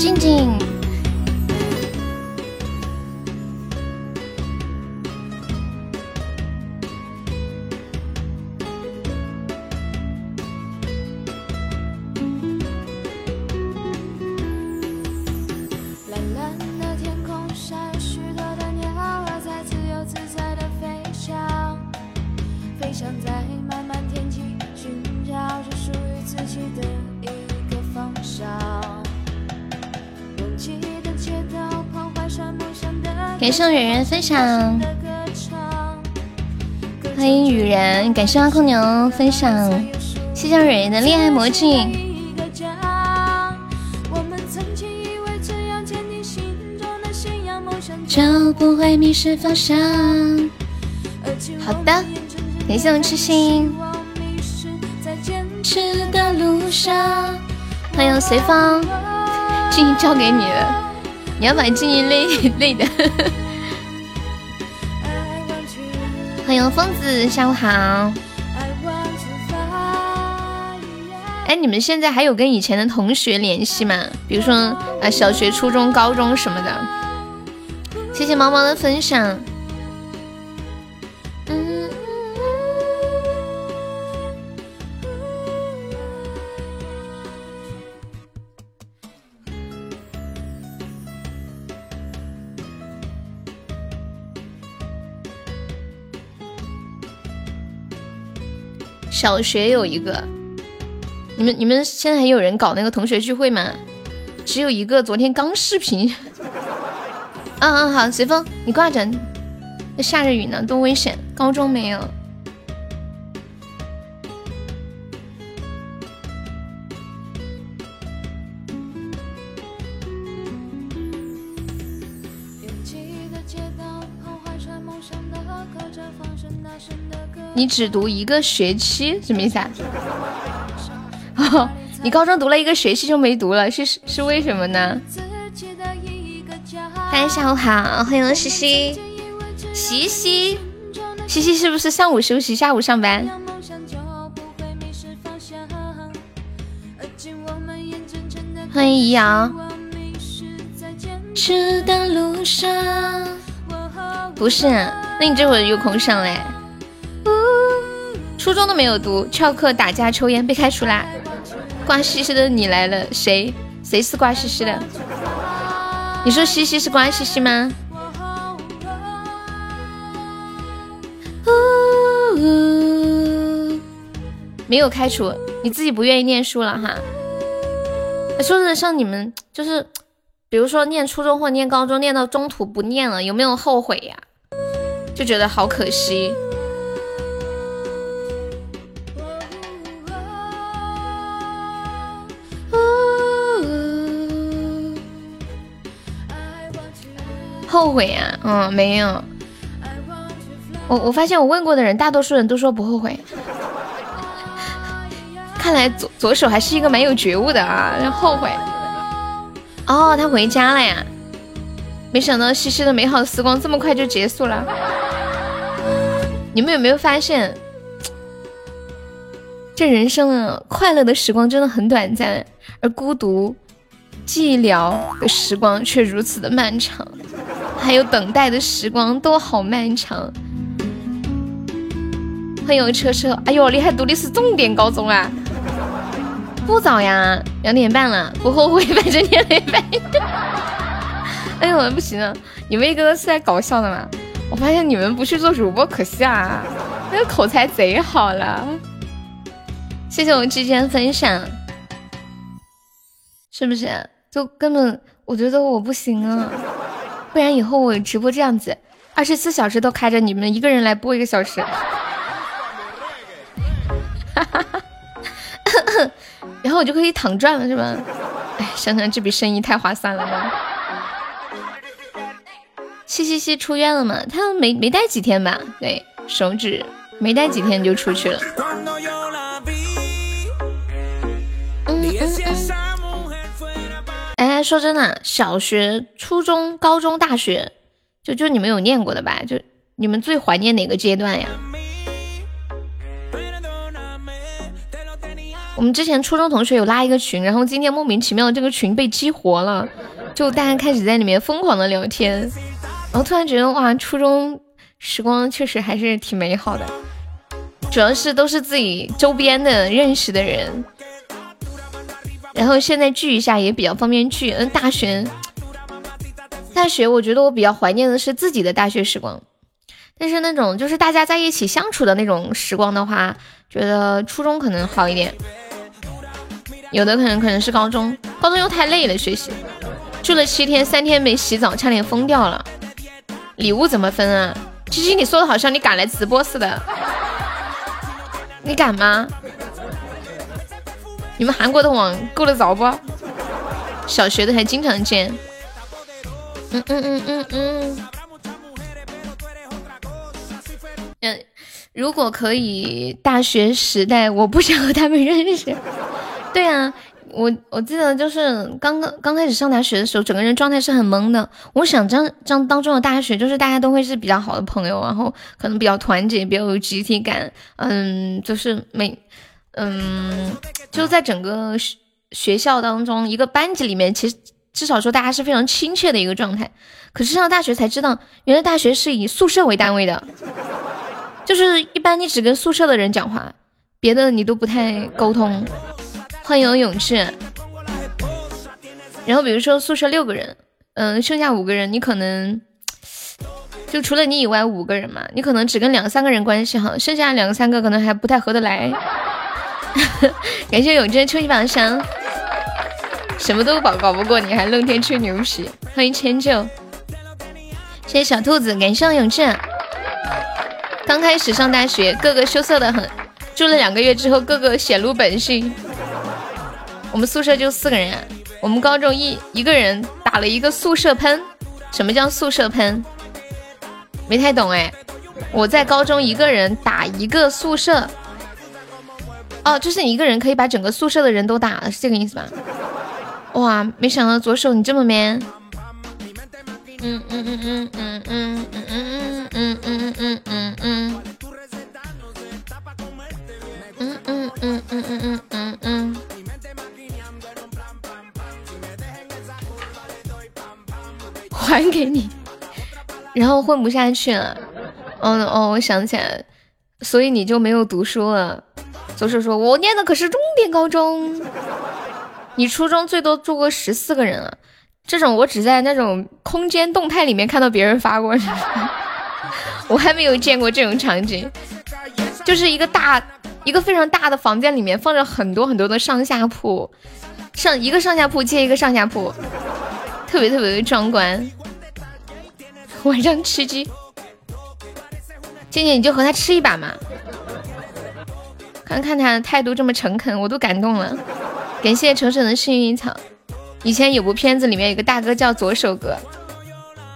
静静。感谢圆圆分享，欢迎雨然，感谢阿空牛分享，谢谢蕊蕊的恋爱魔镜。就不会迷失方向。好的，感谢我痴心。欢迎随风，静音交给你了。你要把静音累累的。下午好。哎，你们现在还有跟以前的同学联系吗？比如说啊，小学、初中、高中什么的。谢谢猫猫的分享。小学有一个，你们你们现在还有人搞那个同学聚会吗？只有一个，昨天刚视频。嗯 嗯，好，随风，你挂着。那下着雨呢，多危险！高中没有。你只读一个学期，什么意思啊？哦，你高中读了一个学期就没读了，是是为什么呢？大家下午好，欢迎西西，西西，西西是不是上午休息，下午上班？欢迎怡瑶。不是，那你这会儿有空上来？初中都没有读，翘课打架抽烟被开除啦！瓜西西的你来了，谁？谁是瓜西西的？你说西西是瓜西西吗？没有开除，你自己不愿意念书了哈。说是像你们就是，比如说念初中或念高中，念到中途不念了，有没有后悔呀？就觉得好可惜。后悔呀，嗯，没有。我我发现我问过的人，大多数人都说不后悔。看来左左手还是一个蛮有觉悟的啊，要后悔。哦，他回家了呀。没想到西西的美好时光这么快就结束了。你们有没有发现，这人生啊，快乐的时光真的很短暂，而孤独、寂寥的时光却如此的漫长。还有等待的时光都好漫长。欢迎车车，哎呦，你还读的是重点高中啊？不早呀，两点半了，不后悔，反正两点半。哎呦，不行了，你们一个个是在搞笑的吗？我发现你们不去做主播可惜啊，那个口才贼好了。谢谢我们之间分享，是不是？就根本我觉得我不行啊。不然以后我直播这样子，二十四小时都开着，你们一个人来播一个小时，哈哈哈然后我就可以躺赚了，是吧？哎，想想这笔生意太划算了吧！七七七出院了嘛？他没没待几天吧？对，手指没待几天就出去了。嗯说真的，小学、初中、高中、大学，就就你们有念过的吧？就你们最怀念哪个阶段呀？我们之前初中同学有拉一个群，然后今天莫名其妙这个群被激活了，就大家开始在里面疯狂的聊天，然后突然觉得哇，初中时光确实还是挺美好的，主要是都是自己周边的认识的人，然后现在聚一下也比较方便聚。嗯，大学，大学我觉得我比较怀念的是自己的大学时光。但是那种就是大家在一起相处的那种时光的话，觉得初中可能好一点。有的可能可能是高中，高中又太累了学习，住了七天，三天没洗澡，差点疯掉了。礼物怎么分啊？七七，你说的好像你敢来直播似的，你敢吗？你们韩国的网够得着不？小学的还经常见。嗯嗯嗯嗯嗯。嗯，如果可以，大学时代我不想和他们认识。对啊，我我记得就是刚刚刚开始上大学的时候，整个人状态是很懵的。我想这样这样当中的大学，就是大家都会是比较好的朋友，然后可能比较团结，比较有集体感。嗯，就是每嗯，就在整个学学校当中，一个班级里面，其实至少说大家是非常亲切的一个状态。可是上大学才知道，原来大学是以宿舍为单位的。就是一般你只跟宿舍的人讲话，别的你都不太沟通。欢迎永志。然后比如说宿舍六个人，嗯，剩下五个人，你可能就除了你以外五个人嘛，你可能只跟两三个人关系好，剩下两三个可能还不太合得来。感谢永志初级榜上，什么都搞搞不过你，还愣天吹牛皮。欢迎迁就，谢谢小兔子，感谢永志。刚开始上大学，个个羞涩的很。住了两个月之后，个个显露本性。我们宿舍就四个人，我们高中一一个人打了一个宿舍喷。什么叫宿舍喷？没太懂哎。我在高中一个人打一个宿舍。哦，就是你一个人可以把整个宿舍的人都打了，是这个意思吧？哇，没想到左手你这么 man。嗯嗯嗯嗯嗯嗯嗯嗯。嗯嗯嗯嗯嗯嗯嗯嗯嗯嗯嗯嗯，还给你，然后混不下去了。嗯哦，我想起来，所以你就没有读书了。左手说：“我念的可是重点高中，你初中最多住过十四个人啊。这种我只在那种空间动态里面看到别人发过。”我还没有见过这种场景，就是一个大一个非常大的房间里面放着很多很多的上下铺，上一个上下铺接一个上下铺，特别特别的壮观。晚上吃鸡，静静你就和他吃一把嘛，看看他的态度这么诚恳，我都感动了。感谢橙橙的幸运草。以前有部片子里面有个大哥叫左手哥，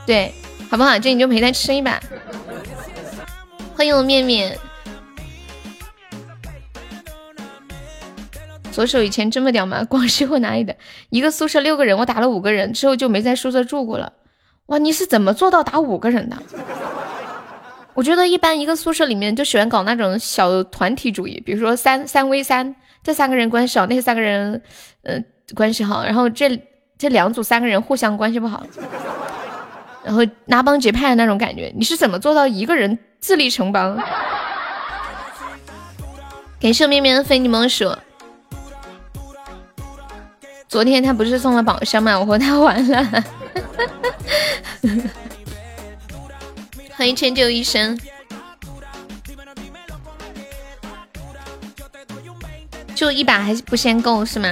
对，好不好？这你就陪他吃一把。欢迎我面面，左手以前这么屌吗？广西或哪里的？一个宿舍六个人，我打了五个人之后就没在宿舍住过了。哇，你是怎么做到打五个人的？我觉得一般一个宿舍里面就喜欢搞那种小团体主义，比如说三三 v 三，这三个人关系好，那三个人呃关系好，然后这这两组三个人互相关系不好，然后拉帮结派的那种感觉。你是怎么做到一个人？自立成邦，感谢面面的非你莫属。昨天他不是送了宝箱吗？我和他玩了。欢迎迁就一生。就一把还是不嫌够是吗？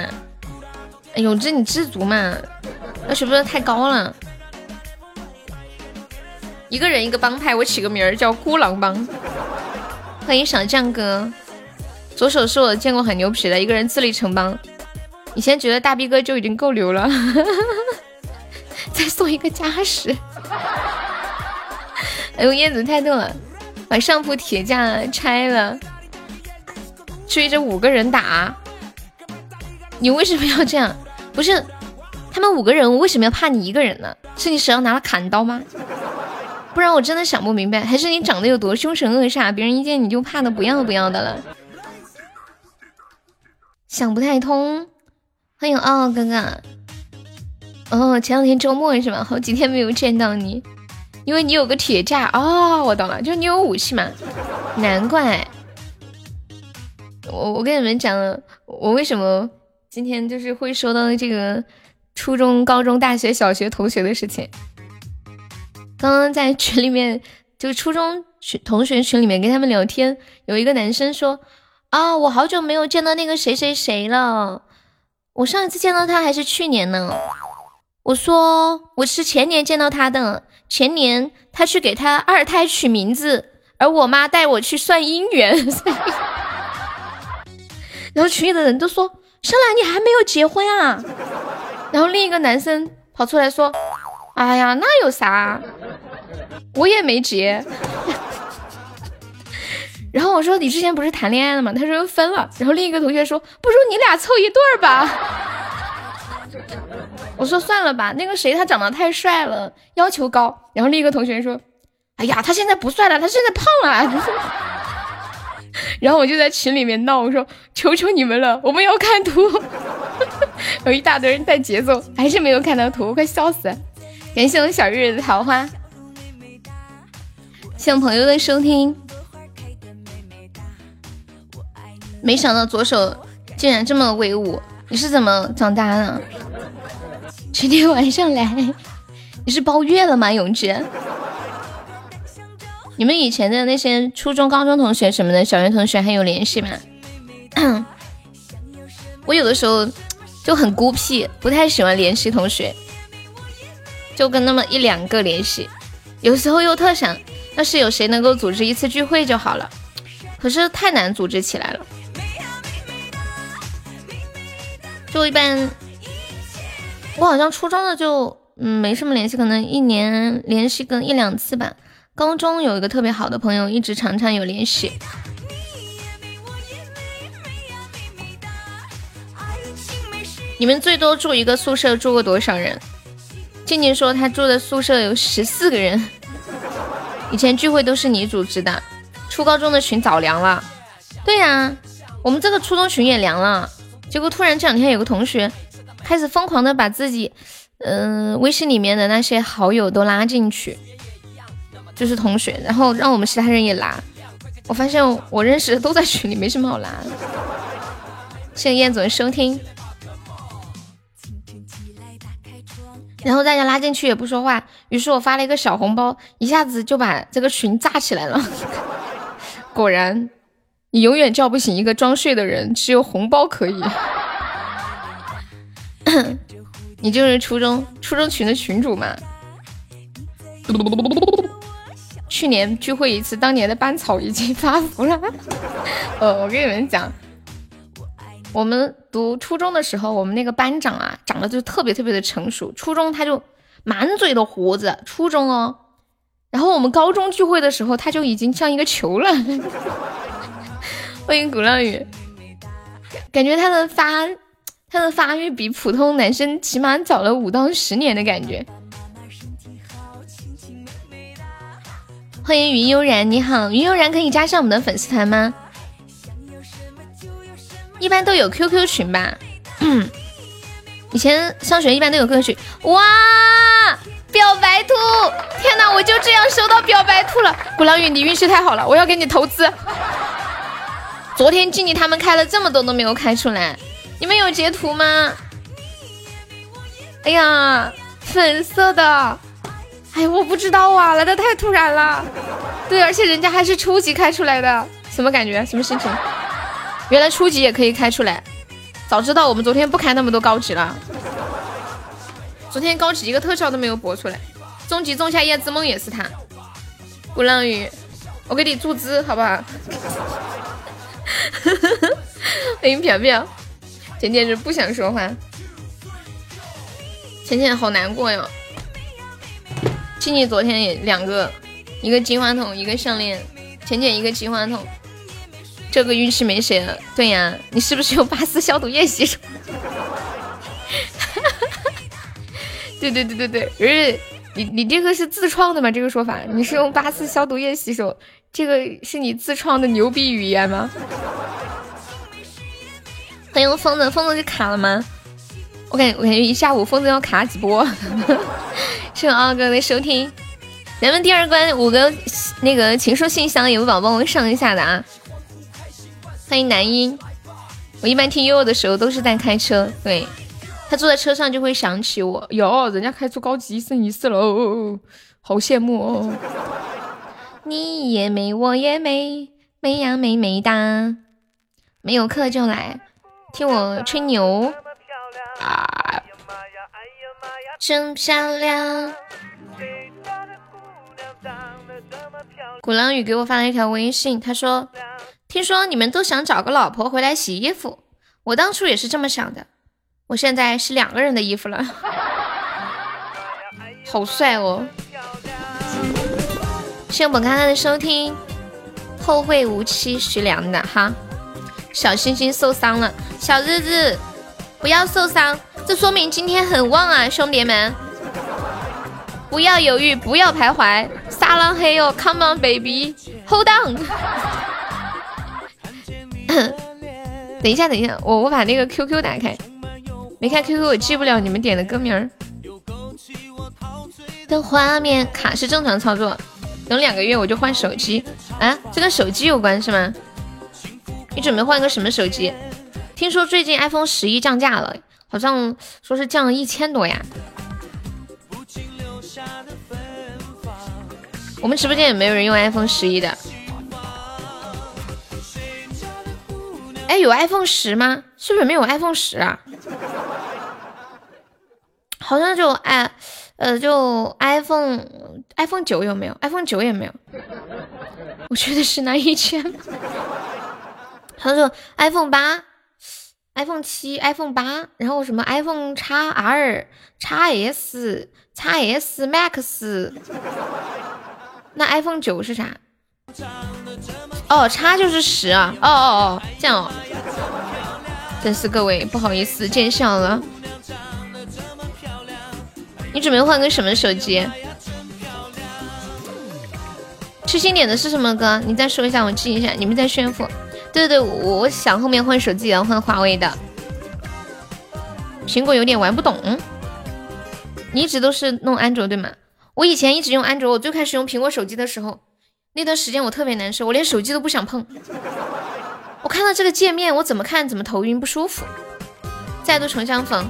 哎呦，这你知足嘛？那是不是太高了？一个人一个帮派，我起个名儿叫孤狼帮。欢迎小将哥，左手是我见过很牛皮的一个人自立城邦。以前觉得大逼哥就已经够牛了，再送一个加时。哎呦，燕子太逗了，把上铺铁架拆了，追着五个人打。你为什么要这样？不是，他们五个人，我为什么要怕你一个人呢？是你手上拿了砍刀吗？不然我真的想不明白，还是你长得有多凶神恶煞，别人一见你就怕的不要不要的了。想不太通。欢迎傲傲哥哥。哦，前两天周末是吧？好几天没有见到你，因为你有个铁架。哦，我懂了，就是你有武器嘛。难怪。我我跟你们讲了，我为什么今天就是会说到这个初中、高中、大学、小学同学的事情。刚刚在群里面，就初中群同学群里面跟他们聊天，有一个男生说：“啊，我好久没有见到那个谁谁谁了，我上一次见到他还是去年呢。”我说：“我是前年见到他的，前年他去给他二胎取名字，而我妈带我去算姻缘。”然后群里的人都说：“生来你还没有结婚啊？”然后另一个男生跑出来说。哎呀，那有啥？我也没结。然后我说你之前不是谈恋爱了吗？他说分了。然后另一个同学说，不如你俩凑一对儿吧。我说算了吧，那个谁他长得太帅了，要求高。然后另一个同学说，哎呀，他现在不帅了，他现在胖了。然后我就在群里面闹，我说求求你们了，我们要看图。有一大堆人带节奏，还是没有看到图，快笑死。感谢我小日日的桃花，谢谢朋友的收听。没想到左手竟然这么威武，你是怎么长大的？今天晚上来，你是包月了吗？永志，你们以前的那些初中、高中同学什么的，小学同学还有联系吗？我有的时候就很孤僻，不太喜欢联系同学。就跟那么一两个联系，有时候又特想，要是有谁能够组织一次聚会就好了，可是太难组织起来了。就一般，我好像初中的就嗯没什么联系，可能一年联系个一两次吧。高中有一个特别好的朋友，一直常常有联系。你们最多住一个宿舍住过多少人？静静说她住的宿舍有十四个人，以前聚会都是你组织的，初高中的群早凉了。对呀，我们这个初中群也凉了。结果突然这两天有个同学开始疯狂的把自己，嗯，微信里面的那些好友都拉进去，就是同学，然后让我们其他人也拉。我发现我认识的都在群里，没什么好拉的。谢谢燕总的收听。然后大家拉进去也不说话，于是我发了一个小红包，一下子就把这个群炸起来了。果然，你永远叫不醒一个装睡的人，只有红包可以。你就是初中初中群的群主嘛？去年聚会一次，当年的班草已经发福了。呃，我跟你们讲。我们读初中的时候，我们那个班长啊，长得就特别特别的成熟。初中他就满嘴的胡子，初中哦。然后我们高中聚会的时候，他就已经像一个球了。欢迎鼓浪屿，感觉他的发他的发育比普通男生起码早了五到十年的感觉。欢迎云悠然，你好，云悠然可以加上我们的粉丝团吗？一般都有 QQ 群吧，嗯，以前上学一般都有 QQ 群。哇，表白兔！天哪，我就这样收到表白兔了。鼓浪屿，你运气太好了，我要给你投资。昨天静静他们开了这么多都没有开出来，你们有截图吗？哎呀，粉色的，哎，我不知道啊，来的太突然了。对，而且人家还是初级开出来的，什么感觉？什么心情？原来初级也可以开出来，早知道我们昨天不开那么多高级了。昨天高级一个特效都没有播出来，终极仲夏夜之梦也是他。鼓浪屿，我给你注资好不好？欢迎飘飘，甜甜是不想说话。浅浅好难过哟。静静昨天也两个，一个金话筒，一个项链，浅浅一个金话筒。这个运气没谁了，对呀，你是不是用八四消毒液洗手？对对对对对，不是你你这个是自创的吗？这个说法，你是用八四消毒液洗手，这个是你自创的牛逼语言吗？欢迎疯子，疯子就卡了吗？我感我感觉一下午疯子要卡几波。谢谢二哥的收听，咱们第二关五个那个情书信箱，有个宝宝们上一下的啊。欢迎男音，我一般听悠悠的时候都是在开车，对他坐在车上就会想起我。哟，人家开出高级一生一世喽，好羡慕哦。你也美，我也美，美呀美美哒。没有课就来听我吹牛。啊，真漂亮！鼓浪屿给我发了一条微信，他说：“听说你们都想找个老婆回来洗衣服，我当初也是这么想的。我现在是两个人的衣服了，好帅哦！”谢谢本看看的收听，后会无期，徐良的哈。小星星受伤了，小日子。不要受伤，这说明今天很旺啊，兄弟们！不要犹豫，不要徘徊，撒浪嘿哟，Come on baby，Hold on！等一下，等一下，我我把那个 QQ 打开，没开 QQ 我记不了你们点的歌名儿。的画面卡是正常操作，等两个月我就换手机啊，这跟手机有关是吗？你准备换个什么手机？听说最近 iPhone 十一降价了，好像说是降了一千多呀。我们直播间也没有人用 iPhone 十一的。哎，有 iPhone 十吗？是不是没有 iPhone 十啊？好像就哎呃就 iPhone iPhone 九有没有？iPhone 九也没有。我觉得是那一千。他说 iPhone 八。iPhone 七、iPhone 八，然后什么 iPhone X R、X S、X S Max，那 iPhone 九是啥？哦，叉就是十啊！哦哦哦，这样哦。真是各位，不好意思，见笑了。你准备换个什么手机？痴心点的是什么歌？你再说一下，我记一下。你们在炫富。对对对，我我想后面换手机也要换华为的，苹果有点玩不懂。你一直都是弄安卓对吗？我以前一直用安卓，我最开始用苹果手机的时候，那段时间我特别难受，我连手机都不想碰。我看到这个界面，我怎么看怎么头晕不舒服。再度重相逢，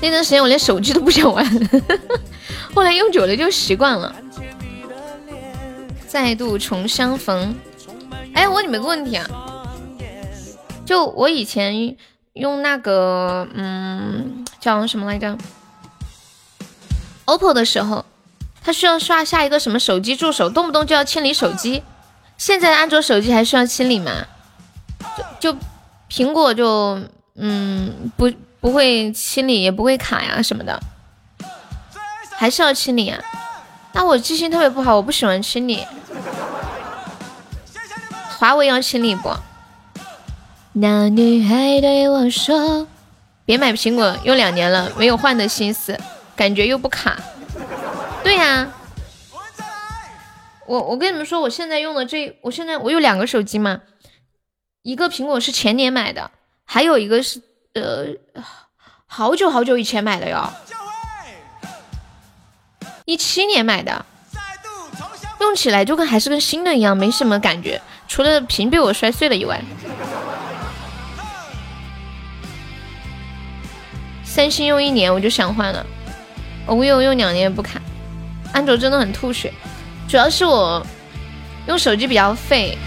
那段时间我连手机都不想玩，后来用久了就习惯了。再度重相逢。哎，我问你们个问题啊，就我以前用那个，嗯，叫什么来着？OPPO 的时候，它需要刷下一个什么手机助手，动不动就要清理手机。现在的安卓手机还需要清理吗？就就苹果就，嗯，不不会清理，也不会卡呀什么的，还是要清理啊？那我记性特别不好，我不喜欢清理。华为要清理不？那女孩对我说：“别买苹果，用两年了，没有换的心思，感觉又不卡。”对呀，我我跟你们说，我现在用的这，我现在我有两个手机嘛，一个苹果是前年买的，还有一个是呃好久好久以前买的哟，一七年买的，用起来就跟还是跟新的一样，没什么感觉。除了屏被我摔碎了以外，三星用一年我就想换了，vivo 用两年不卡，安卓真的很吐血，主要是我用手机比较废，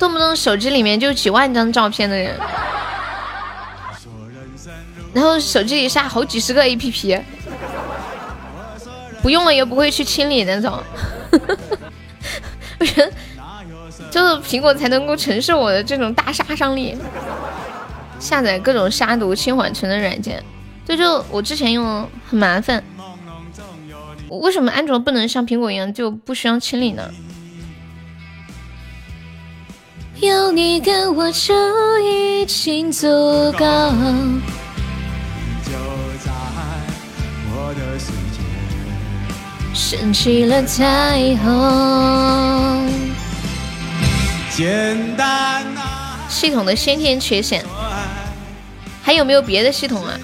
动不动手机里面就几万张照片的人，然后手机里下好几十个 APP，不用了也不会去清理那种。我觉得，就是苹果才能够承受我的这种大杀伤力。下载各种杀毒、清缓存的软件，这就我之前用很麻烦。为什么安卓不能像苹果一样就不需要清理呢？有你跟我就已经足够。升起了彩虹。简单啊！系统的先天缺陷。还有没有别的系统啊？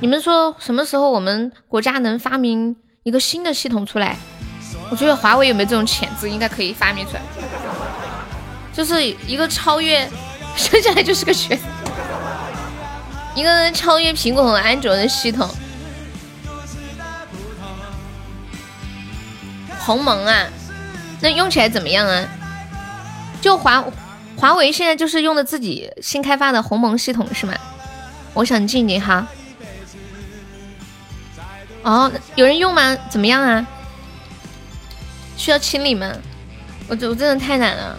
你们说什么时候我们国家能发明一个新的系统出来？我觉得华为有没有这种潜质，应该可以发明出来，就是一个超越，生下来就是个学，一个超越苹果和安卓的系统。鸿蒙啊，那用起来怎么样啊？就华华为现在就是用的自己新开发的鸿蒙系统是吗？我想进你哈。哦，有人用吗？怎么样啊？需要清理吗？我我真的太难了。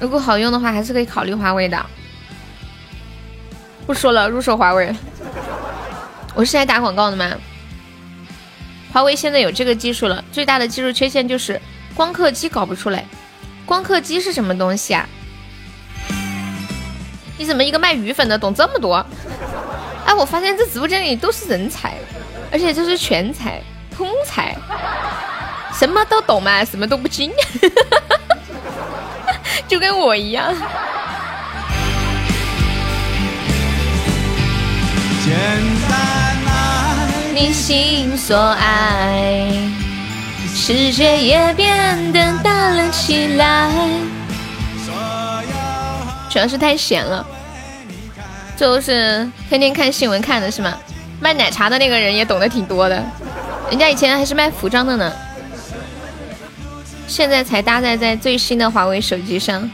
如果好用的话，还是可以考虑华为的。不说了，入手华为。我是来打广告的吗？华为现在有这个技术了，最大的技术缺陷就是光刻机搞不出来。光刻机是什么东西啊？你怎么一个卖鱼粉的懂这么多？哎，我发现这直播间里都是人才，而且这是全才、通才，什么都懂嘛，什么都不精，就跟我一样。简单。你心所爱，世界也变得大了起来。主要是太闲了，就是天天看新闻看的是吗？卖奶茶的那个人也懂得挺多的，人家以前还是卖服装的呢，现在才搭载在最新的华为手机上。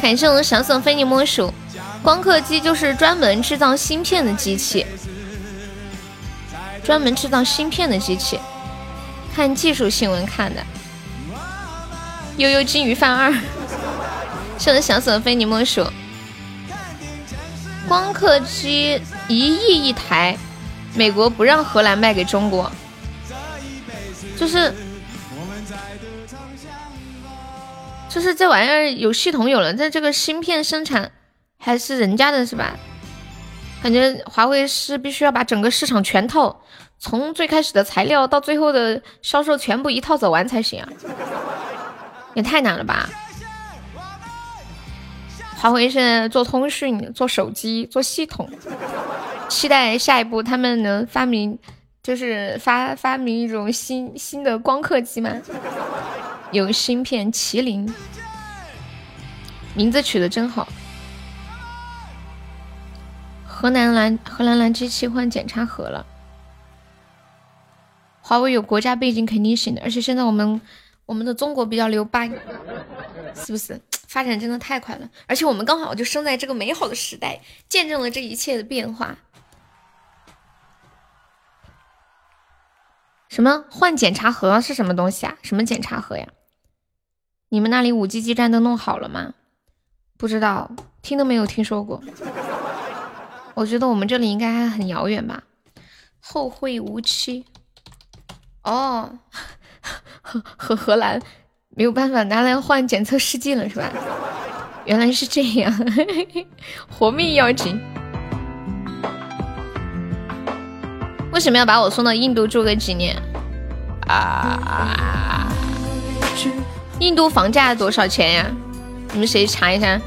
感谢我的小笋非你莫属。光刻机就是专门制造芯片的机器，专门制造芯片的机器。看技术新闻看的。悠悠金鱼饭二，是的小索非你莫属。光刻机一亿一台，美国不让荷兰卖给中国，就是就是这玩意儿有系统有了，在这个芯片生产。还是人家的是吧？感觉华为是必须要把整个市场全套，从最开始的材料到最后的销售全部一套走完才行啊！也太难了吧！华为现在做通讯、做手机、做系统，期待下一步他们能发明，就是发发明一种新新的光刻机吗？有芯片麒麟，名字取的真好。河南蓝河南蓝机器换检查盒了，华为有国家背景肯定行的，而且现在我们我们的中国比较牛掰，是不是？发展真的太快了，而且我们刚好就生在这个美好的时代，见证了这一切的变化。什么换检查盒是什么东西啊？什么检查盒呀？你们那里五 G 基站都弄好了吗？不知道，听都没有听说过。我觉得我们这里应该还很遥远吧，后会无期。哦，荷荷荷兰没有办法拿来换检测试剂了是吧？原来是这样，活命要紧。为什么要把我送到印度住个几年？啊！印度房价多少钱呀？你们谁查一下？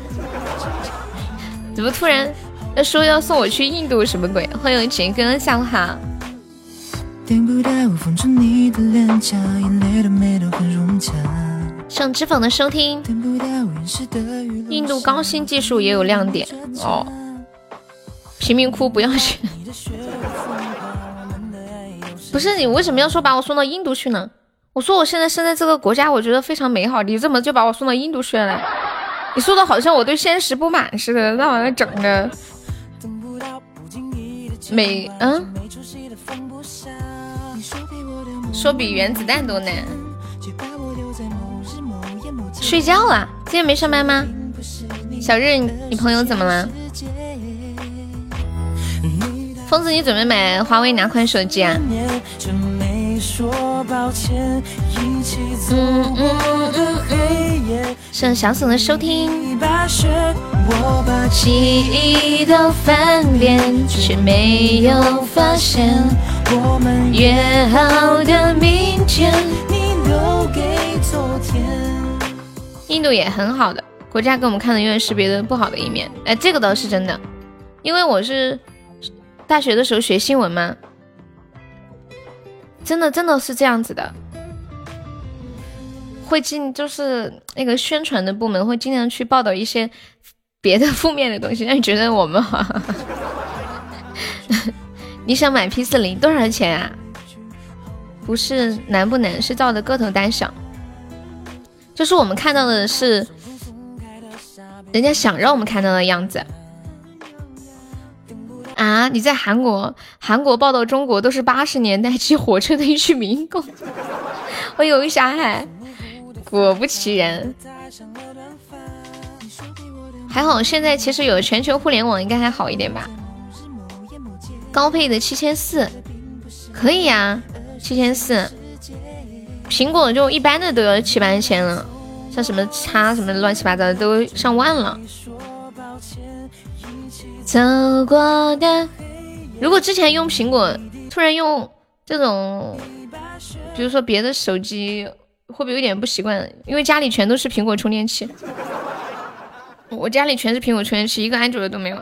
怎么突然？要说要送我去印度，什么鬼？欢迎杰哥，下午好。上脂肪的收听。印度高新技术也有亮点 哦。贫民窟不要去。不是你为什么要说把我送到印度去呢？我说我现在生在这个国家，我觉得非常美好。你怎么就把我送到印度去了？你说的好像我对现实不满似的，那玩意整的。美嗯，说比原子弹都难。睡觉了？今天没上班吗？小日，你朋友怎么了？疯子，你准备买华为哪款手机啊？嗯嗯嗯嗯，谢小笋的收听。我把记忆都翻遍，却没有发现我们约好的明天，你留给。印度也很好的国家，给我们看的永远是别的不好的一面。哎，这个倒是真的，因为我是大学的时候学新闻吗，真的真的是这样子的。会尽就是那个宣传的部门会尽量去报道一些别的负面的东西，让你觉得我们好。你想买 P 四零多少钱啊？不是难不难，是照的个头大小。就是我们看到的是人家想让我们看到的样子。啊，你在韩国，韩国报道中国都是八十年代骑火车的一群民工。我有一啥还。果不其然，还好现在其实有全球互联网，应该还好一点吧。高配的七千四，可以呀，七千四。苹果就一般的都要七八千了，像什么叉什么乱七八糟的都上万了。走过的，如果之前用苹果，突然用这种，比如说别的手机。会不会有点不习惯？因为家里全都是苹果充电器，我家里全是苹果充电器，一个安卓的都没有。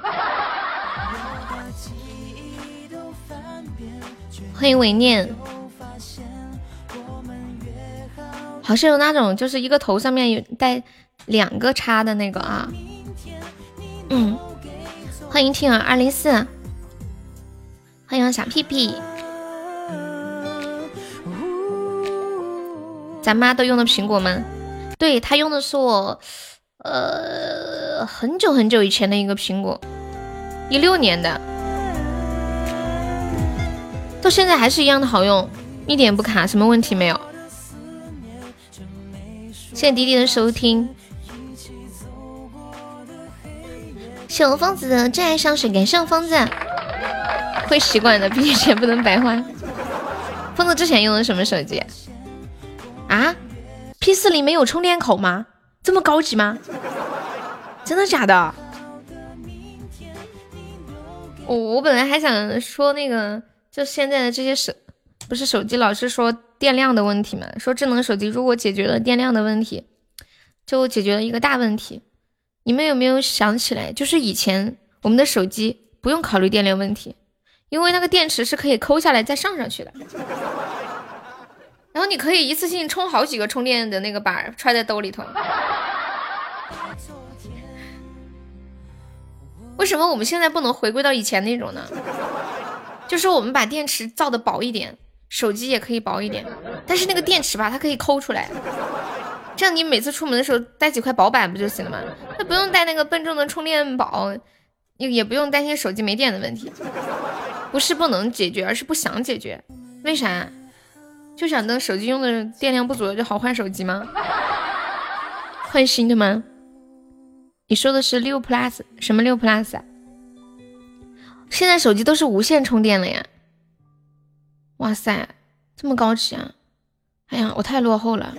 欢迎伟念，好像有那种就是一个头上面有带两个叉的那个啊。嗯，欢迎听儿二零四，欢迎小屁屁。咱妈都用的苹果吗？对她用的是我，呃，很久很久以前的一个苹果，一六年的，到现在还是一样的好用，一点不卡，什么问题没有。谢谢迪迪的收听，谢我疯子的真爱香水，感谢我疯子，会习惯的，毕竟钱不能白花。疯子之前用的什么手机？啊，P 四零没有充电口吗？这么高级吗？真的假的？我我本来还想说那个，就现在的这些手，不是手机老是说电量的问题嘛？说智能手机如果解决了电量的问题，就解决了一个大问题。你们有没有想起来？就是以前我们的手机不用考虑电量问题，因为那个电池是可以抠下来再上上去的。然后你可以一次性充好几个充电的那个板揣在兜里头。为什么我们现在不能回归到以前那种呢？就是我们把电池造的薄一点，手机也可以薄一点，但是那个电池吧，它可以抠出来，这样你每次出门的时候带几块薄板不就行了吗？那不用带那个笨重的充电宝，也也不用担心手机没电的问题。不是不能解决，而是不想解决。为啥？就想等手机用的电量不足了就好换手机吗？换新的吗？你说的是六 plus 什么六 plus 啊？现在手机都是无线充电了呀！哇塞，这么高级啊！哎呀，我太落后了，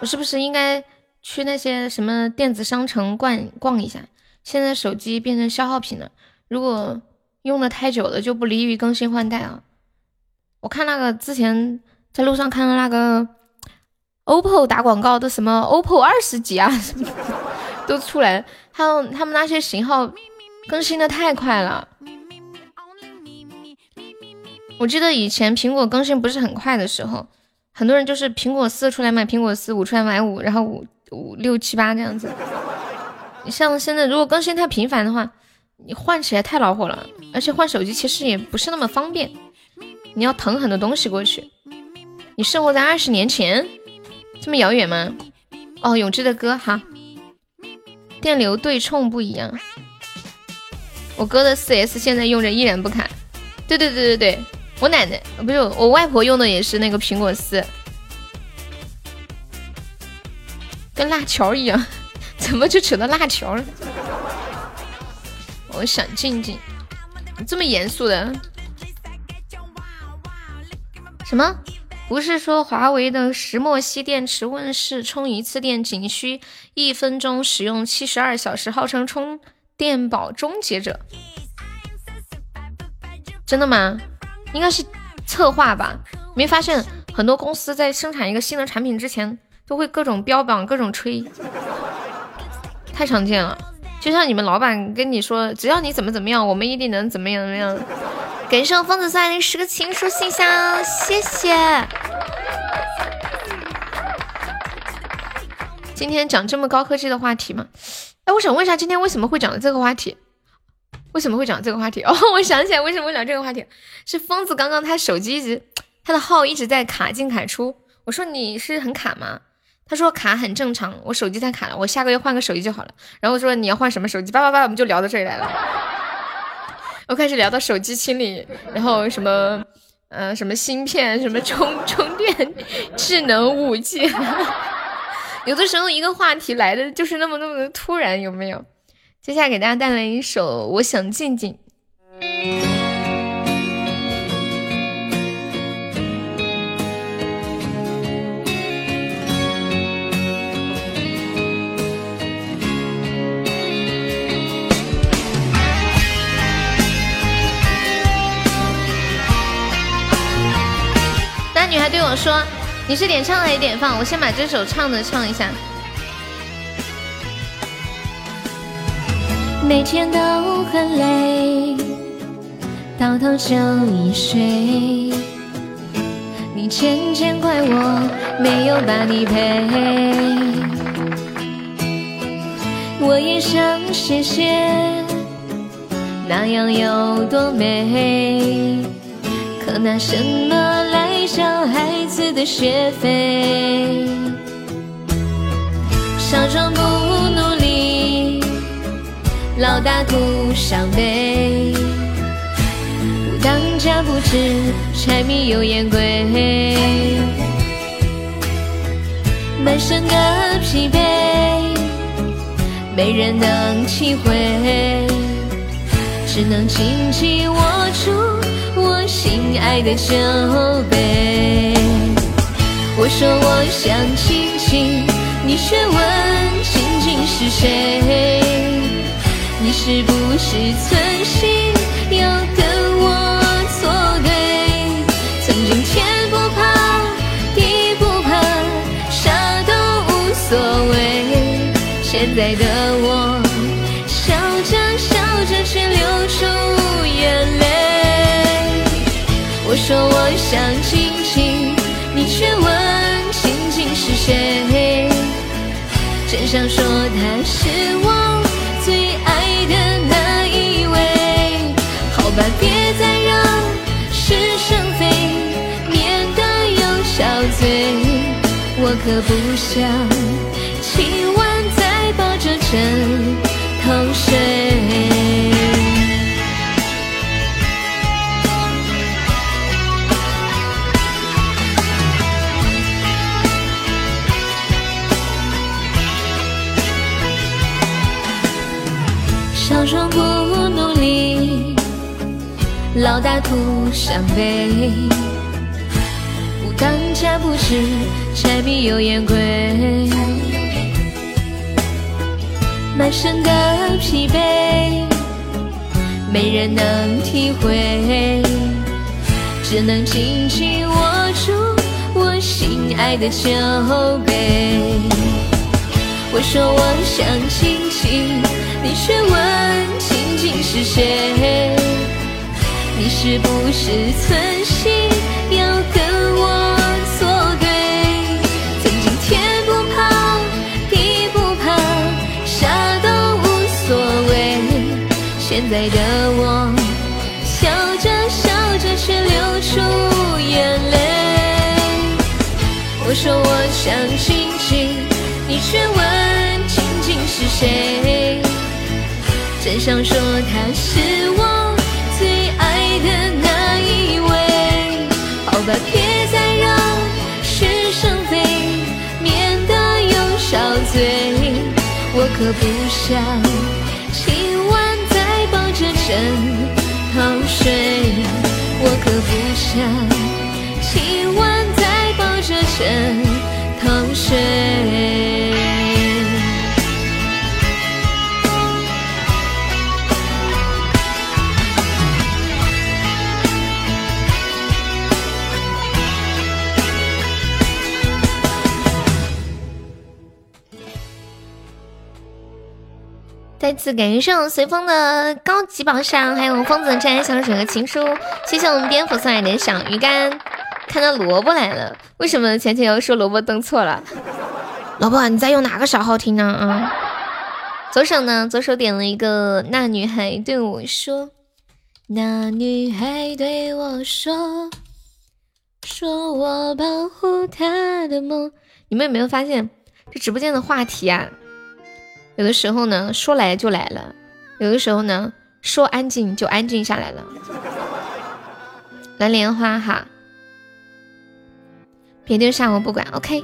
我是不是应该去那些什么电子商城逛逛一下？现在手机变成消耗品了，如果用的太久了就不利于更新换代啊。我看那个之前在路上看到那个 OPPO 打广告的什么 OPPO 二十几啊，什么都出来，还有他们那些型号更新的太快了。我记得以前苹果更新不是很快的时候，很多人就是苹果四出来买苹果四，五出来买五，然后五五六七八这样子。你像现在如果更新太频繁的话，你换起来太恼火了，而且换手机其实也不是那么方便。你要腾很多东西过去，你生活在二十年前，这么遥远吗？哦，永志的歌哈，电流对冲不一样。我哥的四 S 现在用着依然不卡。对对对对对，我奶奶不是我外婆用的也是那个苹果四，跟辣条一样，怎么就扯到辣条了？我想静静，这么严肃的。什么？不是说华为的石墨烯电池问世，充一次电仅需一分钟，使用七十二小时，号称充电宝终结者？真的吗？应该是策划吧？没发现很多公司在生产一个新的产品之前，都会各种标榜、各种吹，太常见了。就像你们老板跟你说，只要你怎么怎么样，我们一定能怎么样怎么样。感谢疯子三零十个情书信箱，谢谢。今天讲这么高科技的话题吗？哎，我想问一下，今天为什么会讲这个话题？为什么会讲这个话题？哦，我想起来，为什么会聊这个话题？是疯子刚刚他手机一直，他的号一直在卡进卡出。我说你是很卡吗？他说卡很正常，我手机太卡了，我下个月换个手机就好了。然后说你要换什么手机？叭叭叭，我们就聊到这里来了。我开始聊到手机清理，然后什么，呃，什么芯片，什么充充电，智能武器。有的时候一个话题来的就是那么那么的突然，有没有？接下来给大家带来一首《我想静静》。那女孩对我说：“你是点唱还是点放？我先把这首唱的唱一下。”每天都很累，到头就一睡。你渐渐怪我没有把你陪，我也想谢谢，那样有多美。可拿什么来交孩子的学费？少装不努力。老大徒伤悲，不当家不知柴米油盐贵，满身的疲惫，没人能体会，只能紧紧握住我心爱的酒杯。我说我想亲亲，你却问亲亲是谁？你是不是存心要跟我作对？曾经天不怕地不怕，啥都无所谓。现在的我笑着笑着却流出眼泪。我说我想静静，你却问静静是谁？真想说他是我。可不想今晚再抱着枕头睡。小时不努力。老大徒伤悲，不当家不知柴米油盐贵，满身的疲惫，没人能体会，只能紧紧握住我心爱的酒杯。我说我想亲亲，你却问亲亲是谁？你是不是存现在的我笑着笑着却流出眼泪。我说我想亲亲，你却问亲亲是谁？真想说他是我最爱。的那一位，好吧，别再让是生非免得有小嘴。我可不想枕头睡，我可不想今晚再抱着枕头睡。再次感谢我随风的高级宝箱，还有疯子摘香水和情书，谢谢我们蝙蝠送来的小鱼干。看到萝卜来了，为什么前前要说萝卜登错了？萝卜，你在用哪个小号听呢？啊，左手呢？左手点了一个那女孩对我说，那女孩对我说，说我保护她的梦。你们有没有发现，这直播间的话题啊，有的时候呢说来就来了，有的时候呢说安静就安静下来了。蓝莲花哈。别丢下我不管，OK。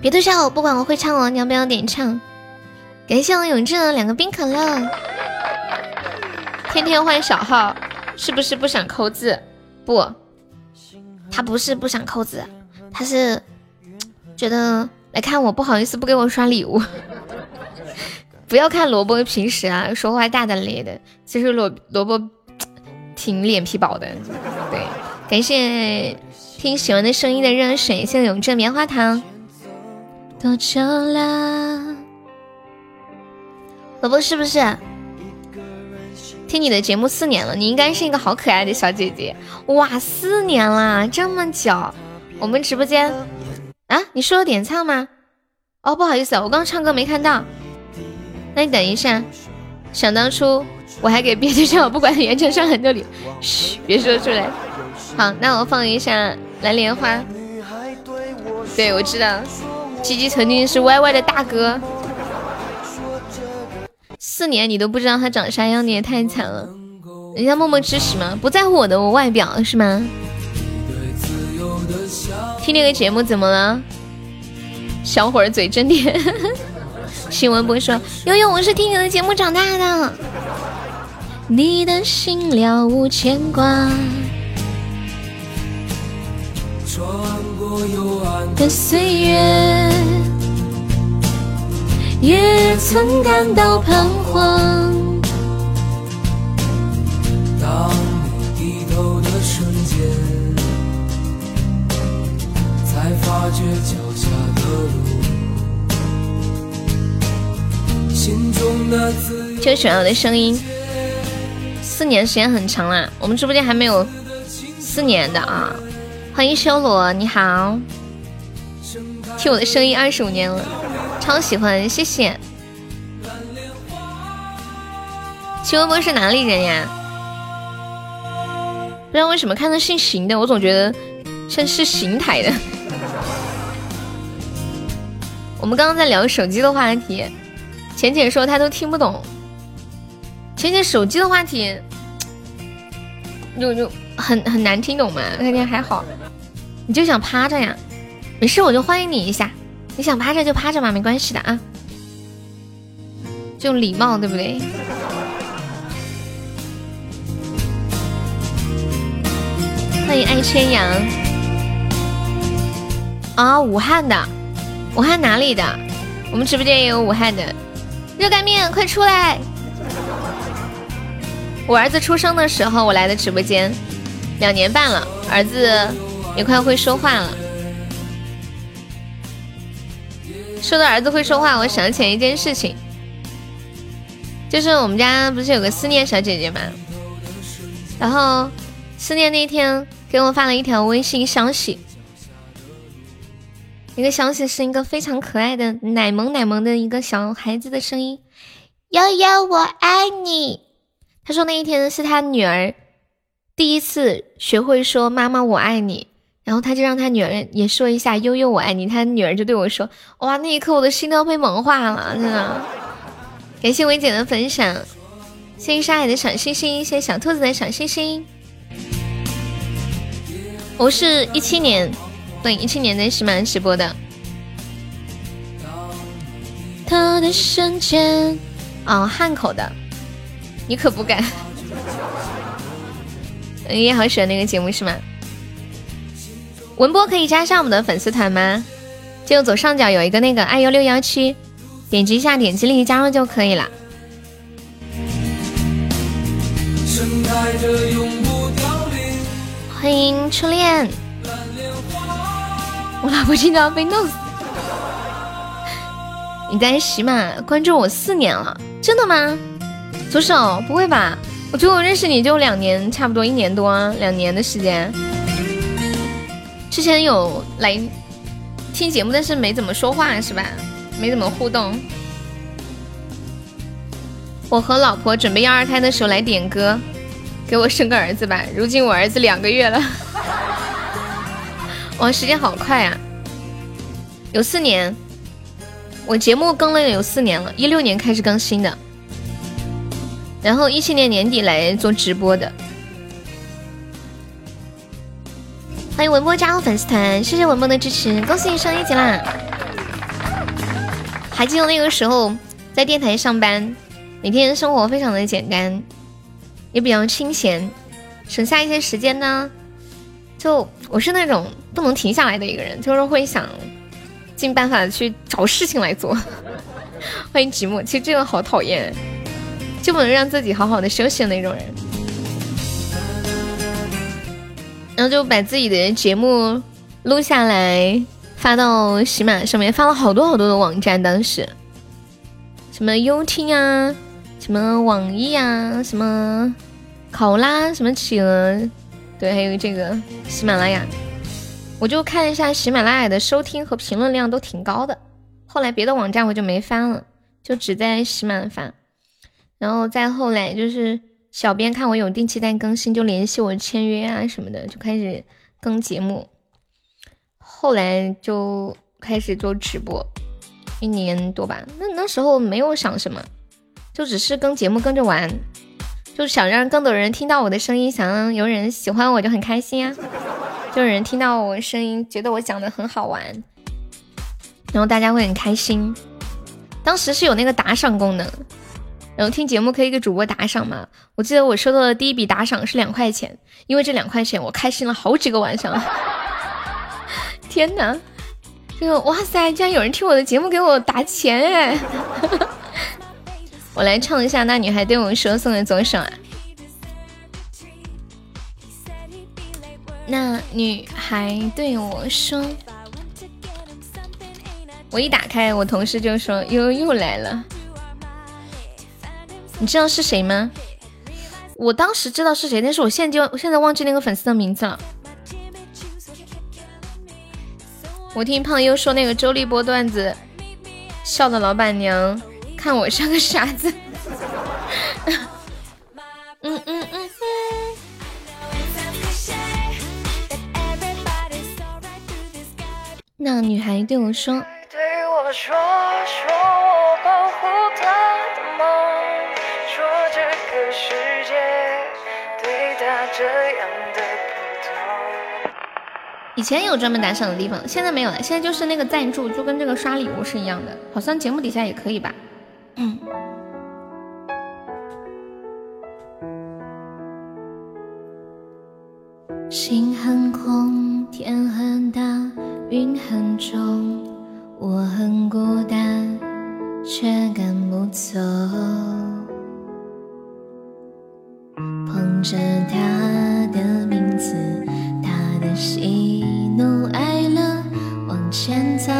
别丢下我不管，我会唱哦。你要不要点唱？感谢我永志的两个冰可乐。天天换小号，是不是不想扣字？不，他不是不想扣字，他是觉得来看我不好意思不给我刷礼物。不要看萝卜平时啊说话大大咧咧的，其实萝萝卜 挺脸皮薄的。对，感谢。听喜欢的声音的热水，谢谢永正棉花糖。多久了？萝卜是不是？听你的节目四年了，你应该是一个好可爱的小姐姐。哇，四年了，这么久。我们直播间啊，你说点唱吗？哦，不好意思，我刚唱歌没看到。那你等一下。想当初我还给别的小不管原唱上很多礼，嘘，别说出来。好，那我放一下。蓝莲花，对我知道，鸡鸡曾经是 Y Y 的大哥，四年你都不知道他长啥样，你也太惨了。人家默默支持吗？不在乎我的我外表是吗？听那个节目怎么了？小伙儿嘴真甜。新闻播说，悠悠，我是听你的节目长大的。你的心了无牵挂。穿过幽暗的岁月，也曾感到彷徨。当你低头的瞬间，才发觉脚下的路。就喜欢我的声音。四年时间很长了，我们直播间还没有四年的啊。欢迎修罗，你好，听我的声音二十五年了，超喜欢，谢谢。齐文波是哪里人呀？不知道为什么看到姓邢的，我总觉得像是邢台的。我们刚刚在聊手机的话题，浅浅说他都听不懂。浅浅手机的话题，就就很很难听懂嘛，那天还好。你就想趴着呀？没事，我就欢迎你一下。你想趴着就趴着嘛，没关系的啊。就礼貌，对不对？欢迎爱千阳。啊，武汉的，武汉哪里的？我们直播间也有武汉的。热干面，快出来！我儿子出生的时候我来的直播间，两年半了，儿子。也快会说话了。说到儿子会说话，我想起来一件事情，就是我们家不是有个思念小姐姐吗？然后思念那天给我发了一条微信消息，一个消息是一个非常可爱的奶萌奶萌的一个小孩子的声音，悠悠我爱你。他说那一天是他女儿第一次学会说妈妈我爱你。然后他就让他女儿也说一下“悠悠我爱你”，他女儿就对我说：“哇，那一刻我的心都要被萌化了，真的。”感谢薇姐的分享，谢谢沙海的小星星，谢谢小兔子的小星星。我是一七年，对，一七年在喜马直播的。他的瞬间，哦，汉口的，你可不敢。你也好喜欢那个节目是吗？文波可以加上我们的粉丝团吗？就左上角有一个那个爱优六幺七，点击一下，点击立即加入就可以了。欢迎初恋，我老婆到要被弄死。你在喜马关注我四年了，真的吗？左手不会吧？我觉得我认识你就两年，差不多一年多，两年的时间。之前有来听节目，但是没怎么说话，是吧？没怎么互动。我和老婆准备要二胎的时候来点歌，给我生个儿子吧。如今我儿子两个月了，哇，时间好快啊！有四年，我节目更了有四年了，一六年开始更新的，然后一七年年底来做直播的。欢迎文波加入粉丝团，谢谢文波的支持，恭喜你升一级啦！还记得那个时候在电台上班，每天生活非常的简单，也比较清闲，省下一些时间呢，就我是那种不能停下来的一个人，就是会想。尽办法去找事情来做。欢迎寂寞，其实这个好讨厌，就不能让自己好好的休息的那种人。然后就把自己的节目录下来，发到喜马上面，发了好多好多的网站。当时什么优听啊，什么网易啊，什么考拉，什么企鹅，对，还有这个喜马拉雅。我就看一下喜马拉雅的收听和评论量都挺高的，后来别的网站我就没翻了，就只在喜马翻。然后再后来就是小编看我有定期在更新，就联系我签约啊什么的，就开始更节目。后来就开始做直播，一年多吧。那那时候没有想什么，就只是跟节目跟着玩，就想让更多人听到我的声音，想让有人喜欢我就很开心啊。就有人听到我声音，觉得我讲的很好玩，然后大家会很开心。当时是有那个打赏功能，然后听节目可以给主播打赏嘛。我记得我收到的第一笔打赏是两块钱，因为这两块钱我开心了好几个晚上。天哪，这个哇塞，竟然有人听我的节目给我打钱哎！我来唱一下那女孩对我说送的左手啊。那女孩对我说：“我一打开，我同事就说又又来了。你知道是谁吗？我当时知道是谁，但是我现在就我现在忘记那个粉丝的名字了。我听胖优说那个周立波段子，笑的老板娘看我像个傻子。嗯嗯嗯嗯。”那女孩对我说：“以前有专门打赏的地方，现在没有了。现在就是那个赞助，就跟这个刷礼物是一样的，好像节目底下也可以吧？嗯。心很空，天很大。云很重，我很孤单，却赶不走。捧着他的名字，他的喜怒哀乐，往前走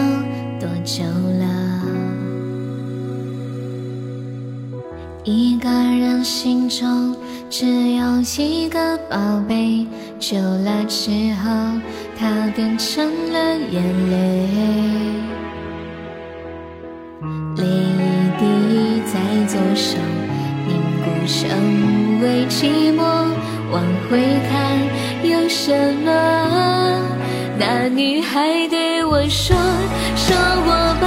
多久了？一个人心中只有一个宝贝，久了之后。它变成了眼泪，泪一滴在左手凝固成为寂寞。往回看有什么？那女孩对我说，说我保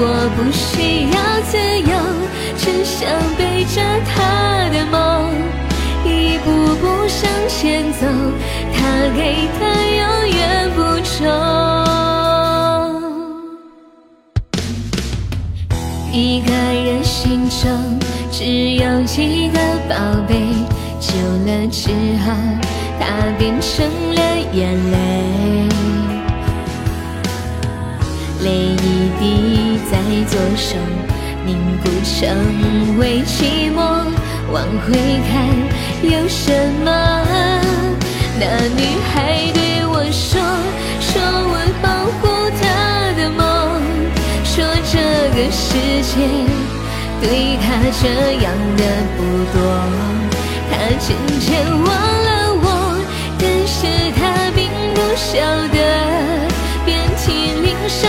我不需要自由，只想背着她的梦。一步步向前走，他给的永远不重。一个人心中只有一个宝贝，久了之后它变成了眼泪，泪一滴在左手凝固成为寂寞，往回看有什么？那女孩对我说，说我保护她的梦，说这个世界。对她这样的不多，她渐渐忘了我，但是她并不晓得，遍体鳞伤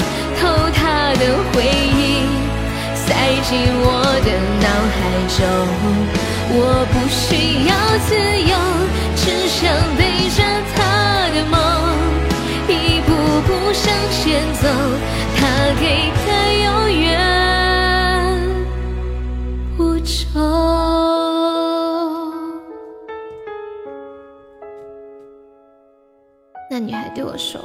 进我的脑海中。我不需要自由，只想背着他的梦，一步步向前走。他给的永远不重。那女孩对我说：“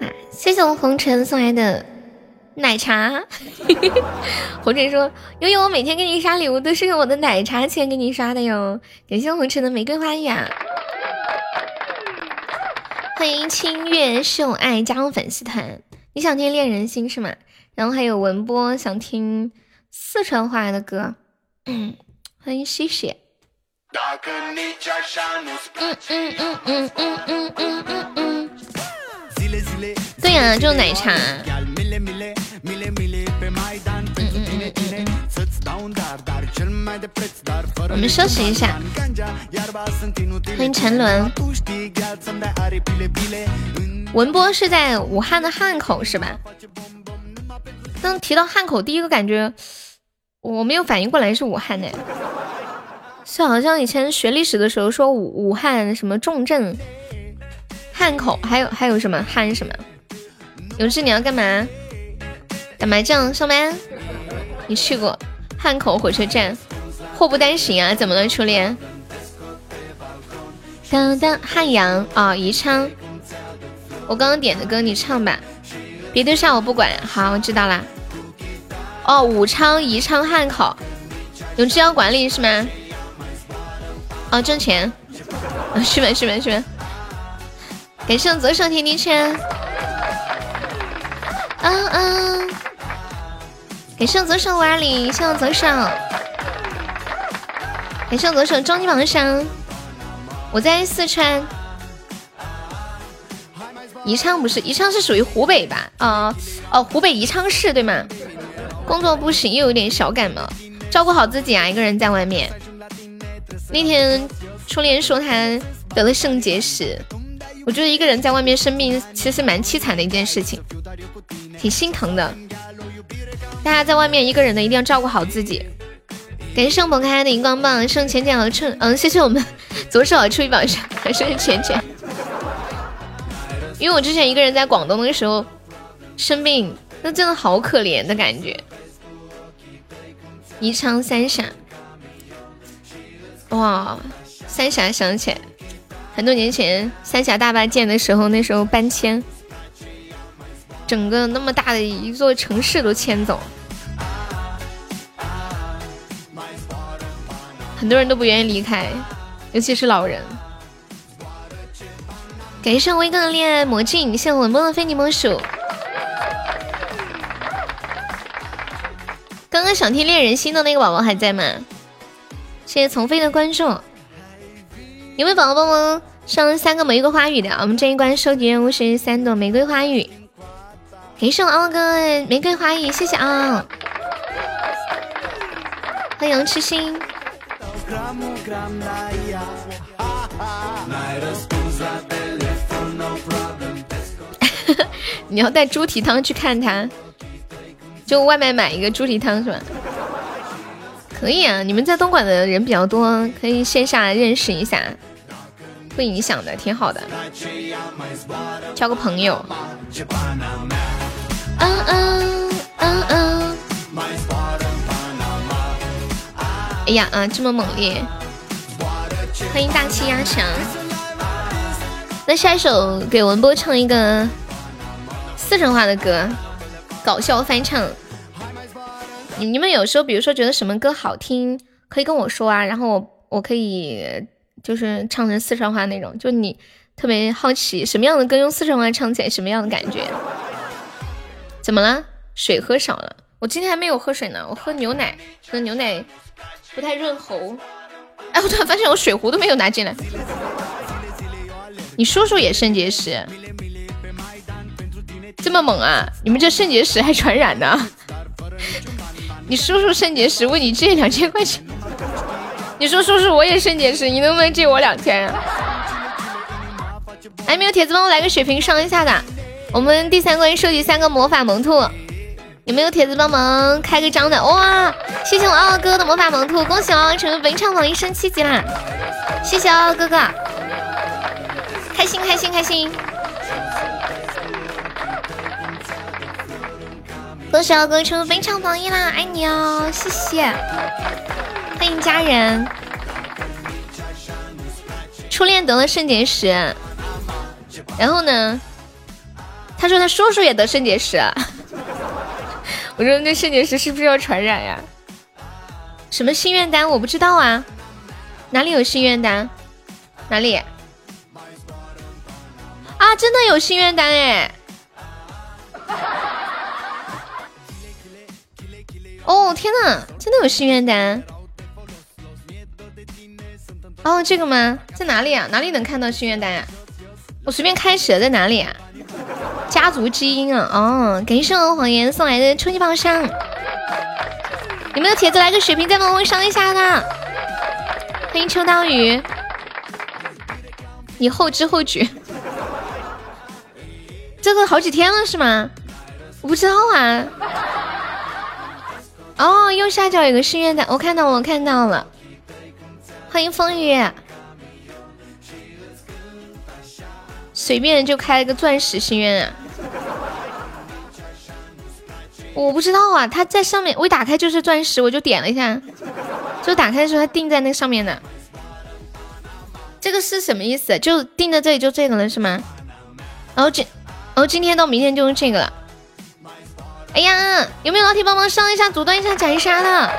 啊，谢谢我红尘送来的。”奶茶，红尘说：“悠悠，我每天给你刷礼物都是用我的奶茶钱给你刷的哟。”感谢红尘的玫瑰花语啊！欢迎清月秀爱加入粉丝团。你想听恋人心是吗？然后还有文波想听四川话的歌。嗯，欢迎西西。嗯嗯嗯嗯嗯嗯嗯嗯嗯。对呀，就是奶茶。我们休息一下。欢迎陈伦。文波是在武汉的汉口是吧？当提到汉口，第一个感觉我没有反应过来是武汉的，是好像以前学历史的时候说武武汉什么重镇汉口，还有还有什么汉什么？有志你要干嘛？打麻将上班？你去过汉口火车站？祸不单行啊！怎么了，初恋？当当汉阳啊，宜昌。我刚刚点的歌你唱吧，别对上我不管。好，我知道啦。哦，武昌、宜昌、汉口，有志要管理是吗？哦，挣钱。是吗？是吗？是吗？感谢左手甜甜圈。嗯嗯。感谢我左手五二零，谢谢左手。感谢我左手终极榜上，我在四川宜昌，不是宜昌是属于湖北吧？啊哦，湖北宜昌市对吗？工作不行，又有点小感冒，照顾好自己啊！一个人在外面。那天初恋说他得了肾结石，我觉得一个人在外面生病其实蛮凄惨的一件事情，挺心疼的。大家在外面一个人的一定要照顾好自己。感谢盛宝开的荧光棒，盛浅浅和春，嗯，谢谢我们左手出一宝箱，感谢浅浅。因为我之前一个人在广东的时候生病，那真的好可怜的感觉。宜昌三峡，哇，三峡想起来很多年前三峡大坝建的时候，那时候搬迁，整个那么大的一座城市都迁走。很多人都不愿意离开，尤其是老人。感谢威哥的恋爱魔镜，谢谢文波的非你莫属。刚刚想听恋人心的那个宝宝还在吗？谢谢从飞的关注。有没有宝宝帮忙上三个玫瑰花语的？我们这一关收集任务是三朵玫瑰花语。感谢我傲哥玫瑰花语，谢谢啊！欢迎痴心。你要带猪蹄汤去看他，就外卖买一个猪蹄汤是吧？可以啊，你们在东莞的人比较多，可以线下认识一下，会影响的，挺好的，交个朋友。嗯嗯嗯嗯。哎呀啊，这么猛烈！欢迎大气压强。那下一首给文波唱一个四川话的歌，搞笑翻唱。你你们有时候，比如说觉得什么歌好听，可以跟我说啊，然后我我可以就是唱成四川话那种。就你特别好奇什么样的歌用四川话唱起来什么样的感觉？怎么了？水喝少了？我今天还没有喝水呢，我喝牛奶，喝牛奶不太润喉。哎，我突然发现我水壶都没有拿进来。你叔叔也肾结石，这么猛啊？你们这肾结石还传染呢？你叔叔肾结石，问你借两千块钱。你说叔叔我也肾结石，你能不能借我两千？还没有铁子帮我来个血瓶上一下的。我们第三关收集三个魔法萌兔，有没有铁子帮忙开个张的？哇！谢谢我傲傲哥的魔法萌兔，恭喜傲傲成为本场榜一升七级啦！谢谢傲傲哥哥。开心开心开心！恭喜奥哥成为本场榜一啦，爱你哦，谢谢！欢迎家人。初恋得了肾结石，然后呢？他说他叔叔也得肾结石。我说那肾结石是不是要传染呀？什么心愿单？我不知道啊，哪里有心愿单？哪里？啊，真的有心愿单哎！哦天呐，真的有心愿单！哦，这个吗？在哪里啊？哪里能看到心愿单呀？我随便开始了，在哪里啊？家族基因啊！哦，感谢我谎言送来的初级宝箱。有没有铁子来个血瓶再帮我上一下的？欢迎秋刀鱼，你后知后觉。这个好几天了是吗？我不知道啊。哦，右下角有个心愿单，我看到我看到了。欢迎风雨，随便就开了个钻石心愿啊。我不知道啊，他在上面，我一打开就是钻石，我就点了一下，就打开的时候他定在那上面的。这个是什么意思？就定在这里就这个了是吗？然后今。然后今天到明天就用这个了。哎呀，有没有老铁帮忙上一下、阻断一下斩杀的？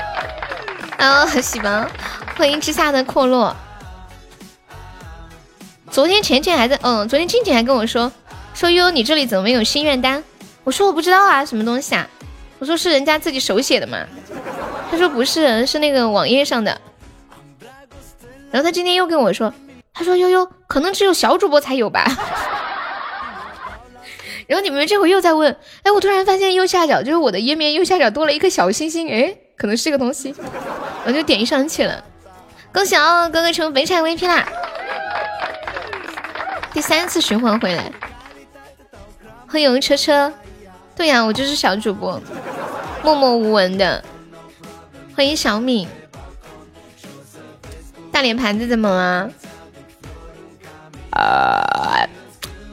啊，喜欢，欢迎之下的阔落。昨天浅浅还在，嗯，昨天静静还跟我说，说悠悠你这里怎么没有心愿单？我说我不知道啊，什么东西啊？我说是人家自己手写的嘛。他说不是，是那个网页上的。然后他今天又跟我说，他说悠悠可能只有小主播才有吧。然后你们这会又在问，哎，我突然发现右下角就是我的页面右下角多了一颗小星星，哎，可能是个东西，我就点上去了。恭喜哦，哥哥成为本场 VP 啦！第三次循环回来，欢迎车车。对呀，我就是小主播，默默无闻的。欢迎小敏，大脸盘子怎么了？啊，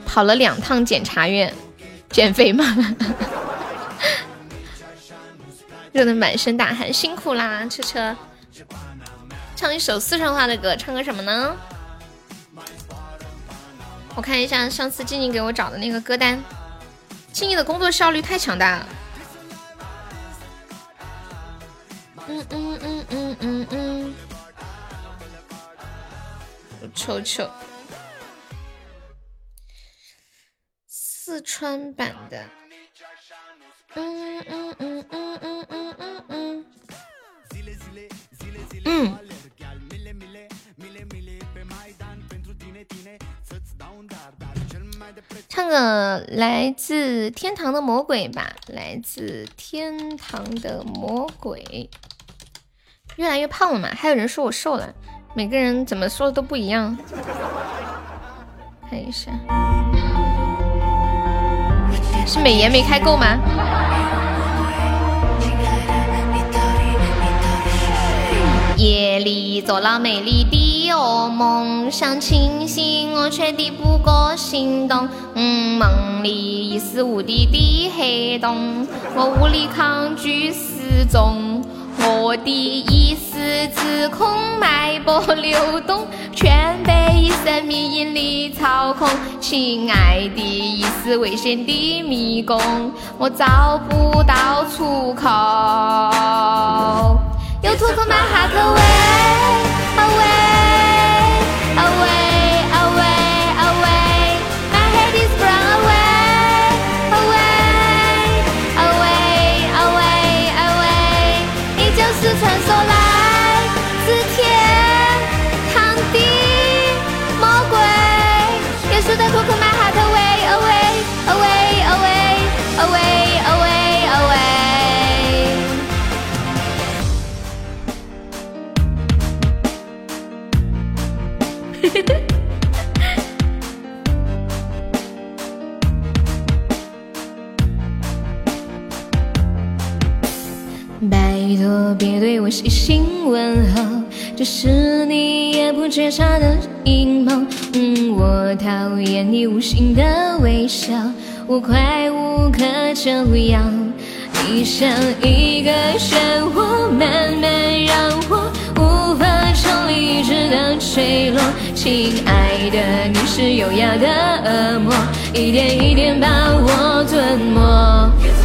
跑了两趟检察院。减肥吗？热的满身大汗，辛苦啦，车车。唱一首四川话的歌，唱个什么呢？我看一下上次静静给我找的那个歌单。静静的工作效率太强大了。嗯嗯嗯嗯嗯嗯。我瞅瞅，四川版的。嗯嗯嗯嗯嗯嗯嗯嗯。嗯。唱个来自天堂的魔鬼吧，来自天堂的魔鬼。越来越胖了嘛？还有人说我瘦了，每个人怎么说的都不一样。看一下，是美颜没开够吗？夜里做了美丽的噩梦，想清醒我却抵不过心动。嗯，梦里一丝无底的黑洞，我无力抗拒失踪。我的一丝子空脉搏流动，全被神秘引力操控。亲爱的，一丝危险的迷宫，我找不到出口。又突破曼哈特威 away away 别对我细心问候，这是你也不觉察的阴谋。嗯，我讨厌你无心的微笑，我快无可救药。你像一个漩涡，慢慢让我无法抽离，直到坠落。亲爱的，你是优雅的恶魔，一点一点把我吞没。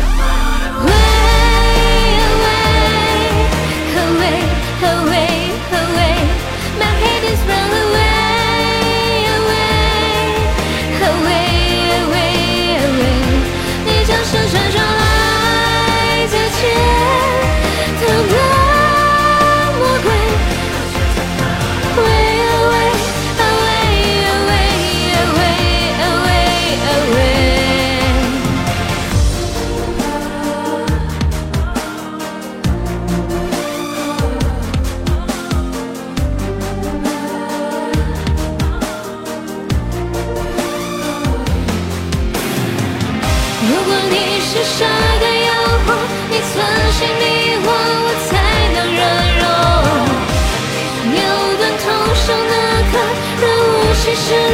should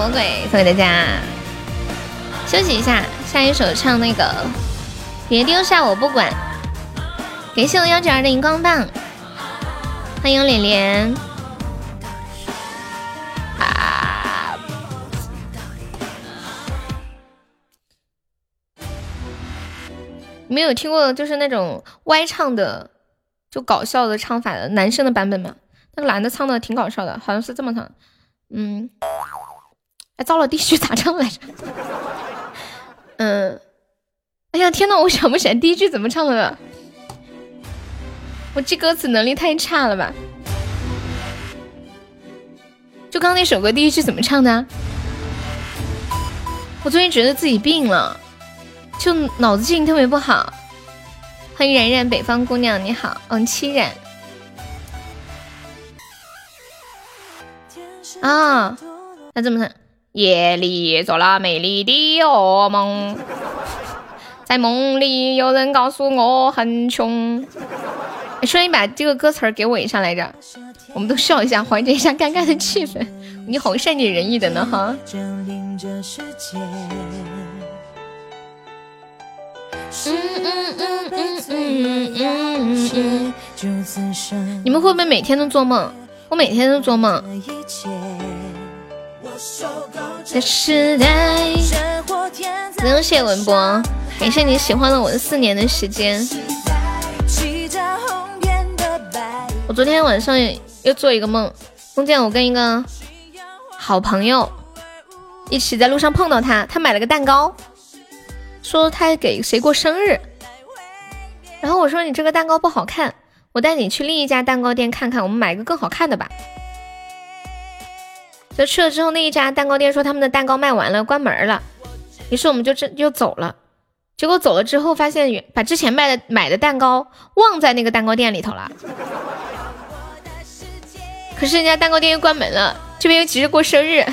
魔鬼，送给大家。休息一下，下一首唱那个《别丢下我不管》。感谢我幺九二的荧光棒，欢迎脸脸。啊！没有听过就是那种歪唱的，就搞笑的唱法的男生的版本吗？那个男的唱的挺搞笑的，好像是这么唱。嗯，哎，糟了，第一句咋唱来着？嗯，哎呀，天呐，我想不起来第一句怎么唱的了。我记歌词能力太差了吧？就刚那首歌第一句怎么唱的？我最近觉得自己病了，就脑子记性特别不好。欢迎冉冉，北方姑娘你好，嗯，七冉。啊，那这么唱？夜里做了美丽的噩梦，在梦里有人告诉我很穷。说你把这个歌词儿给我一下来着，我们都笑一下，缓解一下尴尬的气氛。你好善解人意的呢哈。你们会不会每天都做梦？我每天都做梦。在时代，不用谢文博，感谢你喜欢了我四年的时间。我昨天晚上又做一个梦，梦见我跟一个好朋友一起在路上碰到他，他买了个蛋糕，说他给谁过生日。然后我说你这个蛋糕不好看，我带你去另一家蛋糕店看看，我们买个更好看的吧。就去了之后，那一家蛋糕店说他们的蛋糕卖完了，关门了。于是我们就这就走了。结果走了之后，发现把之前卖的买的蛋糕忘在那个蛋糕店里头了。可是人家蛋糕店又关门了，这边又急着过生日，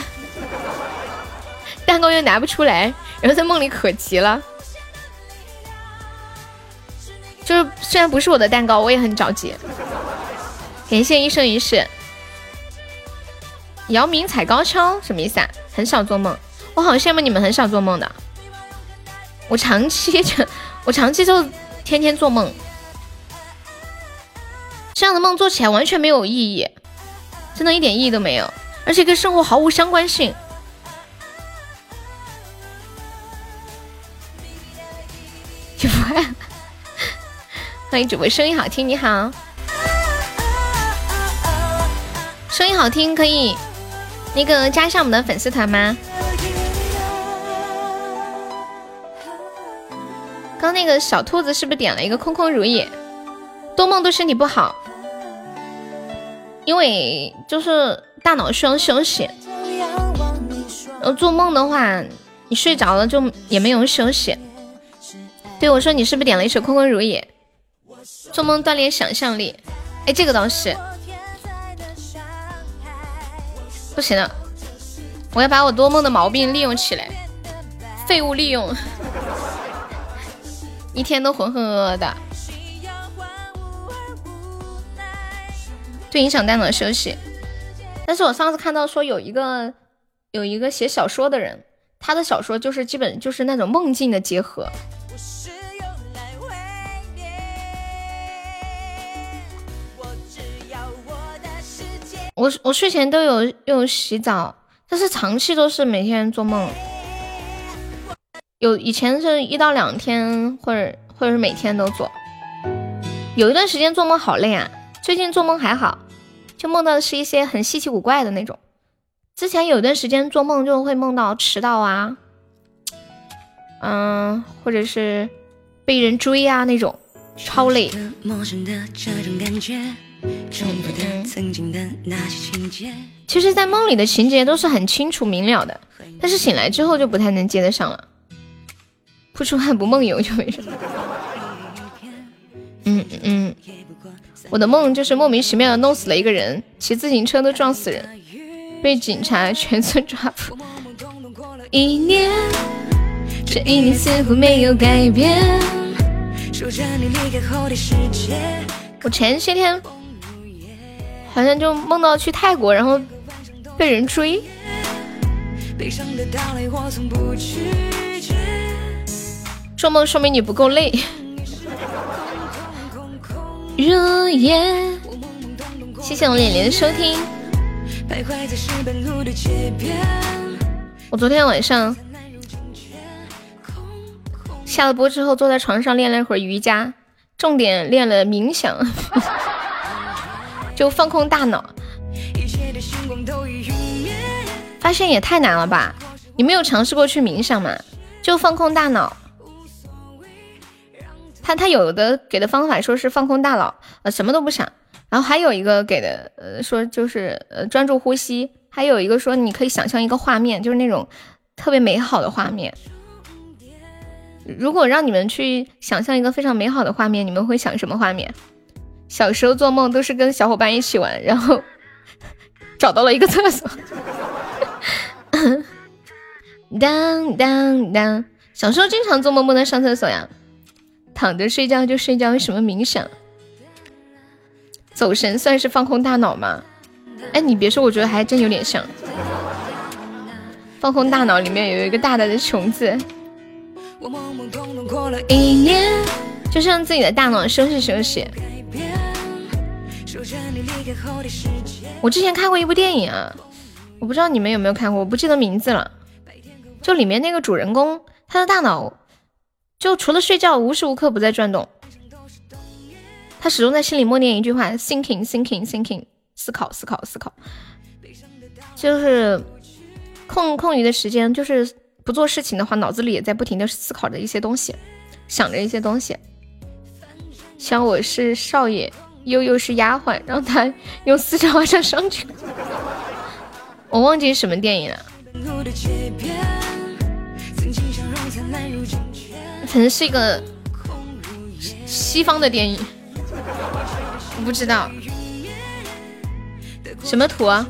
蛋糕又拿不出来，然后在梦里可急了。就是虽然不是我的蛋糕，我也很着急。感谢一生一世。姚明踩高跷什么意思啊？很少做梦，我好羡慕你们很少做梦的。我长期就我长期就天天做梦，这样的梦做起来完全没有意义。真的一点意义都没有，而且跟生活毫无相关性。你不爱？欢迎主播，声音好听，你好，声音好听可以那个加上我们的粉丝团吗？刚那个小兔子是不是点了一个空空如也？多梦对身体不好。因为就是大脑需要休息，然后做梦的话，你睡着了就也没有休息。对我说，你是不是点了一首《空空如也》？做梦锻炼想象力，哎，这个倒是不行了，我要把我多梦的毛病利用起来，废物利用，一天都浑浑噩噩的。就影响大脑休息，但是我上次看到说有一个有一个写小说的人，他的小说就是基本就是那种梦境的结合。我我睡前都有有洗澡，但是长期都是每天做梦，有以前是一到两天或者或者是每天都做，有一段时间做梦好累啊。最近做梦还好，就梦到的是一些很稀奇古怪的那种。之前有一段时间做梦就会梦到迟到啊，嗯，或者是被人追啊那种，超累。其实，在梦里的情节都是很清楚明了的，但是醒来之后就不太能接得上了。不出汗不梦游就没事。嗯嗯。我的梦就是莫名其妙的弄死了一个人，骑自行车都撞死人，被警察全村抓捕。一年，这一年似乎没有改变。我前些天好像就梦到去泰国，然后被人追。做梦说明你不够累。谢谢我脸脸的收听。我昨天晚上下了播之后，坐在床上练了一会儿瑜伽，重点练了冥想，就放空大脑。发现也太难了吧？你没有尝试过去冥想吗？就放空大脑。他他有的给的方法说是放空大脑，呃，什么都不想。然后还有一个给的，呃，说就是呃专注呼吸。还有一个说你可以想象一个画面，就是那种特别美好的画面。如果让你们去想象一个非常美好的画面，你们会想什么画面？小时候做梦都是跟小伙伴一起玩，然后 找到了一个厕所。当当当！小时候经常做梦梦到上厕所呀，躺着睡觉就睡觉，为什么冥想？走神算是放空大脑吗？哎，你别说，我觉得还真有点像。放空大脑里面有一个大大的虫子。一年，就是让自己的大脑休息休息。我之前看过一部电影啊，我不知道你们有没有看过，我不记得名字了。就里面那个主人公，他的大脑就除了睡觉，无时无刻不在转动。他始终在心里默念一句话：thinking thinking thinking，思考思考思考。就是空空余的时间，就是。不做事情的话，脑子里也在不停的思考着一些东西，想着一些东西。想我是少爷，悠悠是丫鬟，让他用四川话唱双曲。我忘记什么电影了，可能是一个西方的电影，我不知道什么图啊。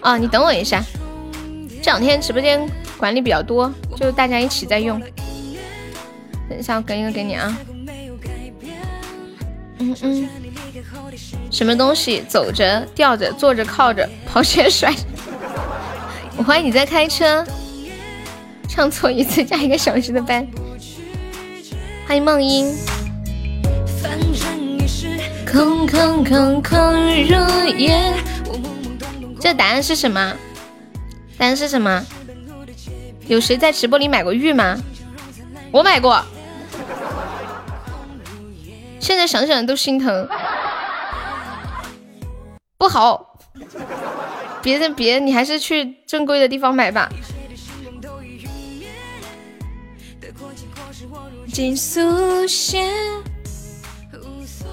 啊，你等我一下，这两天直播间管理比较多，就大家一起在用。等一下，我给一个给你啊。嗯嗯。什么东西？走着、吊着、坐着、靠着、跑起甩。我怀疑你在开车。唱错一次加一个小时的班。欢迎梦音。空空空空如也。这答案是什么？答案是什么？有谁在直播里买过玉吗？我买过，现在想想都心疼，不好。别的别，你还是去正规的地方买吧。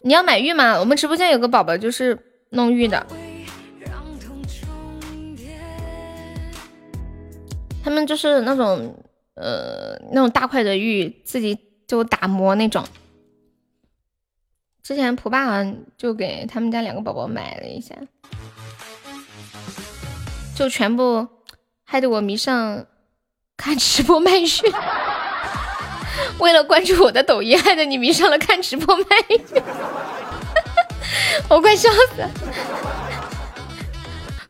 你要买玉吗？我们直播间有个宝宝就是弄玉的。他们就是那种，呃，那种大块的玉，自己就打磨那种。之前蒲爸好像就给他们家两个宝宝买了一下，就全部害得我迷上看直播卖血。为了关注我的抖音，害得你迷上了看直播卖血，我快笑死了，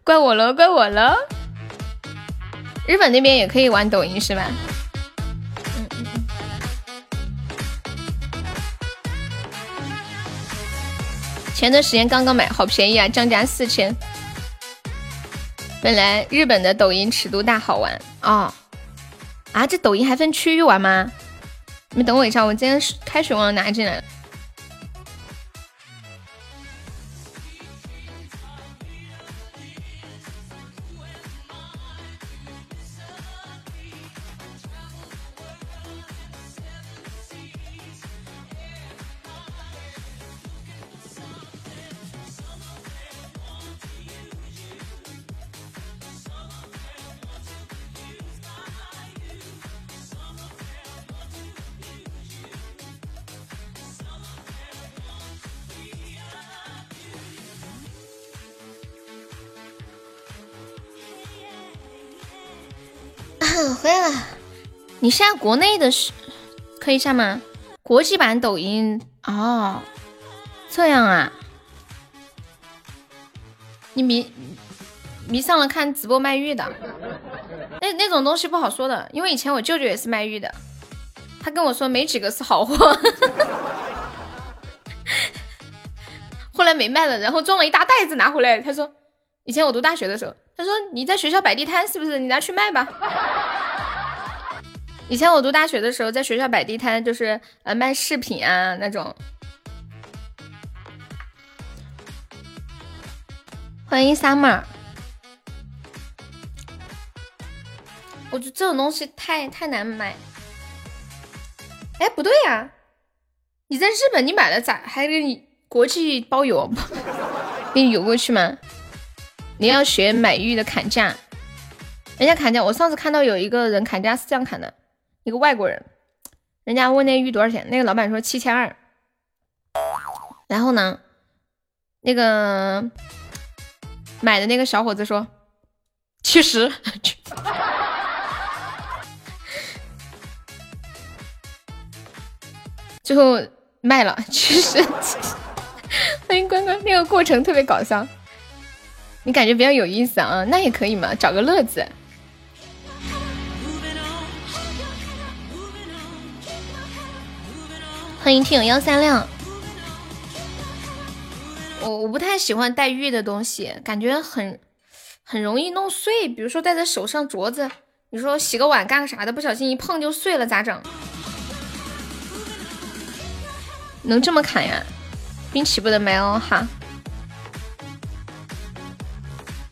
怪我了，怪我了。日本那边也可以玩抖音是吧？前段时间刚刚买，好便宜啊，降价四千。本来日本的抖音尺度大，好玩啊啊！这抖音还分区域玩吗？你们等我一下，我今天开水忘了拿进来了。你现在国内的是可以下吗？国际版抖音哦，这样啊？你迷迷上了看直播卖玉的，那那种东西不好说的，因为以前我舅舅也是卖玉的，他跟我说没几个是好货，后来没卖了，然后装了一大袋子拿回来，他说以前我读大学的时候。他说：“你在学校摆地摊是不是？你拿去卖吧。以前我读大学的时候，在学校摆地摊，就是呃卖饰品啊那种。”欢迎 summer。我觉得这种东西太太难买。哎，不对呀，你在日本你买了咋还给你国际包邮？给你邮过去吗？你要学买玉的砍价，人家砍价，我上次看到有一个人砍价是这样砍的，一个外国人，人家问那玉多少钱，那个老板说七千二，然后呢，那个买的那个小伙子说七十，最后卖了七十，欢迎关关，那个过程特别搞笑。你感觉比较有意思啊？那也可以嘛，找个乐子。欢迎听友幺三六。我我不太喜欢带玉的东西，感觉很很容易弄碎。比如说戴在手上镯子，你说洗个碗干个啥的，不小心一碰就碎了，咋整？能这么砍呀？兵起不得没哦，哈。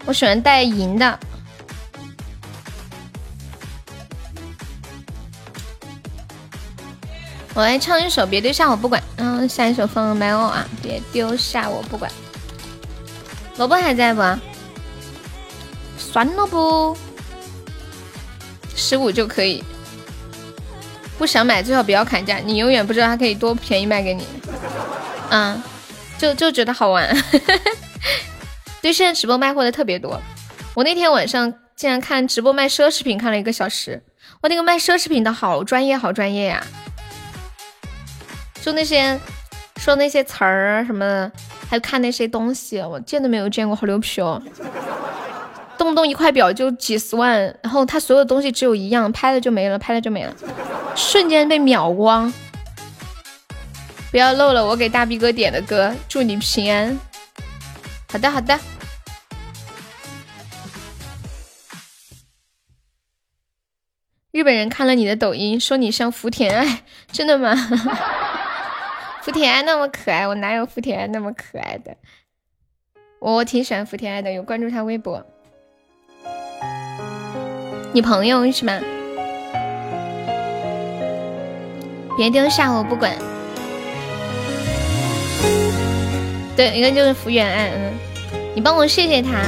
我喜欢带银的。我来唱一首《别丢下我不管》，然后下一首放《My o 啊，《别丢下我不管》。萝卜还在不？酸萝卜，十五就可以。不想买最好不要砍价，你永远不知道它可以多便宜卖给你。嗯，就就觉得好玩。对，现在直播卖货的特别多。我那天晚上竟然看直播卖奢侈品，看了一个小时。哇，那个卖奢侈品的好专业，好专业呀！就那些说那些词儿什么的，还有看那些东西，我见都没有见过，好牛皮哦！动不动一块表就几十万，然后他所有东西只有一样，拍了就没了，拍了就没了，瞬间被秒光。不要漏了我给大逼哥点的歌，祝你平安。好的，好的。日本人看了你的抖音，说你像福田爱，真的吗？福田爱那么可爱，我哪有福田爱那么可爱的？我挺喜欢福田爱的，有关注他微博。你朋友是吗？别丢下我不管。对，一个就是福原爱，嗯，你帮我谢谢他。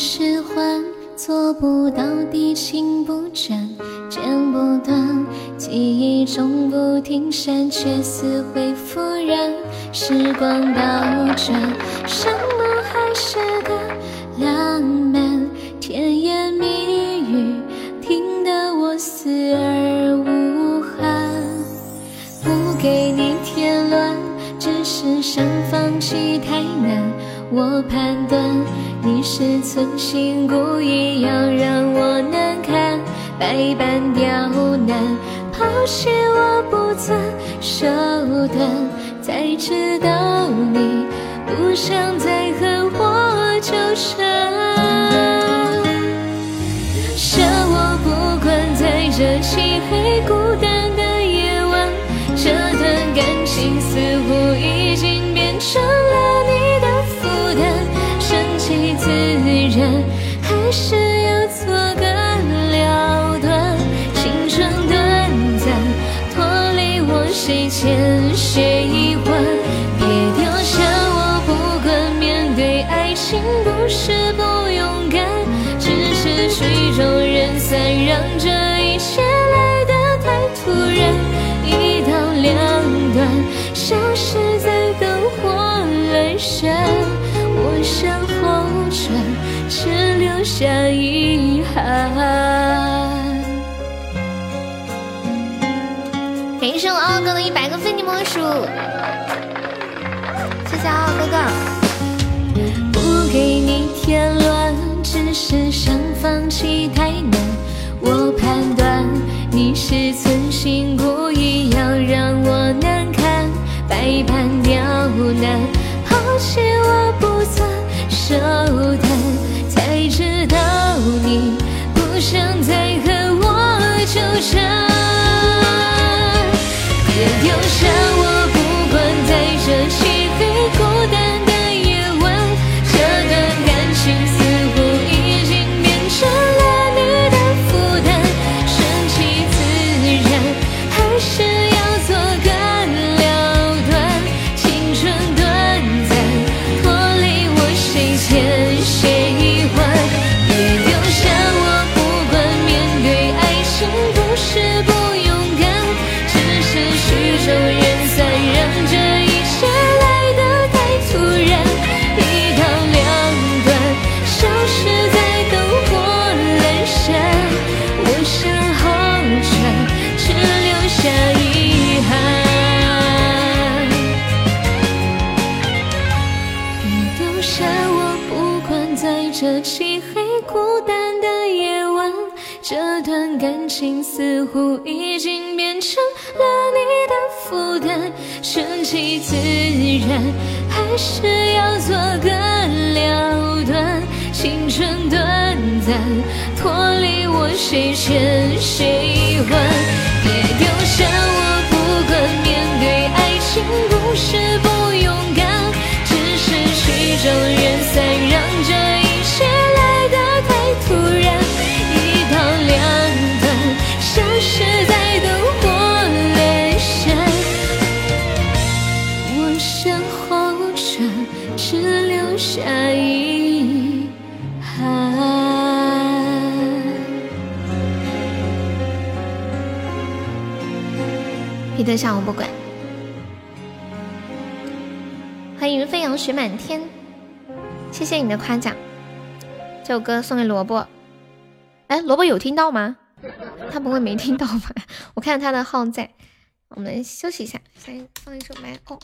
是幻，做不到地情不转，剪不断，记忆中不停闪，却死灰复燃。时光倒转，什么还是个浪漫？甜言蜜语听得我死而无憾，不给你添乱，只是想放弃太难。我判断你是存心故意要让我难堪，百般刁难，抛弃我不曾手段，才知道你不想再和我纠缠。舍我不管，在这漆黑孤单的夜晚，这段感情似乎已经变成了你还是要做个了断。青春短暂，脱离我谁欠谁？下遗憾。感谢我傲哥的一百个非你莫属，谢谢傲哥哥。不给你添乱，只是想放弃太难。我判断。你是存心故意要让我似乎已经变成了你的负担，顺其自然，还是要做个了断？青春短暂，脱离我谁欠谁还？别丢下我彼得下我不管。欢迎飞扬雪满天，谢谢你的夸奖。这首歌送给萝卜。哎，萝卜有听到吗？他不会没听到吧？我看他的号在。我们休息一下，先放一首《麦哦。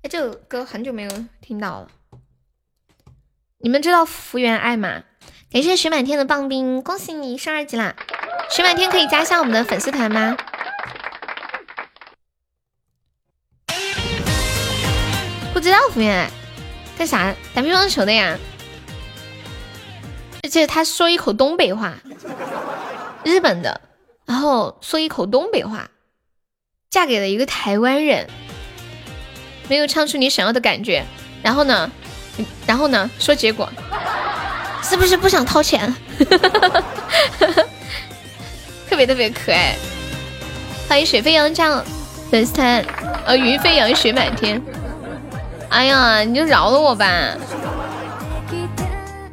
哎，这首歌很久没有听到了。你们知道福原爱吗？感谢雪满天的棒冰，恭喜你升二级啦！雪满天可以加一下我们的粉丝团吗？不知道福原爱干啥？打乒乓球的呀。而且他说一口东北话，日本的，然后说一口东北话，嫁给了一个台湾人，没有唱出你想要的感觉。然后呢，然后呢，说结果是不是不想掏钱？特别特别可爱。欢迎水飞扬酱粉丝团，呃，云飞扬雪满天。哎呀，你就饶了我吧。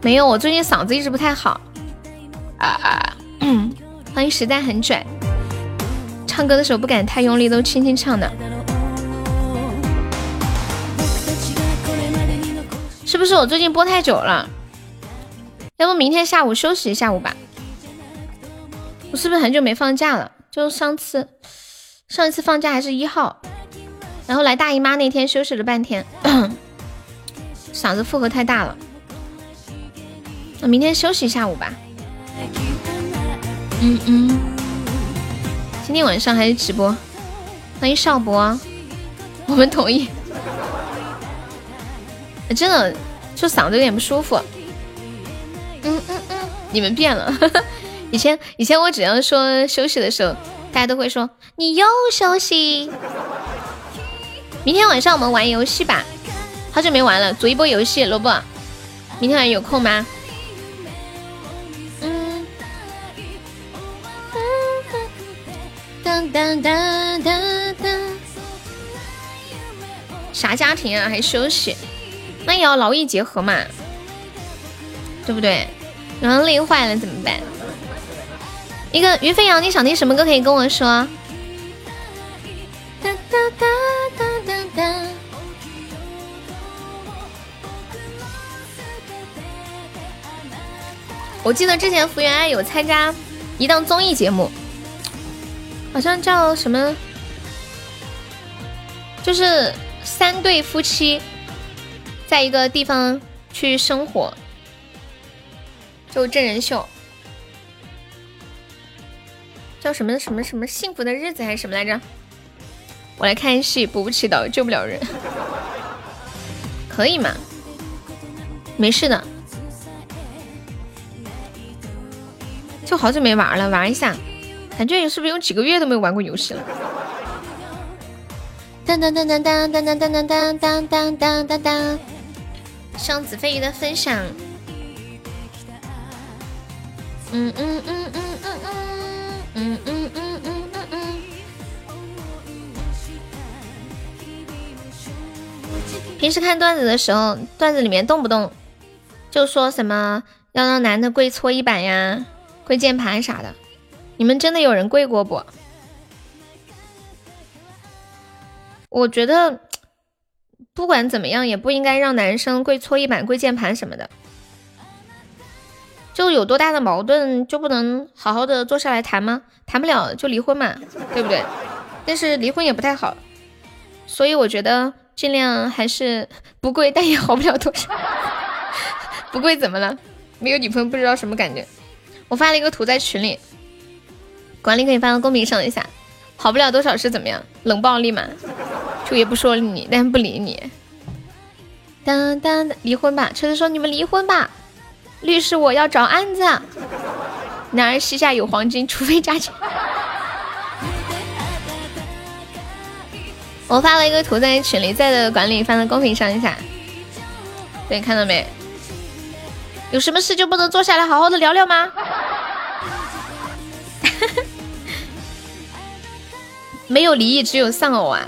没有，我最近嗓子一直不太好。啊啊！嗯，欢迎时代很拽。唱歌的时候不敢太用力，都轻轻唱的。是不是我最近播太久了？要不明天下午休息一下午吧？我是不是很久没放假了？就上次，上一次放假还是一号，然后来大姨妈那天休息了半天，嗓子负荷太大了。那明天休息一下午吧。嗯嗯，今天晚上还是直播。欢迎少博，我们同意。真的，就嗓子有点不舒服。嗯嗯嗯，你们变了。以前以前我只要说休息的时候，大家都会说你又休息。明天晚上我们玩游戏吧，好久没玩了，组一波游戏，萝卜，明天晚上有空吗？嗯。当当当当当。啥家庭啊？还休息？那也要劳逸结合嘛，对不对？然后累坏了怎么办？一个于飞扬，你想听什么歌可以跟我说。哒哒哒哒哒我记得之前福原爱有参加一档综艺节目，好像叫什么，就是三对夫妻在一个地方去生活，就真人秀。叫什么什么什么幸福的日子还是什么来着？我来看戏，补不起的救不了人，可以吗？没事的，就好久没玩了，玩一下，感觉是不是有几个月都没有玩过游戏了？当当当当当当当当当当当当当当，向子飞鱼的分享，嗯嗯嗯嗯嗯嗯。嗯嗯嗯嗯嗯嗯。平时看段子的时候，段子里面动不动就说什么要让男的跪搓衣板呀、跪键盘啥的，你们真的有人跪过不？我觉得不管怎么样，也不应该让男生跪搓衣板、跪键盘什么的。就有多大的矛盾就不能好好的坐下来谈吗？谈不了就离婚嘛，对不对？但是离婚也不太好，所以我觉得尽量还是不跪，但也好不了多少。不跪怎么了？没有女朋友不知道什么感觉。我发了一个图在群里，管理可以发到公屏上一下。好不了多少是怎么样？冷暴力嘛，就也不说你，但不理你。当当，离婚吧！车子说你们离婚吧。律师，我要找案子。男儿膝下有黄金，除非诈钱。我发了一个图在群里，在的管理发到公屏上一下。对，看到没？有什么事就不能坐下来好好的聊聊吗？没有离异，只有丧偶啊！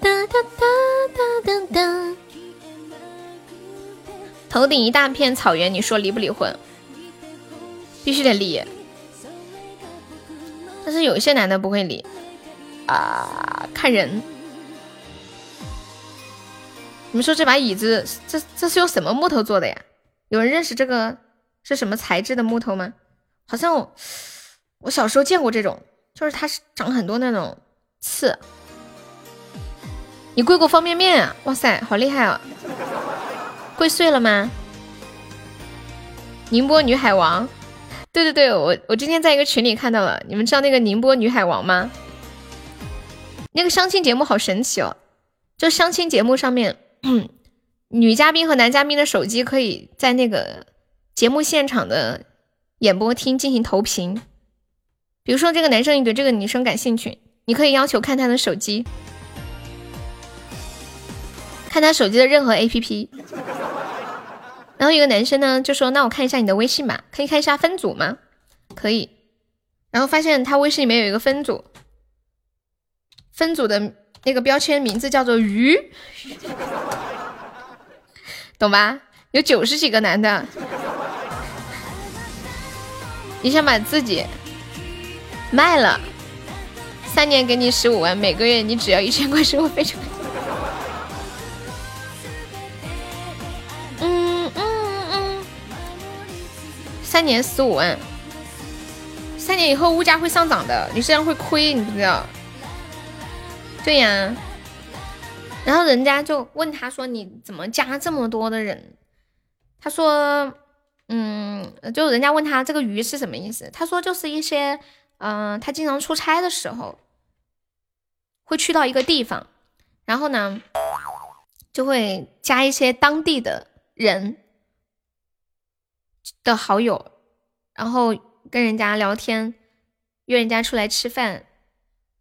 哒哒哒哒哒哒。头顶一大片草原，你说离不离婚？必须得离。但是有一些男的不会离啊，看人。你们说这把椅子，这这是用什么木头做的呀？有人认识这个是什么材质的木头吗？好像我我小时候见过这种。就是它是长很多那种刺，你跪过方便面啊？哇塞，好厉害啊！跪碎了吗？宁波女海王，对对对，我我今天在一个群里看到了，你们知道那个宁波女海王吗？那个相亲节目好神奇哦，就相亲节目上面，嗯女嘉宾和男嘉宾的手机可以在那个节目现场的演播厅进行投屏。比如说，这个男生你对这个女生感兴趣，你可以要求看他的手机，看他手机的任何 APP。然后一个男生呢就说：“那我看一下你的微信吧，可以看一下分组吗？”可以。然后发现他微信里面有一个分组，分组的那个标签名字叫做“鱼”，懂吧？有九十几个男的，你想把自己。卖了，三年给你十五万，每个月你只要一千块生活费就。嗯嗯嗯，三年十五万，三年以后物价会上涨的，你这样会亏，你不知道？对呀，然后人家就问他说：“你怎么加这么多的人？”他说：“嗯，就人家问他这个鱼是什么意思？”他说：“就是一些。”嗯，他经常出差的时候，会去到一个地方，然后呢，就会加一些当地的人的好友，然后跟人家聊天，约人家出来吃饭，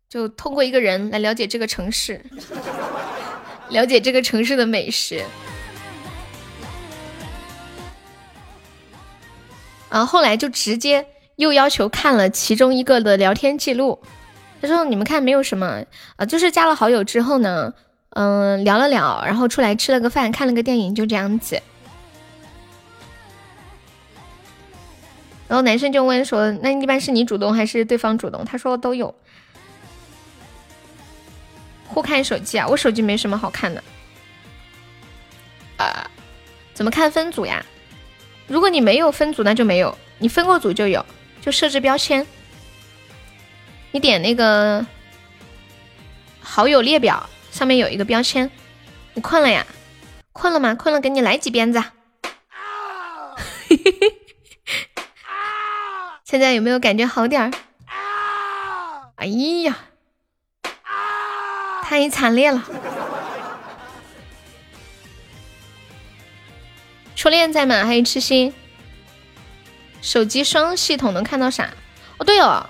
就通过一个人来了解这个城市，了解这个城市的美食。然后后来就直接。又要求看了其中一个的聊天记录，他说：“你们看没有什么啊，就是加了好友之后呢，嗯，聊了聊，然后出来吃了个饭，看了个电影，就这样子。”然后男生就问说：“那一般是你主动还是对方主动？”他说：“都有。”互看手机啊，我手机没什么好看的。啊，怎么看分组呀？如果你没有分组，那就没有；你分过组就有。就设置标签，你点那个好友列表上面有一个标签。你困了呀？困了吗？困了，给你来几鞭子。现在有没有感觉好点儿？哎呀，太惨烈了！初恋在吗？还有痴心。手机双系统能看到啥？哦，对哦，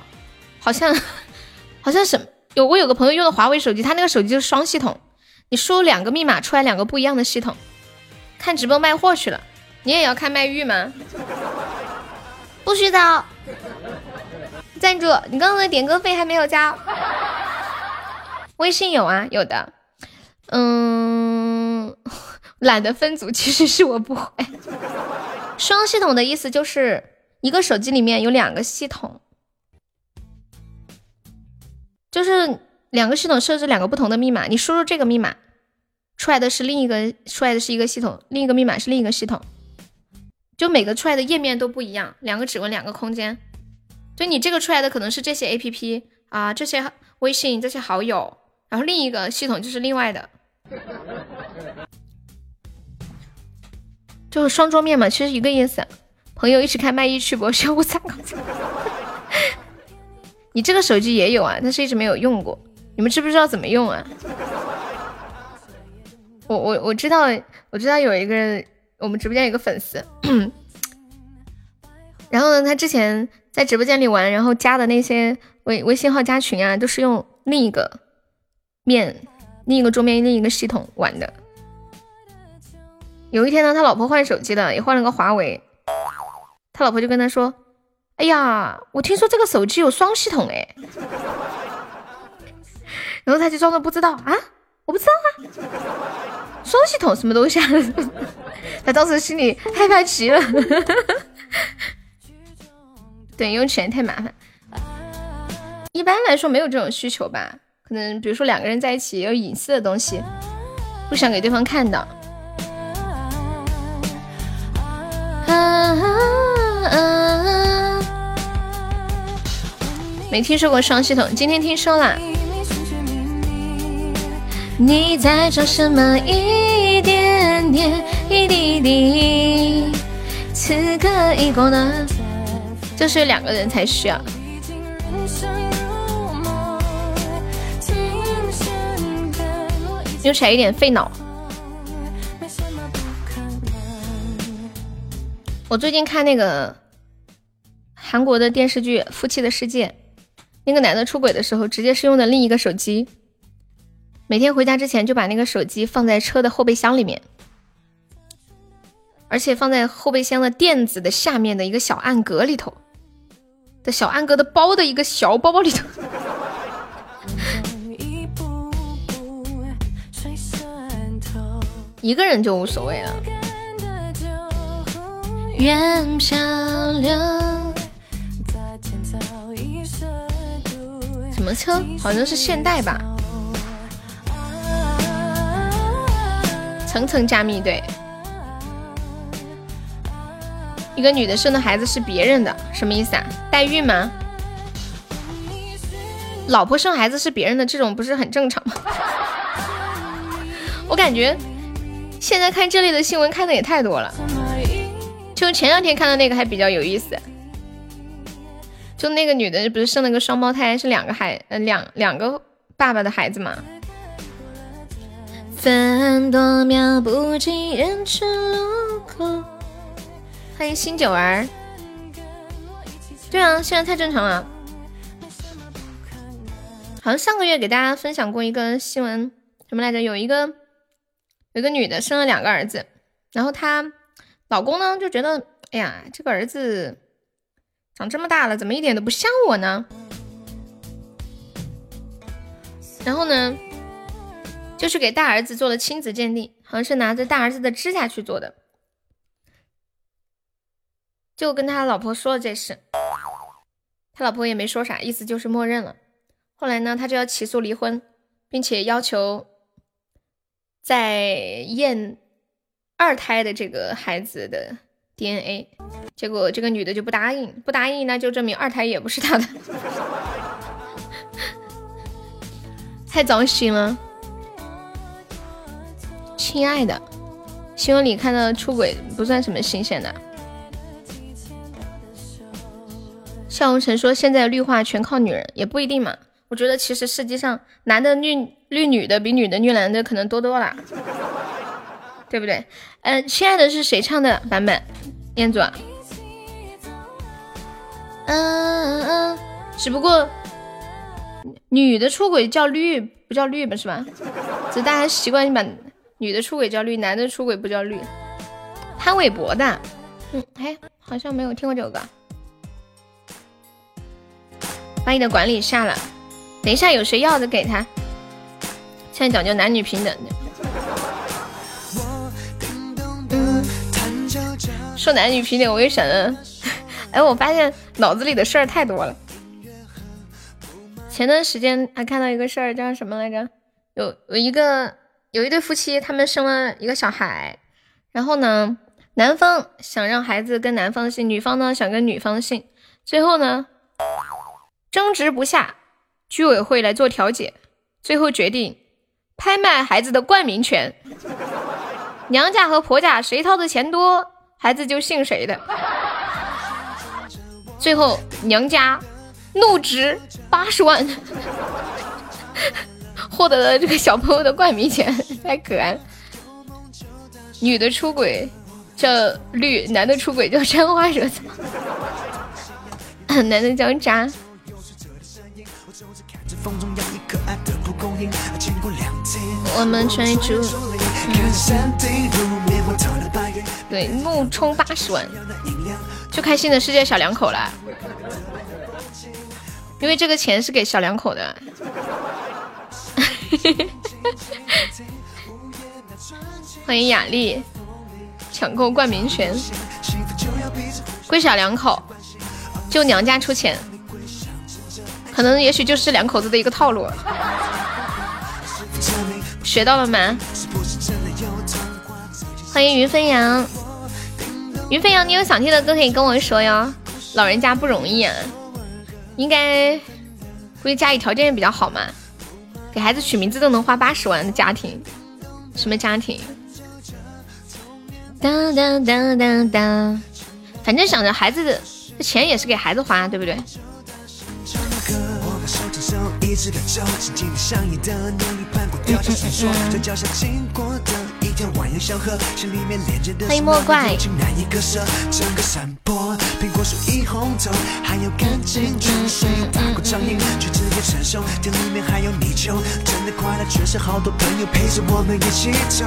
好像 好像什有我有个朋友用的华为手机，他那个手机就是双系统，你输两个密码出来两个不一样的系统。看直播卖货去了，你也要看卖玉吗？不许走！赞助，你刚刚的点歌费还没有交。微信有啊，有的。嗯，懒得分组，其实是我不会。双系统的意思就是。一个手机里面有两个系统，就是两个系统设置两个不同的密码，你输入这个密码，出来的是另一个，出来的是一个系统，另一个密码是另一个系统，就每个出来的页面都不一样，两个指纹，两个空间，就你这个出来的可能是这些 A P P 啊，这些微信，这些好友，然后另一个系统就是另外的。就是双桌面嘛，其实一个意思。朋友一起开卖艺去不？小五三个。你这个手机也有啊，但是一直没有用过。你们知不知道怎么用啊？我我我知道，我知道有一个我们直播间有个粉丝，然后呢，他之前在直播间里玩，然后加的那些微微信号加群啊，都是用另一个面、另一个桌面、另一个系统玩的。有一天呢，他老婆换手机了，也换了个华为，他老婆就跟他说：“哎呀，我听说这个手机有双系统哎。”然后他就装作不知道啊，我不知道啊。双系统什么东西啊？他当时心里害怕极了。对，用起来太麻烦。一般来说没有这种需求吧？可能比如说两个人在一起有隐私的东西，不想给对方看到。没听说过双系统，今天听说了。你在找什么？一点点，一滴滴，此刻已过了。就是两个人才需要。用起来有点费脑。我最近看那个韩国的电视剧《夫妻的世界》，那个男的出轨的时候，直接是用的另一个手机。每天回家之前就把那个手机放在车的后备箱里面，而且放在后备箱的垫子的下面的一个小暗格里头，的小暗格的包的一个小包包里头。一个人就无所谓了。什么车？好像是现代吧。层层加密，对，一个女的生的孩子是别人的，什么意思啊？代孕吗？老婆生孩子是别人的，这种不是很正常吗？我感觉现在看这类的新闻看的也太多了，就前两天看的那个还比较有意思，就那个女的不是生了个双胞胎，是两个孩，呃，两两个爸爸的孩子嘛？分多秒不及人群路口。欢迎新九儿。对啊，现在太正常了。好像上个月给大家分享过一个新闻，什么来着？有一个有个女的生了两个儿子，然后她老公呢就觉得，哎呀，这个儿子长这么大了，怎么一点都不像我呢？然后呢？就是给大儿子做了亲子鉴定，好像是拿着大儿子的指甲去做的，就跟他老婆说了这事，他老婆也没说啥，意思就是默认了。后来呢，他就要起诉离婚，并且要求在验二胎的这个孩子的 DNA，结果这个女的就不答应，不答应那就证明二胎也不是他的，太糟心了。亲爱的，新闻里看到出轨不算什么新鲜的。向红尘说：“现在绿化全靠女人，也不一定嘛。我觉得其实世界上男的绿绿女的比女的绿男的可能多多了，对不对？”嗯，亲爱的是谁唱的版本？彦祖。嗯嗯，只不过女的出轨叫绿，不叫绿吧？是吧？只大家习惯性把。女的出轨叫绿，男的出轨不叫绿。潘玮柏的，嗯，哎，好像没有听过这首歌。把你的管理下了，等一下有谁要的给他。现在讲究男女平等的。说男女平等，我又想，哎，我发现脑子里的事儿太多了。前段时间还看到一个事儿，叫什么来着？有有一个。有一对夫妻，他们生了一个小孩，然后呢，男方想让孩子跟男方姓，女方呢想跟女方姓，最后呢争执不下，居委会来做调解，最后决定拍卖孩子的冠名权。娘家和婆家谁掏的钱多，孩子就姓谁的。最后娘家怒值八十万，获得了这个小朋友的冠名权，太可爱。女的出轨叫绿，男的出轨叫沾花惹草，男的叫渣。我们追逐。对，怒充八十万，就开心的世界小两口了，因为这个钱是给小两口的。欢迎雅丽，抢购冠名权，归小两口，就娘家出钱，可能也许就是两口子的一个套路。学到了吗？欢迎云飞扬，云飞扬，你有想听的歌可以跟我说哟。老人家不容易啊，应该估计家里条件也比较好嘛，给孩子取名字都能花八十万的家庭，什么家庭？当当当当当，反正想着孩子的钱也是给孩子花，对不对？直的走，的力，在脚下经过的一条蜿蜒小河，心里面连着的莫怪，难以割舍。整个山坡，苹果树红透，还有干净泉水，打过，却直接承受。里面还有泥鳅，真的快乐，是好多朋友陪着我们一起走。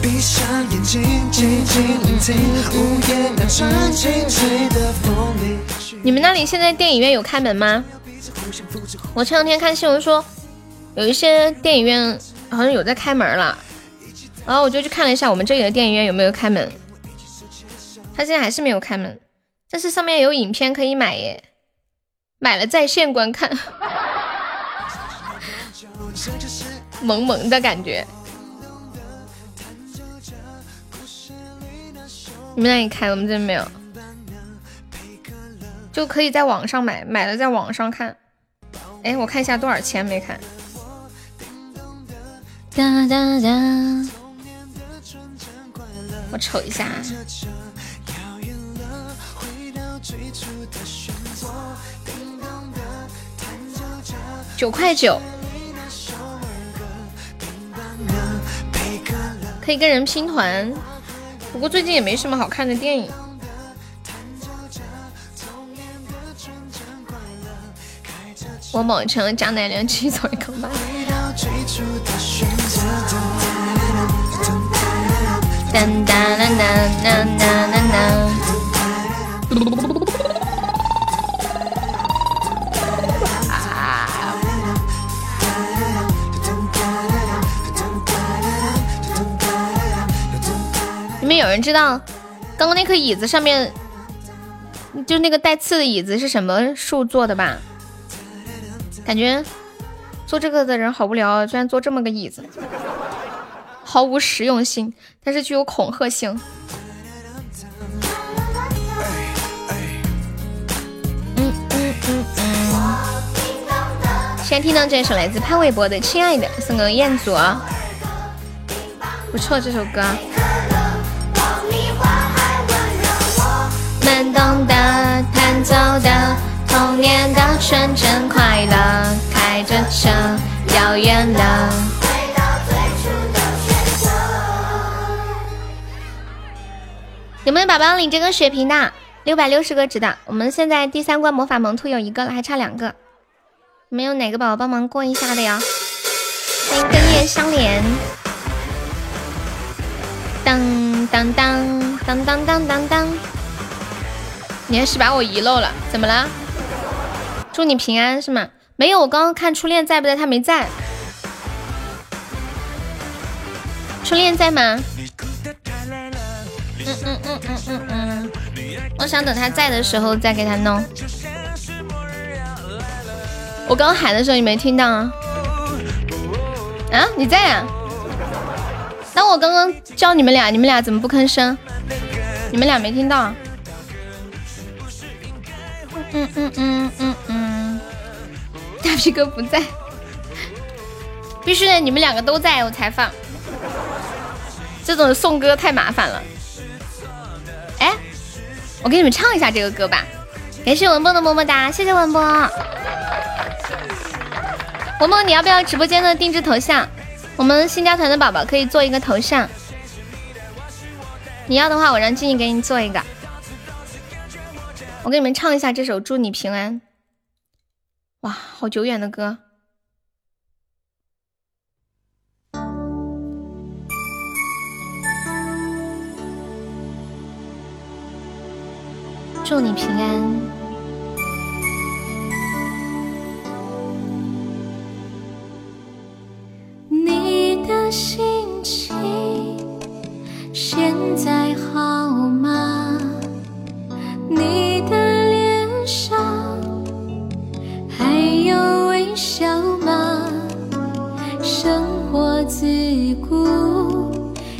闭上眼睛，静静聆听，那串清脆的风铃。你们那里现在电影院有开门吗？我前两天看新闻说，有一些电影院好像有在开门了，然后我就去看了一下我们这里的电影院有没有开门，他现在还是没有开门，但是上面有影片可以买耶，买了在线观看，萌萌的感觉。你们那里开，我们这边没有，就可以在网上买，买了在网上看。哎，我看一下多少钱没看。哒哒哒，我瞅一下。九块九，可以跟人拼团。不过最近也没什么好看的电影。我某城张奶娘去走一个吧。当当当当当当当。你们有人知道刚刚那颗椅子上面，就那个带刺的椅子是什么树做的吧？感觉做这个的人好无聊，居然做这么个椅子，毫无实用性，但是具有恐吓性。嗯嗯嗯嗯。先听到这首来自潘玮柏的《亲爱的》，送给彦祖，不错这首歌。慢动的，弹奏的。童年的纯真快乐，开着车，遥远的。回到最初的纯真有没有宝宝领这个血瓶的？六百六十个值的。我们现在第三关魔法萌兔有一个了，还差两个。没有哪个宝宝帮忙过一下的呀？欢迎根叶相连。当当当当当当当当。你还是把我遗漏了？怎么了？祝你平安是吗？没有，我刚刚看初恋在不在？他没在。初恋在吗？嗯嗯嗯嗯嗯嗯。我想等他在的时候再给他弄。我刚喊的时候你没听到啊？啊，你在啊？那我刚刚叫你们俩，你们俩怎么不吭声？你们俩没听到？嗯嗯嗯嗯嗯，大皮哥不在，必须得你们两个都在我才放。这种送歌太麻烦了。哎，我给你们唱一下这个歌吧。感谢文波的么么哒，谢谢文波。文波，你要不要直播间的定制头像？我们新加团的宝宝可以做一个头像。你要的话，我让静静给你做一个。我给你们唱一下这首《祝你平安》。哇，好久远的歌。祝你平安。你的心情现在好吗？你的脸上笑吗？生活自古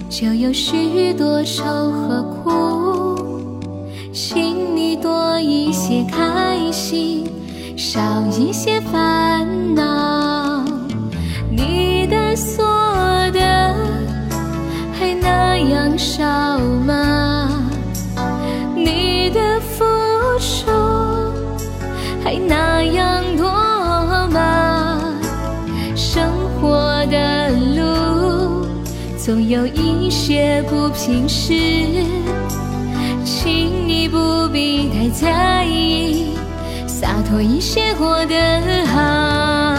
就有许多愁和苦，请你多一些开心，少一些烦恼。总有一些不平事，请你不必太在意，洒脱一些过得好。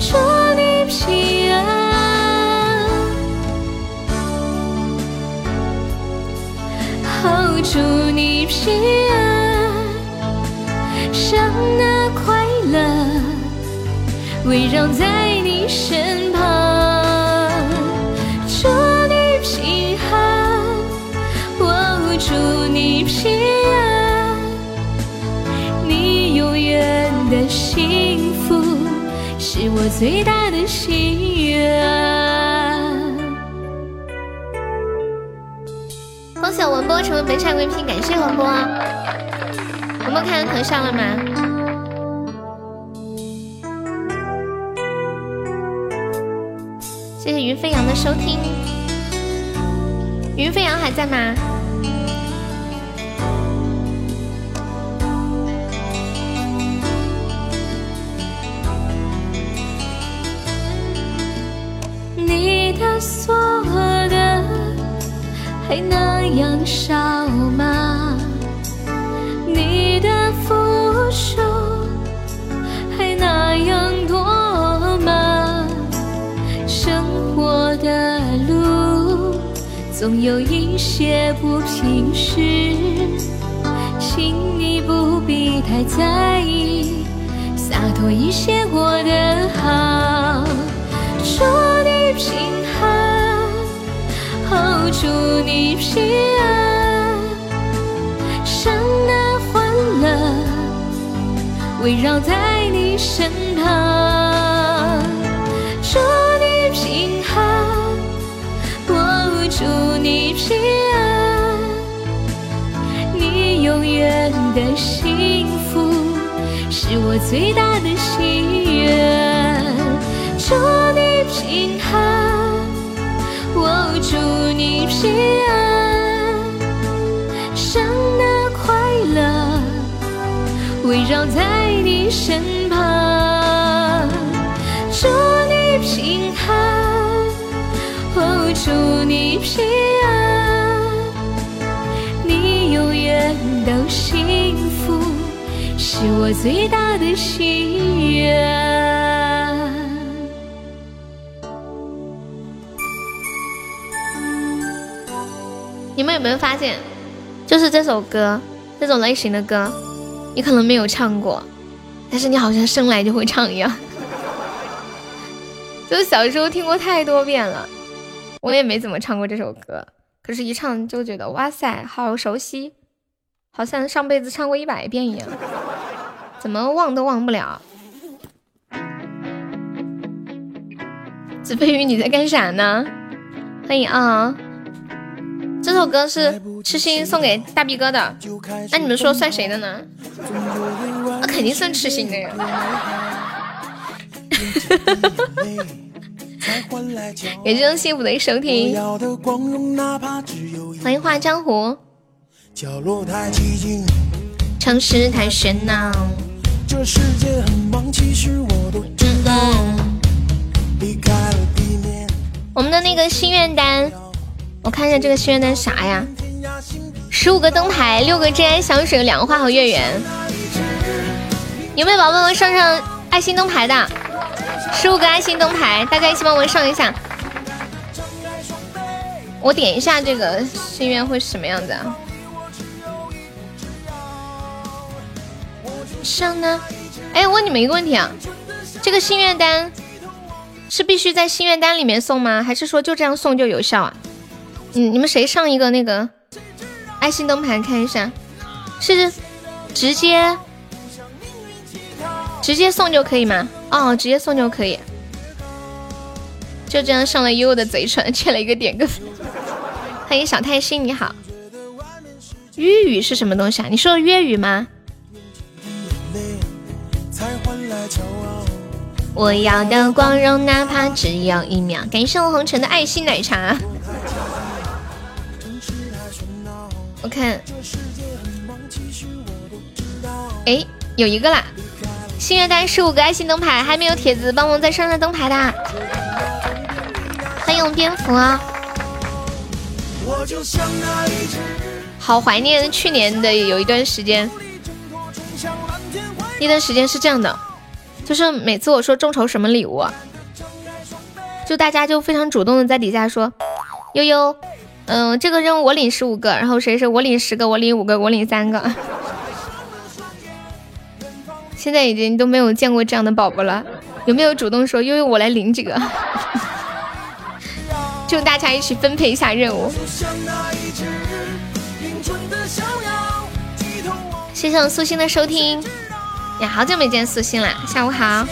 祝你平安，哦，祝你平安，让那快乐围绕在你身幸福是我最大的心愿。恭喜文波成为本场 VP，感谢文波。文波看到头像了吗？谢谢云飞扬的收听。云飞扬还在吗？所得还那样少吗？你的付出还那样多吗？生活的路总有一些不平事，请你不必太在意，洒脱一些过得好。祝你平安，祝你平安，让那欢乐围绕在你身旁。祝你平安，我，祝你平安，你永远的幸福是我最大的心愿。祝你平安，我，祝你平安，让那快乐围绕在你身旁。祝你平安，哦，祝你平安，你永远都幸福，是我最大的心愿。你们有没有发现，就是这首歌这种类型的歌，你可能没有唱过，但是你好像生来就会唱一样。就是小时候听过太多遍了，我也没怎么唱过这首歌，可是一唱就觉得哇塞，好熟悉，好像上辈子唱过一百遍一样，怎么忘都忘不了。子飞鱼，你在干啥呢？欢迎啊！这首歌是痴心送给大 B 哥的，那你们说算谁的呢？那肯定算痴心的呀。感谢幸福的收听，欢迎画江湖。城市太喧闹。我们的那个心愿单，我看一下这个心愿单啥呀？十五个灯牌，六个真爱香水，两个花好月圆。有没有宝宝们上上爱心灯牌的？十五个爱心灯牌，大家一起帮我上一下。我点一下这个心愿会是什么样子啊？上呢？哎，问你们一个问题啊，这个心愿单是必须在心愿单里面送吗？还是说就这样送就有效啊？嗯，你们谁上一个那个爱心灯牌看一下？是直接直接送就可以吗？哦，直接送就可以。就这样上了悠悠的嘴唇，欠了一个点歌。欢迎小太心，你好。粤语是什么东西啊？你说的粤语吗？我要的光荣，哪怕只有一秒。感谢我红尘的爱心奶茶。我看，哎，有一个啦。心愿单十五个爱心灯牌，还没有铁子，帮忙再上上灯牌的。欢迎蝙蝠啊！好怀念去年的有一段时间，那段时间是这样的，就是每次我说众筹什么礼物，就大家就非常主动的在底下说，悠悠，嗯，这个任务我领十五个，然后谁谁我领十个，我领五个，我领三个。现在已经都没有见过这样的宝宝了，有没有主动说悠悠我来领几个？就大家一起分配一下任务。谢谢我素心的收听，呀，好久没见素心了，下午好。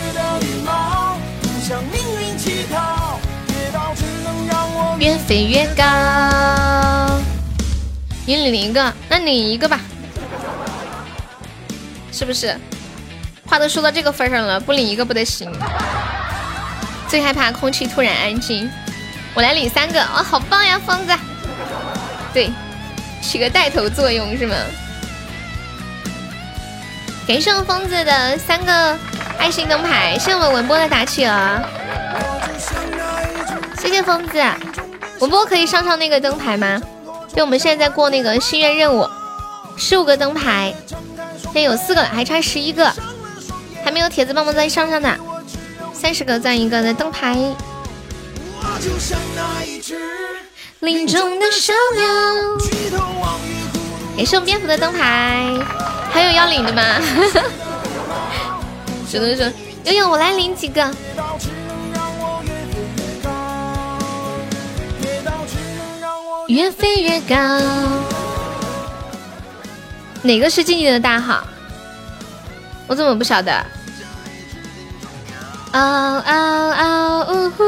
越飞越高，你领一个，那领一个吧，是不是？话都说到这个份上了，不领一个不得行。最害怕空气突然安静，我来领三个，哇，好棒呀，疯子！对，起个带头作用是吗？感谢我疯子的三个爱心灯牌，谢谢我们文波的打企鹅，谢谢疯子。文波可以上上那个灯牌吗？对，我们现在在过那个心愿任务，十五个灯牌，现在有四个了，还差十一个。还没有铁子帮忙再上上的，三十个赞一个的灯牌。林中的小鸟。也是我们蝙蝠的灯牌，还有要领的吗？只能说悠悠，我来领几个。越飞越高。哪个是静静的大号？我怎么不晓得？嗷嗷嗷呜呼！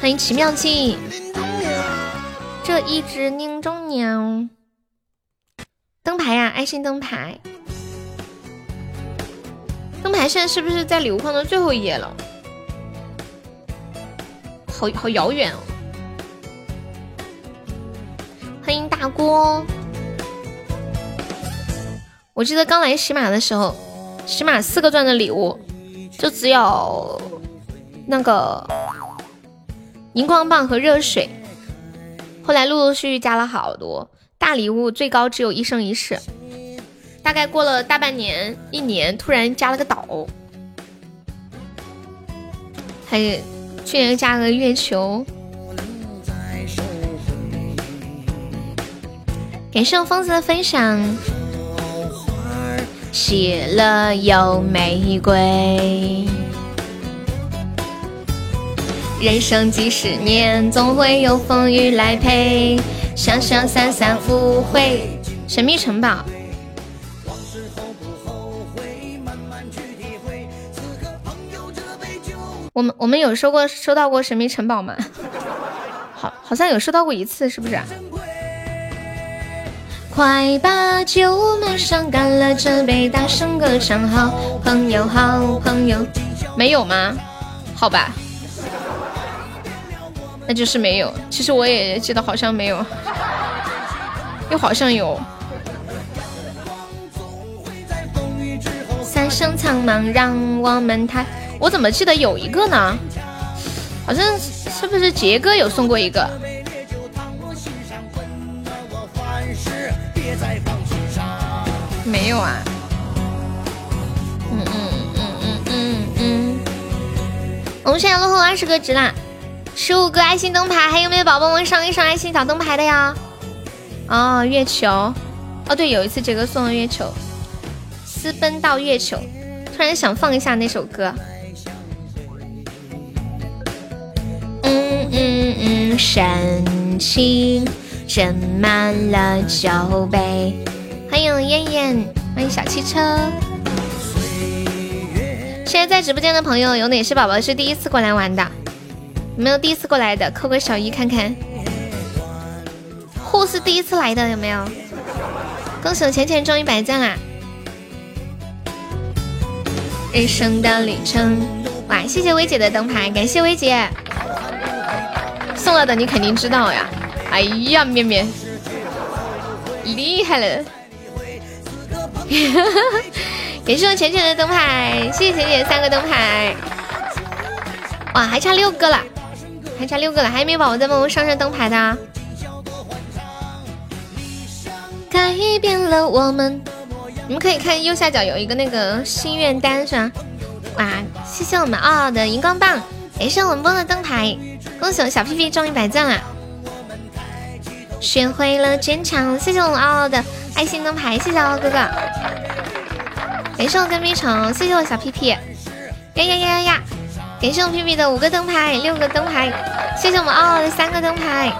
欢迎奇妙记，这一只宁中鸟。灯牌呀，爱心灯牌。灯牌现在是不是在礼物框的最后一页了？好好遥远哦！欢迎大锅。我记得刚来喜马的时候，喜马四个钻的礼物就只有那个荧光棒和热水，后来陆陆续续加了好多大礼物，最高只有一生一世。大概过了大半年、一年，突然加了个岛，还去年加个月球。感谢我疯子的分享。喜乐有玫瑰，人生几十年，总会有风雨来陪。想想散散无悔，神秘城堡。我们我们有收过收到过神秘城堡吗？好，好像有收到过一次，是不是？快把酒满上，干了这杯，大声歌唱，好朋友，好朋友。没有吗？好吧，那就是没有。其实我也记得好像没有，又好像有。三生苍茫，让我们抬。我怎么记得有一个呢？好像是不是杰哥有送过一个？没有啊。嗯嗯嗯嗯嗯嗯。我们现在落后二十个值啦，十五个爱心灯牌，还有没有宝宝们上一上爱心小灯牌的呀？哦，月球。哦，对，有一次杰哥送了月球，私奔到月球。突然想放一下那首歌。嗯嗯，深情斟满了酒杯。欢迎燕燕，欢迎小汽车。现在在直播间的朋友，有哪些宝宝是第一次过来玩的？有没有第一次过来的？扣个小一看看。护士第一次来的有没有？恭喜我浅浅中一百赞啦！人生的旅程，哇！谢谢薇姐的灯牌，感谢薇姐。送了的你肯定知道呀！哎呀，面面厉害了！感谢我浅浅的灯牌，谢谢浅浅三个灯牌。哇，还差六个了，还差六个了，还有没有宝宝在帮我上上灯牌的？改变了我们，你们可以看右下角有一个那个心愿单是吧？哇，谢谢我们傲傲的荧光棒，感谢文波的灯牌，恭喜我小屁屁中一百赞啦！学会了坚强，谢谢我们傲傲的爱心灯牌，谢谢傲傲哥哥。感谢我跟屁虫，谢谢我小屁屁。呀呀呀呀呀！感谢我屁屁的五个灯牌，六个灯牌，谢谢我们傲傲的三个灯牌。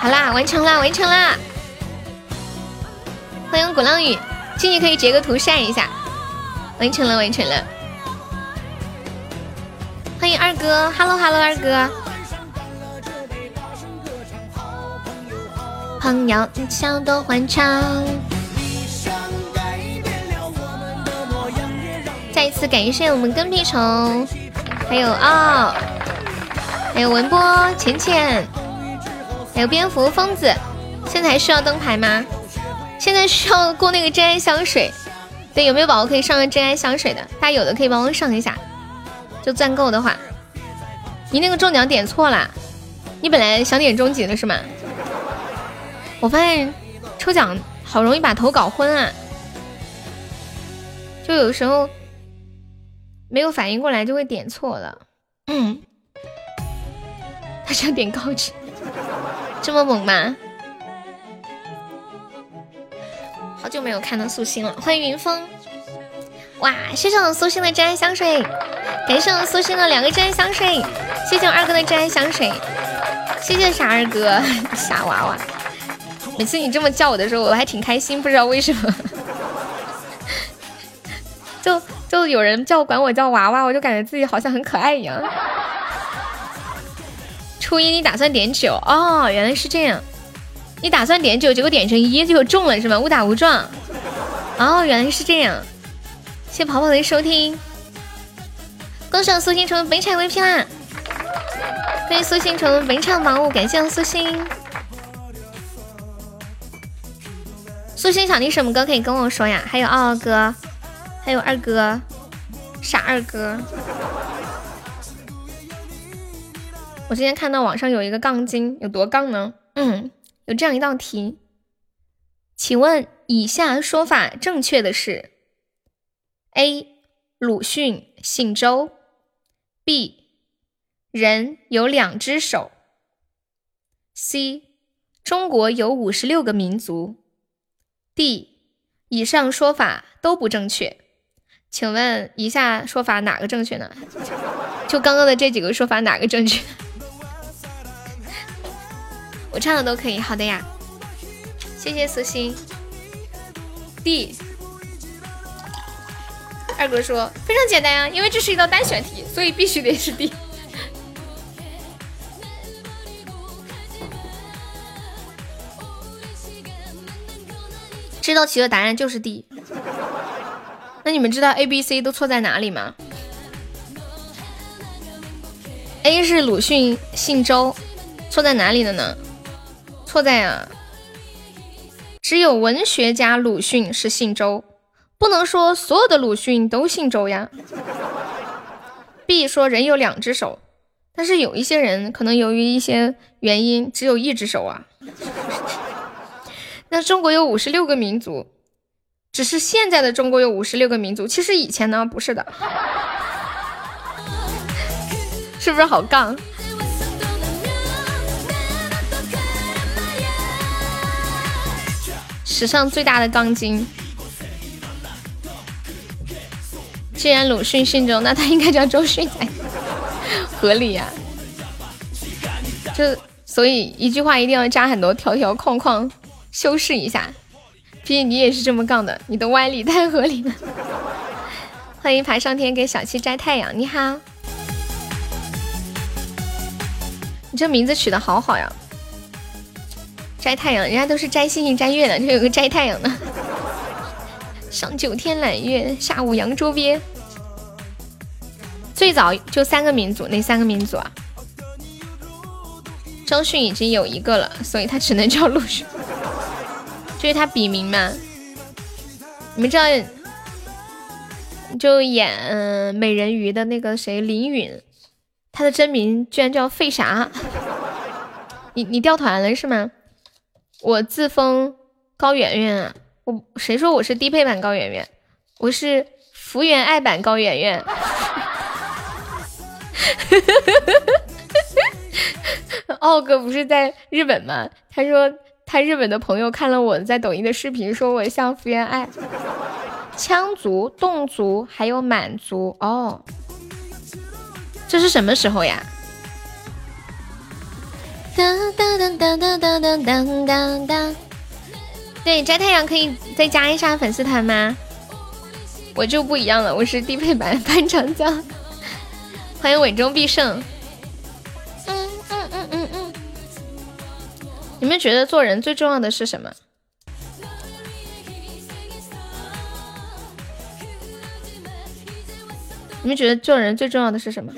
好啦，完成啦，完成啦！欢迎鼓浪屿，进去可以截个图晒一下。完成了，完成了。欢迎二哥，Hello Hello，二哥。朋友，你笑多欢畅。再一次感谢我们跟屁虫，还有啊，还有文波、浅浅，还有蝙蝠、疯子。现在还需要灯牌吗？现在需要过那个真爱香水。对，有没有宝宝可以上个真爱香水的？大家有的可以帮我上一下。就钻够的话，你那个中奖点错了，你本来想点终极的是吗？我发现抽奖好容易把头搞昏啊，就有时候没有反应过来就会点错了。嗯，他想点高级，这么猛吗？好久没有看到素心了，欢迎云峰。哇，谢谢我素心的真爱香水，感谢我苏心的两个真爱香水，谢谢我二哥的真爱香水，谢谢傻二哥，傻娃娃。每次你这么叫我的时候，我还挺开心，不知道为什么。就就有人叫管我叫娃娃，我就感觉自己好像很可爱一样。初一你打算点九哦，原来是这样。你打算点九，结果点成一就中了是吗？误打误撞。哦，原来是这样。谢跑跑的收听。恭喜苏星成本场 VP 啦！欢迎苏星成本场宝物，感谢苏星。苏心想听什么歌可以跟我说呀？还有二哥，还有二哥，傻二哥。我今天看到网上有一个杠精，有多杠呢？嗯，有这样一道题，请问以下说法正确的是：A. 鲁迅姓周；B. 人有两只手；C. 中国有五十六个民族。D，以上说法都不正确，请问以下说法哪个正确呢？就刚刚的这几个说法哪个正确？我唱的都可以，好的呀，谢谢苏心。D，二哥说非常简单呀，因为这是一道单选题，所以必须得是 D。这道题的答案就是 D。那你们知道 A、B、C 都错在哪里吗？A 是鲁迅姓周，错在哪里了呢？错在啊，只有文学家鲁迅是姓周，不能说所有的鲁迅都姓周呀。B 说人有两只手，但是有一些人可能由于一些原因只有一只手啊。那中国有五十六个民族，只是现在的中国有五十六个民族，其实以前呢不是的，是不是好杠？史上最大的钢筋。既然鲁迅姓周，那他应该叫周迅才 合理呀。就所以一句话一定要加很多条条框框，修饰一下。毕竟你也是这么杠的，你的歪理太合理了。欢迎爬上天给小七摘太阳，你好。你这名字取的好好呀！摘太阳，人家都是摘星星摘月亮，这有个摘太阳的。上九天揽月，下五洋捉鳖。最早就三个民族，哪三个民族啊？张迅已经有一个了，所以他只能叫陆迅，这是他笔名嘛？你们知道，就演美人鱼的那个谁林允，他的真名居然叫费啥？你你掉团了是吗？我自封高圆圆啊！我谁说我是低配版高圆圆？我是福原爱版高圆圆。奥哥不是在日本吗？他说他日本的朋友看了我在抖音的视频，说我像福原爱。羌族、侗族还有满族哦，这是什么时候呀？当当当当当当当当当。对，摘太阳可以再加一下粉丝团吗？我就不一样了，我是低配版潘长江。欢迎稳中必胜。嗯嗯嗯嗯嗯。你们觉得做人最重要的是什么？你们觉得做人最重要的是什么？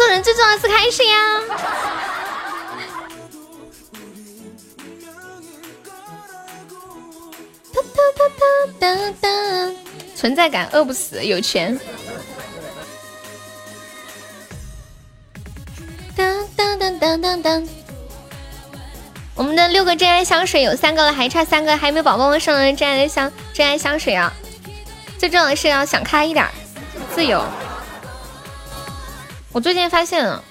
做人最重要的是开心呀！哒哒哒哒哒，存在感饿不死，有钱。当当当当当当，我们的六个真爱香水有三个了，还差三个，还没宝宝们送的真爱的香真爱香水啊！最重要的是要想开一点，自由。我最近发现了，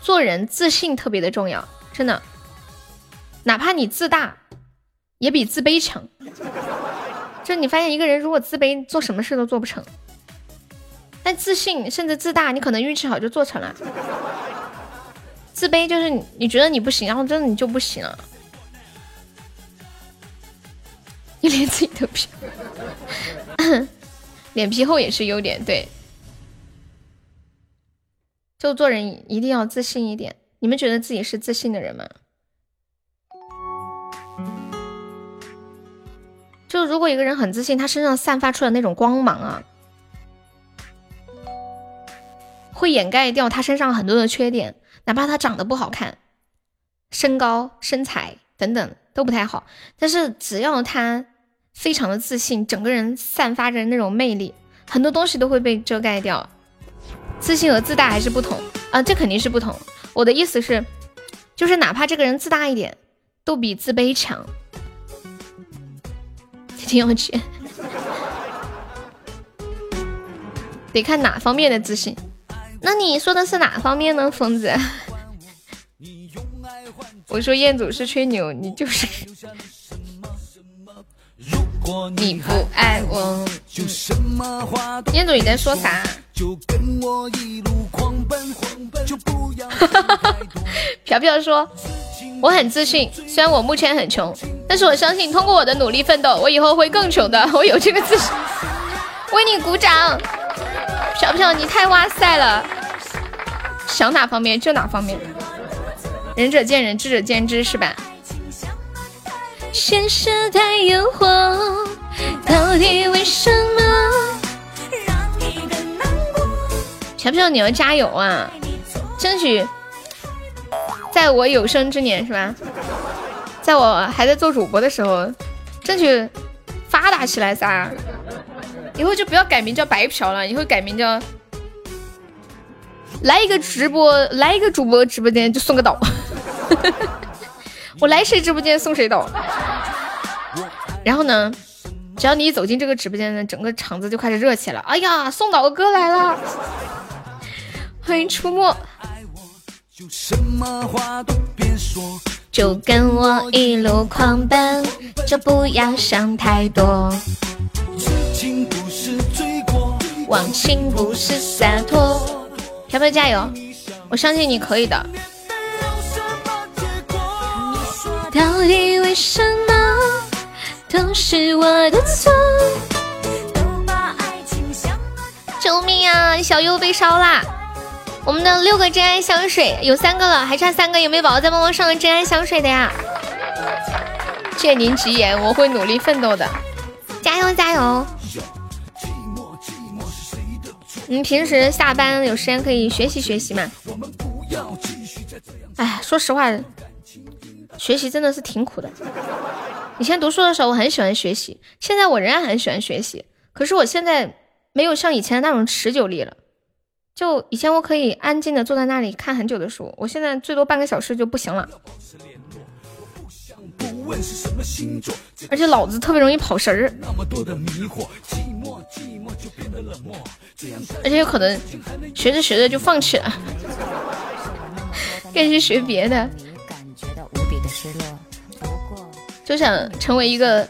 做人自信特别的重要，真的，哪怕你自大。也比自卑强，就你发现一个人如果自卑，做什么事都做不成；但自信甚至自大，你可能运气好就做成了。自卑就是你觉得你不行，然后真的你就不行了。你连自己都骗，脸皮厚也是优点，对。就做人一定要自信一点。你们觉得自己是自信的人吗？就如果一个人很自信，他身上散发出的那种光芒啊，会掩盖掉他身上很多的缺点，哪怕他长得不好看，身高、身材等等都不太好，但是只要他非常的自信，整个人散发着那种魅力，很多东西都会被遮盖掉。自信和自大还是不同啊，这肯定是不同。我的意思是，就是哪怕这个人自大一点，都比自卑强。挺有趣，得看哪方面的自信。那你说的是哪方面呢，疯子？我说彦祖是吹牛，你就是。你不爱我，彦祖你在说啥？飘飘说。我很自信，虽然我目前很穷，但是我相信通过我的努力奋斗，我以后会更穷的。我有这个自信，为你鼓掌。飘飘，你太哇塞了！想哪方面就哪方面。仁者见仁，智者见智，是吧？现实太诱惑，到底为什么？小票你要加油啊！争取在我有生之年是吧？在我还在做主播的时候，争取发达起来噻！以后就不要改名叫白嫖了，以后改名叫来一个直播，来一个主播直播间就送个岛。我来谁直播间送谁岛。然后呢，只要你一走进这个直播间呢，整个场子就开始热起来了。哎呀，送岛哥来了！欢迎出没，就跟我一路狂奔，就不要想太多。忘情不是洒脱，飘飘加油，我相信你可以的。到底为什么都是我的错？救命啊！小优被烧啦！我们的六个真爱香水有三个了，还差三个，有没有宝宝再帮忙上个真爱香水的呀？借您吉言，我会努力奋斗的，加油加油！你平时下班有时间可以学习学习嘛？哎，说实话，学习真的是挺苦的。以前读书的时候我很喜欢学习，现在我仍然很喜欢学习，可是我现在没有像以前那种持久力了。就以前我可以安静的坐在那里看很久的书，我现在最多半个小时就不行了，而且脑子特别容易跑神儿，而且有可能学着学着就放弃了，该去学别的，就想成为一个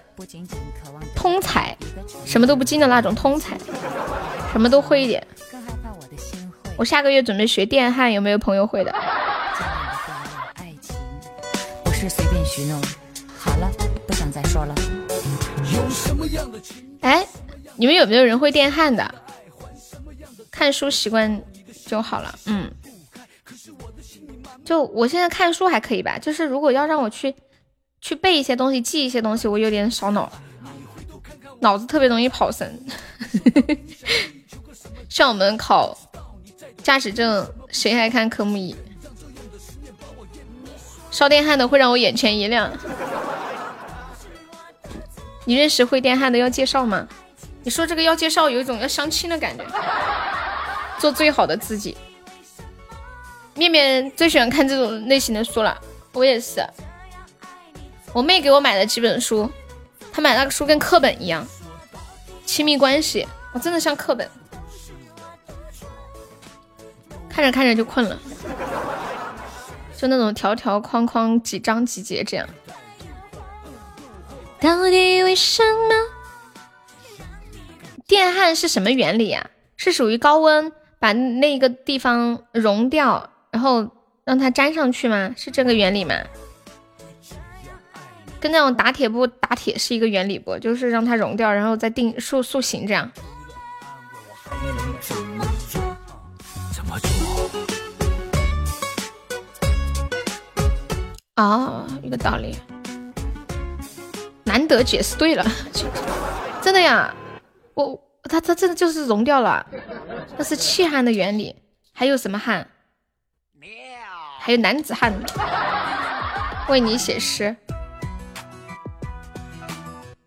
通才，什么都不精的那种通才，什么都会一点。我下个月准备学电焊，有没有朋友会的？不是随便许诺。好了，不想再说了。哎，你们有没有人会电焊的？看书习惯就好了。嗯，就我现在看书还可以吧，就是如果要让我去去背一些东西、记一些东西，我有点烧脑，脑子特别容易跑神。像我们考。驾驶证谁还看科目一？烧电焊的会让我眼前一亮。你认识会电焊的要介绍吗？你说这个要介绍，有一种要相亲的感觉。做最好的自己。面面最喜欢看这种类型的书了，我也是。我妹给我买了几本书，她买那个书跟课本一样，亲密关系，我真的像课本。看着看着就困了，就那种条条框框、几章几节这样。到底为什么？电焊是什么原理啊？是属于高温把那个地方融掉，然后让它粘上去吗？是这个原理吗？跟那种打铁不打铁是一个原理不？就是让它融掉，然后再定塑塑形这样。哦，一个道理，难得解释对了，真的呀，我他他真的就是融掉了，那是气焊的原理，还有什么焊？还有男子汉，为你写诗，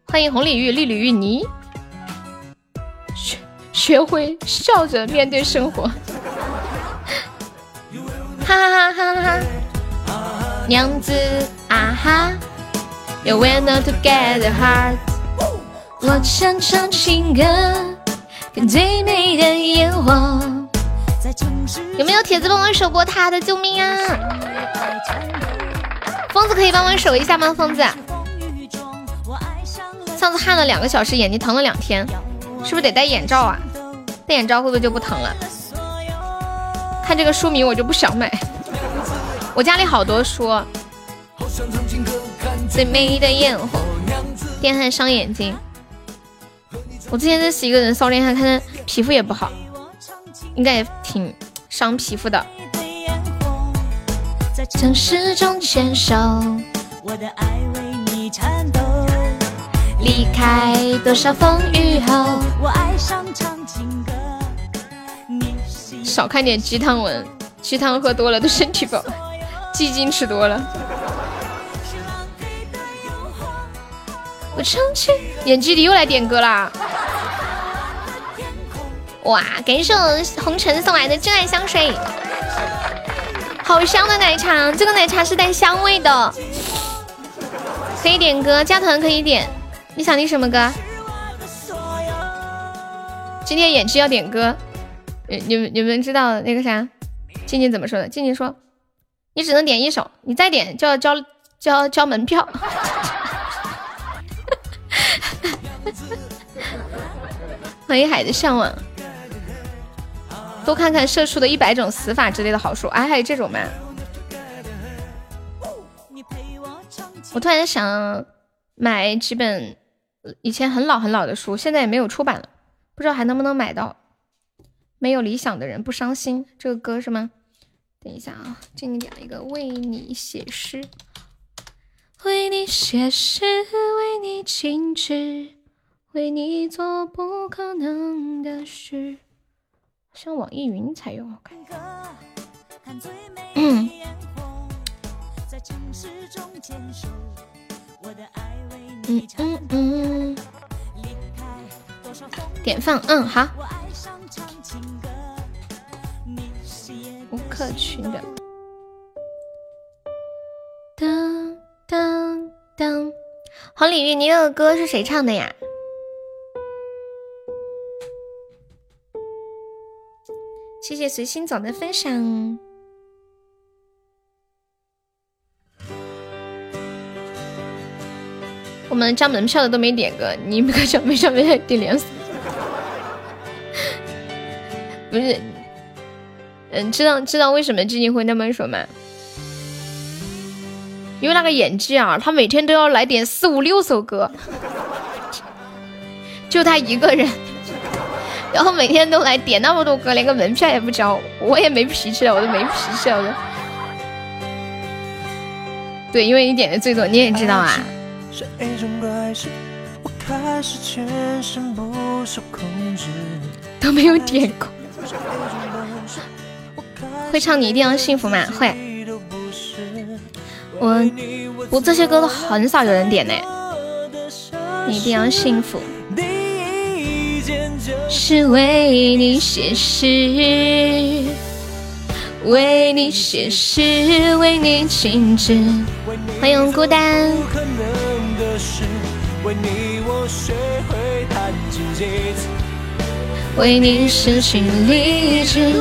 欢迎红鲤鱼绿鲤鱼泥，学学会笑着面对生活，哈哈哈哈哈哈。娘子啊哈，You will not get the heart。我想唱情歌，跟最美的烟火。有没有铁子帮我守波塔的？救命啊！疯子可以帮我守一下吗？疯子，上次焊了两个小时，眼睛疼了两天，是不是得戴眼罩啊？戴眼罩会不会就不疼了？看这个书名我就不想买。我家里好多书，最美的烟火，电焊伤眼睛。我之前认识一个人烧电焊，看他皮肤也不好，应该也挺伤皮肤的。城市中牵手。我的爱为你颤抖。离开多少风雨后，我爱上唱情歌。少看点鸡汤文，鸡汤喝多了对身体不好。鸡精吃多了。我唱起，演技的又来点歌啦！哇，感谢我红尘送来的真爱香水，好香的奶茶，这个奶茶是带香味的。可以点歌，加团可以点。你想听什么歌？今天演技要点歌，你你们你们知道那个啥？静静怎么说的？静静说，你只能点一首，你再点就要交交交门票。欢迎海的向往，多看看社畜的一百种死法之类的好书。哎，还有这种吗？我突然想买几本以前很老很老的书，现在也没有出版了，不知道还能不能买到。没有理想的人不伤心，这个歌是吗？等一下啊，静静点了一个为你写诗，为你写诗，为你静止，为你做不可能的事。像网易云才有，我看。嗯。嗯嗯嗯，点放，嗯好。吴克群的。当当当，黄鲤鱼，你那个歌是谁唱的呀？谢谢随心总的分享。我们交门票的都没点歌，你们可交门票没点连锁？不是，嗯，知道知道为什么静静会那么说吗？因为那个演技啊，他每天都要来点四五六首歌，就他一个人，然后每天都来点那么多歌，连个门票也不交，我也没脾气了，我都没脾气了。对，因为你点的最多，你也知道啊。都没有点过，会唱你一定要幸福吗？会。我我这些歌都很少有人点呢。你一定要幸福，是为你写诗，为你写诗，为你静止。欢迎孤单。为你我学会弹琴几次为你失去理智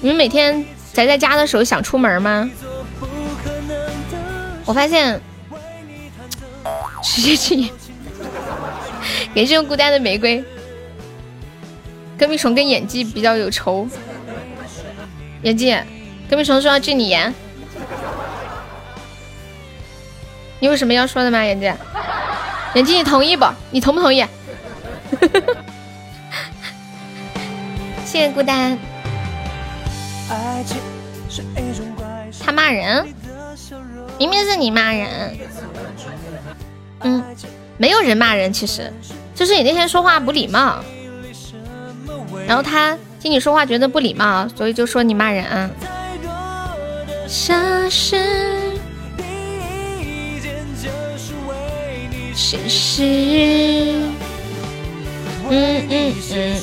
你们每天宅在家的时候想出门吗我发现直接去感谢用孤单的玫瑰隔壁虫跟演技比较有仇演技隔壁虫说要敬你言你有什么要说的吗，眼镜？眼镜，你同意不？你同不同意？谢谢孤单。他骂人，明明是你骂人。嗯，没有人骂人，其实就是你那天说话不礼貌，然后他听你说话觉得不礼貌，所以就说你骂人啊。其实，嗯嗯嗯。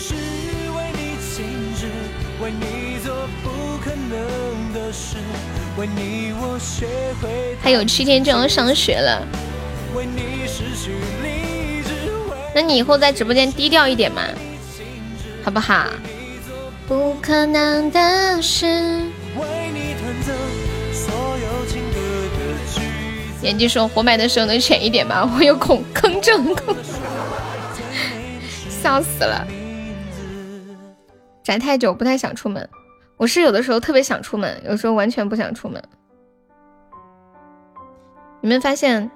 还有七天就要上学了，那你以后在直播间低调一点嘛，好不好？不可能的事。眼睛说：“我买的时候能浅一点吗？我有恐坑症，笑死了。宅太久不太想出门，我是有的时候特别想出门，有时候完全不想出门。你们发现，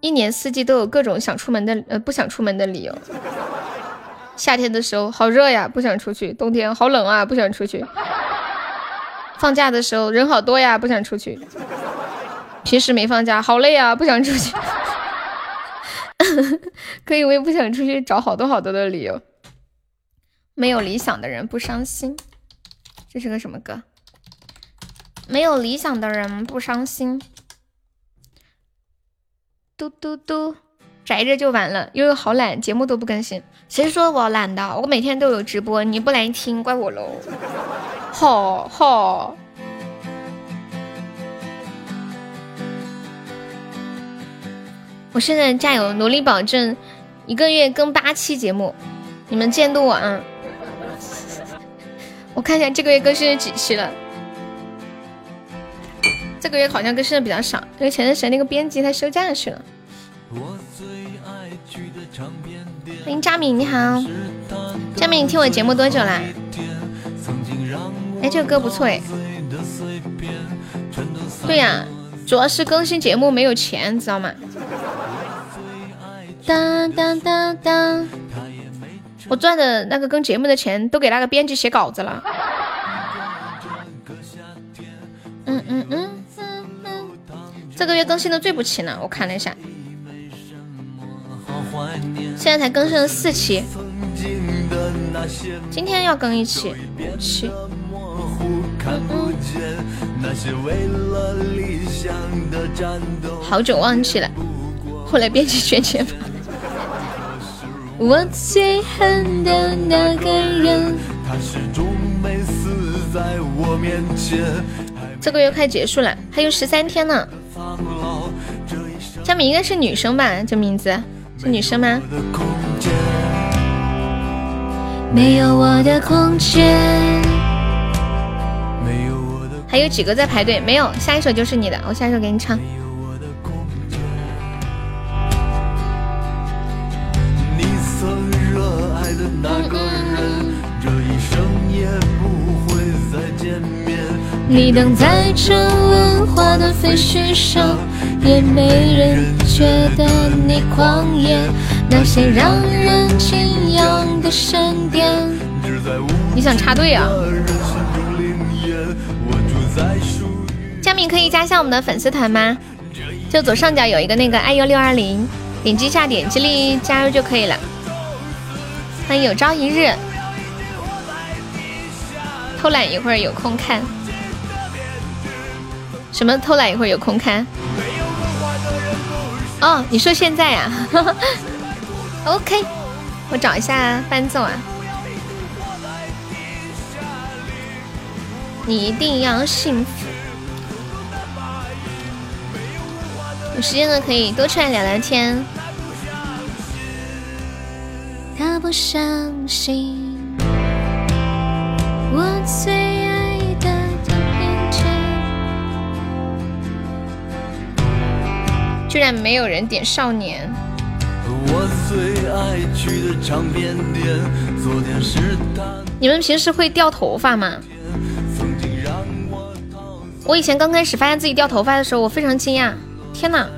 一年四季都有各种想出门的呃不想出门的理由。夏天的时候好热呀，不想出去；冬天好冷啊，不想出去。放假的时候人好多呀，不想出去。平时没放假，好累啊，不想出去。可以为不想出去找好多好多的理由。没有理想的人不伤心，这是个什么歌？没有理想的人不伤心。嘟嘟嘟，宅着就完了。悠悠好懒，节目都不更新。谁说我懒的？我每天都有直播，你不来听，怪我喽。好好，我现在加油，努力保证一个月更八期节目，你们监督我啊！我看一下这个月更新了几期了，这个月好像更新的比较少，因为前段时间那个编辑他休假去了。欢迎佳敏，你好，佳敏，你听我节目多久啦？哎，这个歌不错哎。对呀，主要是更新节目没有钱，知道吗？当当当当。我赚的那个跟节目的钱都给那个编辑写稿子了。嗯嗯嗯，这个月更新的最不齐呢，我看了一下，现在才更新了四期，今天要更一期，五期。好久忘记了，后来编辑圈钱吧。我最恨的那个人。他始终没死在我这个月快结束了，还有十三天呢。佳敏应该是女生吧？这名字是女生吗？没有我的空间。还有几个在排队？没有，下一首就是你的，我下一首给你唱。你等在这文化的废墟上，也没人觉得你狂野。那些让人敬仰的神殿，你想插队啊？佳敏可以加一下我们的粉丝团吗？就左上角有一个那个爱优六二零，点击一下点击率加入就可以了。欢迎有朝一日，偷懒一会儿有空看。什么偷懒一会儿有空看？哦，你说现在呀？OK，我找一下伴奏啊。你一定要幸福。有时间的可以多出来聊聊天。他不相信我最。居然没有人点少年。你们平时会掉头发吗？我以前刚开始发现自己掉头发的时候，我非常惊讶。天哪，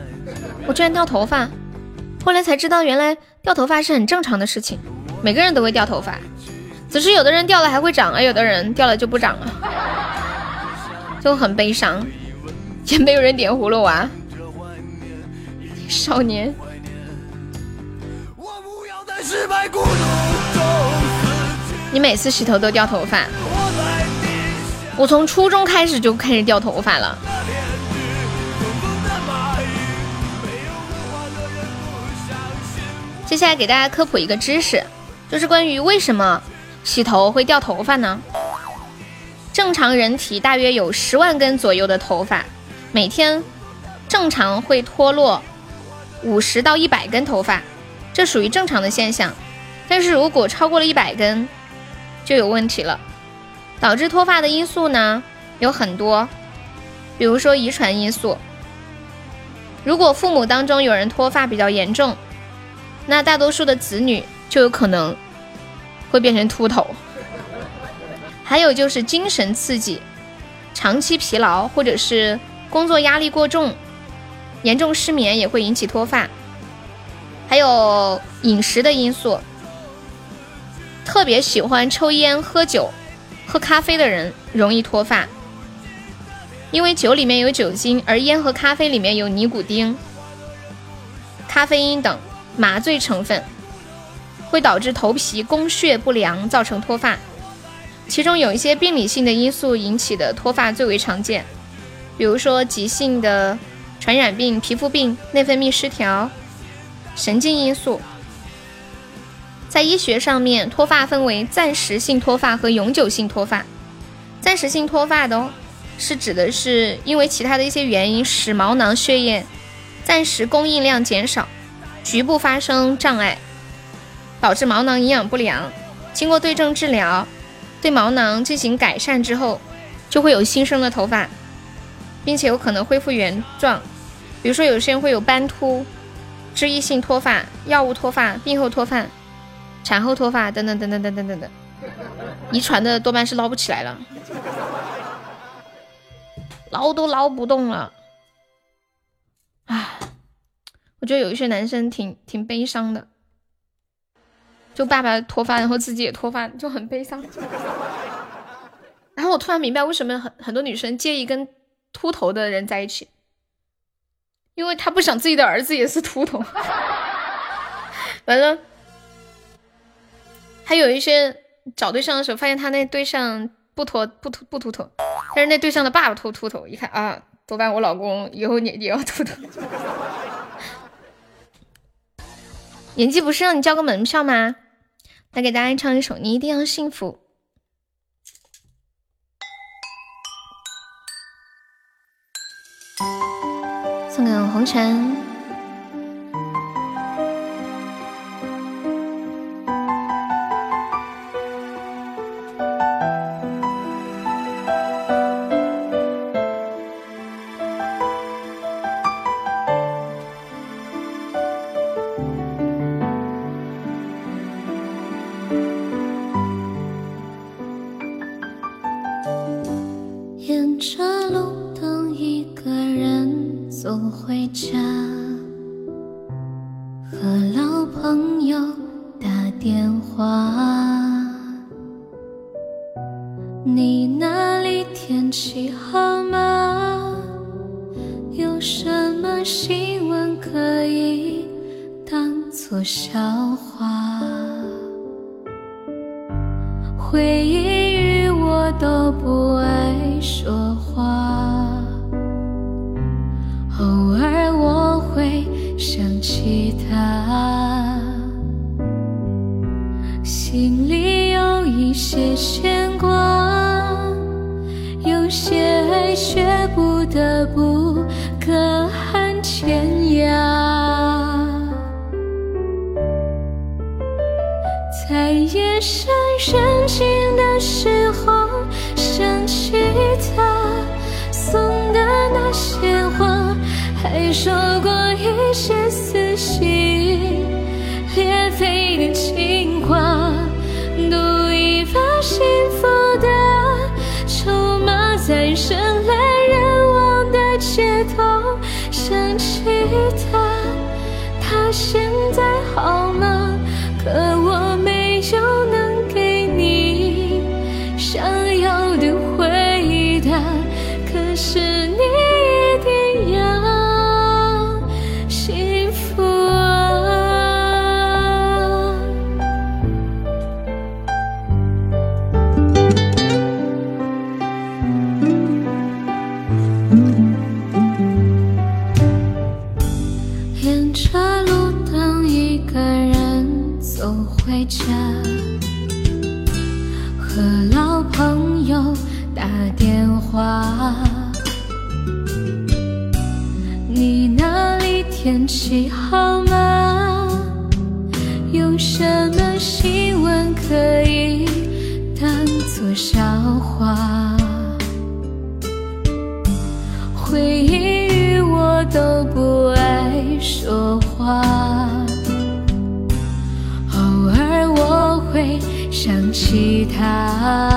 我居然掉头发！后来才知道，原来掉头发是很正常的事情，每个人都会掉头发，只是有的人掉了还会长，而有的人掉了就不长了，就很悲伤。也没有人点葫芦娃。少年，你每次洗头都掉头发？我从初中开始就开始掉头发了。接下来给大家科普一个知识，就是关于为什么洗头会掉头发呢？正常人体大约有十万根左右的头发，每天正常会脱落。五十到一百根头发，这属于正常的现象。但是如果超过了一百根，就有问题了。导致脱发的因素呢有很多，比如说遗传因素。如果父母当中有人脱发比较严重，那大多数的子女就有可能会变成秃头。还有就是精神刺激、长期疲劳或者是工作压力过重。严重失眠也会引起脱发，还有饮食的因素，特别喜欢抽烟、喝酒、喝咖啡的人容易脱发，因为酒里面有酒精，而烟和咖啡里面有尼古丁、咖啡因等麻醉成分，会导致头皮供血不良，造成脱发。其中有一些病理性的因素引起的脱发最为常见，比如说急性的传染病、皮肤病、内分泌失调、神经因素。在医学上面，脱发分为暂时性脱发和永久性脱发。暂时性脱发的哦，是指的是因为其他的一些原因使毛囊血液暂时供应量减少，局部发生障碍，导致毛囊营养不良。经过对症治疗，对毛囊进行改善之后，就会有新生的头发，并且有可能恢复原状。比如说，有些人会有斑秃、脂溢性脱发、药物脱发、病后脱发。产后脱发等等等等等等等等，遗传的多半是捞不起来了，捞都捞不动了。唉，我觉得有一些男生挺挺悲伤的，就爸爸脱发，然后自己也脱发，就很悲伤。然后我突然明白为什么很很多女生介意跟秃头的人在一起，因为他不想自己的儿子也是秃头。完了。还有一些找对象的时候，发现他那对象不秃不秃不秃头，但是那对象的爸爸秃秃头，一看啊，多半我老公以后也也要秃头。演技不是让你交个门票吗？来给大家唱一首《你一定要幸福》，等红尘。沿着路灯一个人走回家和老朋友打电话你那里天气好吗？有什么新闻可以当作笑话？回忆与我都不爱说 Tuhan.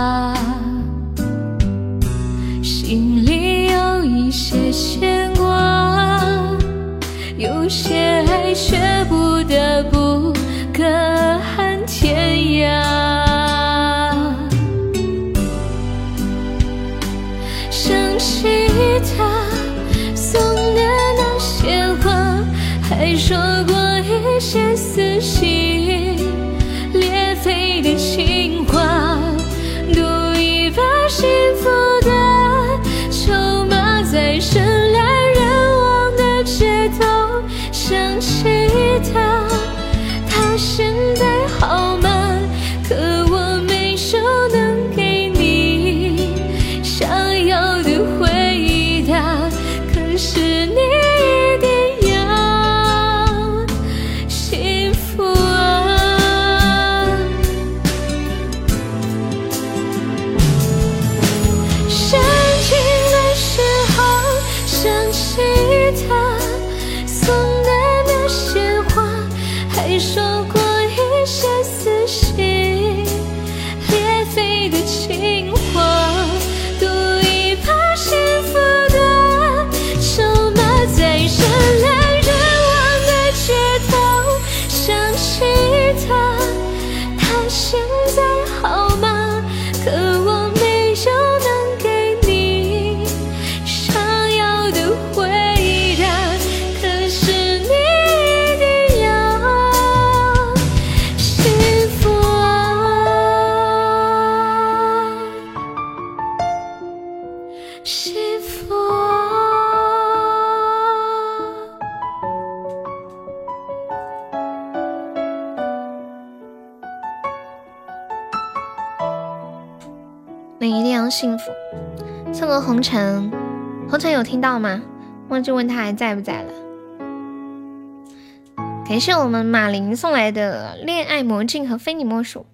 红尘，红尘有听到吗？忘记问他还在不在了。感谢我们马林送来的恋爱魔镜和非你莫属。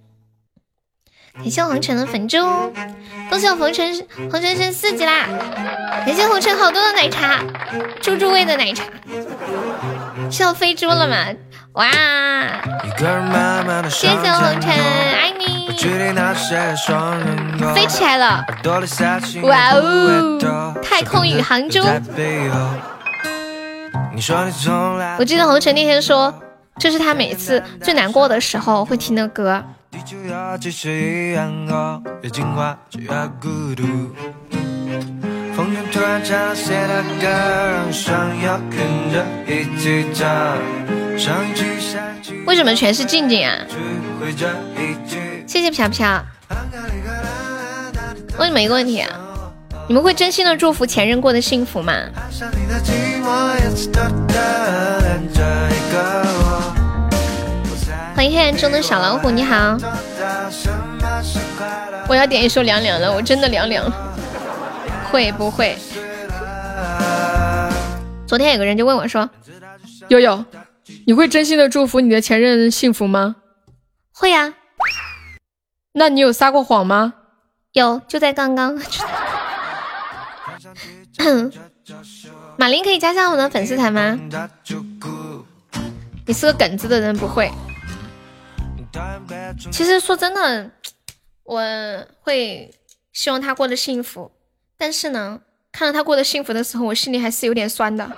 感谢红尘的粉猪，恭喜我红尘红尘升四级啦！感谢红尘好多的奶茶，猪猪味的奶茶，是要飞猪了吗？哇！谢谢红尘，爱你！飞起来了！哇哦！太空宇航中。我记得红尘那天说，这是他每次最难过的时候会听的歌。风筝突然唱了谁的歌，让想要跟着一起唱。上一句下一句为什么全是静静啊？谢谢飘飘。问你们一个问题啊，你们会真心的祝福前任过得幸福吗？欢迎黑暗中的小老虎，你好。我要点一首凉凉了，我真的凉凉了。会不会？昨天有个人就问我说：“悠悠，你会真心的祝福你的前任幸福吗？”会呀、那你有撒过谎吗？有，就在刚刚。马林可以加上我的粉丝团吗？你是个耿直的人，不会。其实说真的，我会希望他过得幸福，但是呢，看到他过得幸福的时候，我心里还是有点酸的。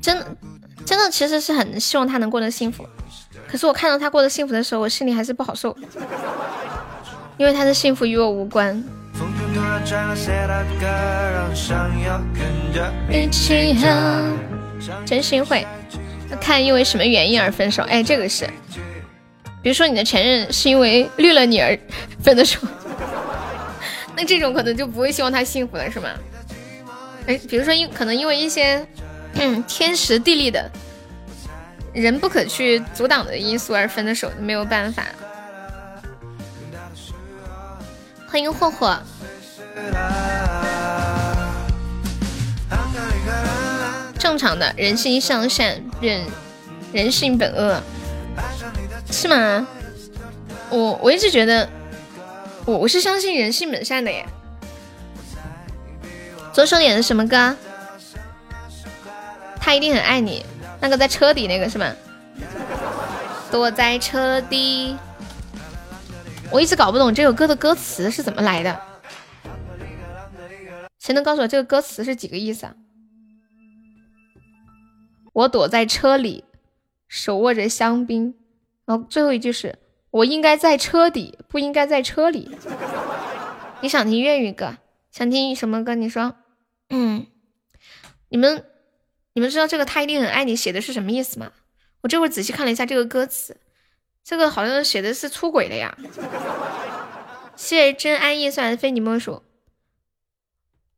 真的，真的，其实是很希望他能过得幸福。可是我看到他过得幸福的时候，我心里还是不好受，因为他的幸福与我无关。一起唱，真心会。要看因为什么原因而分手，哎，这个是，比如说你的前任是因为绿了你而分的手，那这种可能就不会希望他幸福了，是吗？哎，比如说因可能因为一些嗯天时地利的人不可去阻挡的因素而分的手，没有办法。欢迎霍霍，正常的人心向善，人人性本恶，是吗？我我一直觉得，我我是相信人性本善的耶。左手点的什么歌？他一定很爱你，那个在车底那个是吗？躲在车底。我一直搞不懂这首歌的歌词是怎么来的，谁能告诉我这个歌词是几个意思啊？我躲在车里，手握着香槟，然后最后一句是我应该在车底，不应该在车里。你想听粤语歌？想听什么歌？你说。嗯，你们你们知道这个他一定很爱你写的是什么意思吗？我这会仔细看了一下这个歌词，这个好像写的是出轨了呀。谢真安逸，算非你莫属。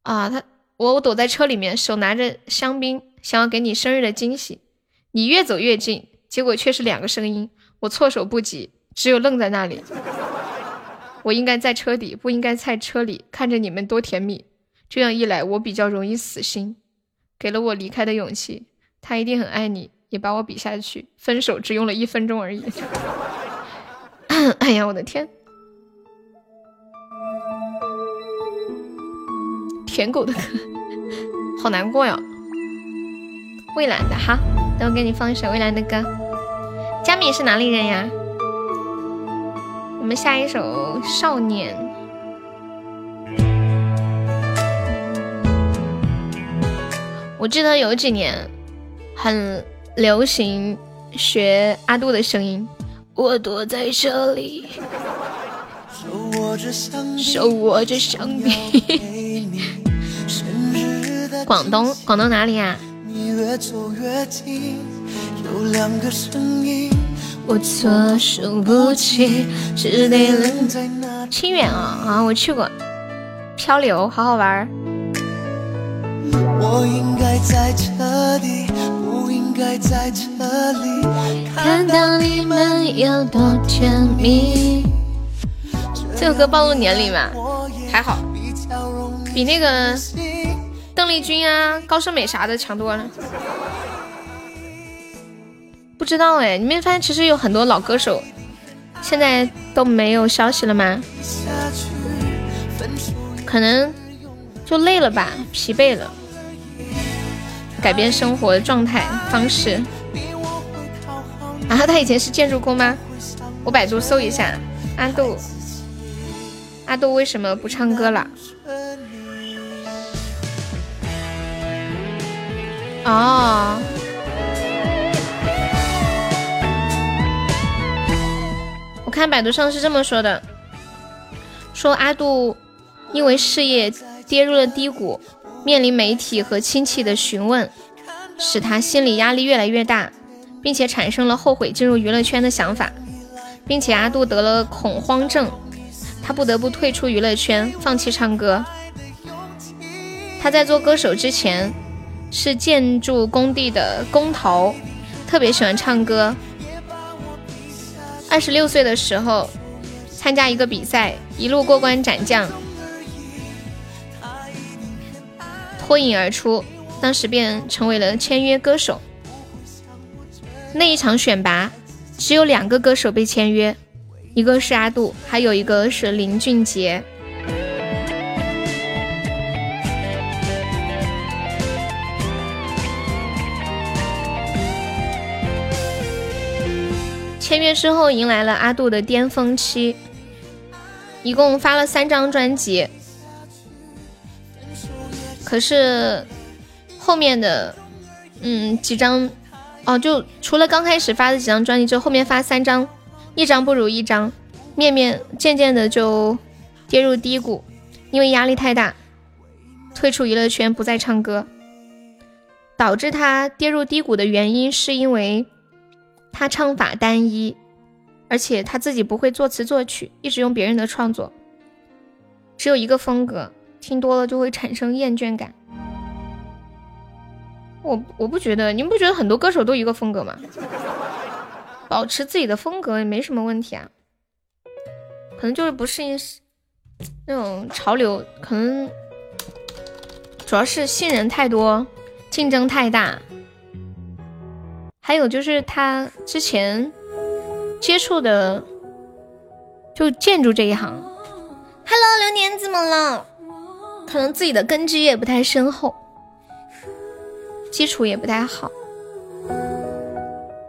啊，他我我躲在车里面，手拿着香槟，想要给你生日的惊喜。你越走越近，结果却是两个声音，我措手不及，只有愣在那里。我应该在车底，不应该在车里，看着你们多甜蜜。这样一来，我比较容易死心，给了我离开的勇气。他一定很爱你，也把我比下去。分手只用了一分钟而已。哎呀，我的天！舔狗的歌，好难过哟。蔚蓝的哈，等我给你放一首蔚蓝的歌。佳敏是哪里人呀？我们下一首《少年》。我记得有几年很流行学阿杜的声音。我躲在这里，手握着香槟。广东，广东哪里呀？我措手不及，只得愣在那。清远啊啊，我去过，漂流，好好玩。我应该在这里，不应该在这里。看到你们有多甜蜜。这首歌暴露年龄吗？还好，比那个邓丽君啊、高胜美啥的强多了。不知道哎，你没发现其实有很多老歌手现在都没有消息了吗？可能就累了吧，疲惫了。改变生活的状态方式啊！他以前是建筑工吗？我百度搜一下阿杜。阿杜为什么不唱歌了？哦，看百度上是这么说的：说阿杜因为事业跌入了低谷。面临媒体和亲戚的询问，使他心理压力越来越大，并且产生了后悔进入娱乐圈的想法，并且阿杜得了恐慌症，他不得不退出娱乐圈，放弃唱歌。他在做歌手之前是建筑工地的工头，特别喜欢唱歌。二十六岁的时候参加一个比赛，一路过关斩将。脱颖而出，当时便成为了签约歌手。那一场选拔，只有两个歌手被签约，一个是阿杜，还有一个是林俊杰。签约之后，迎来了阿杜的巅峰期，一共发了三张专辑。可是后面的嗯几张哦，就除了刚开始发的几张专辑，就后面发三张，一张不如一张，面面渐渐的就跌入低谷，因为压力太大，退出娱乐圈，不再唱歌。导致他跌入低谷的原因，是因为他唱法单一，而且他自己不会作词作曲，一直用别人的创作，只有一个风格。听多了就会产生厌倦感，我我不觉得，你们不觉得很多歌手都一个风格吗？保持自己的风格也没什么问题啊，可能就是不适应那种潮流，可能主要是新人太多，竞争太大，还有就是他之前接触的就建筑这一行。Hello，流年怎么了？可能自己的根基也不太深厚，基础也不太好。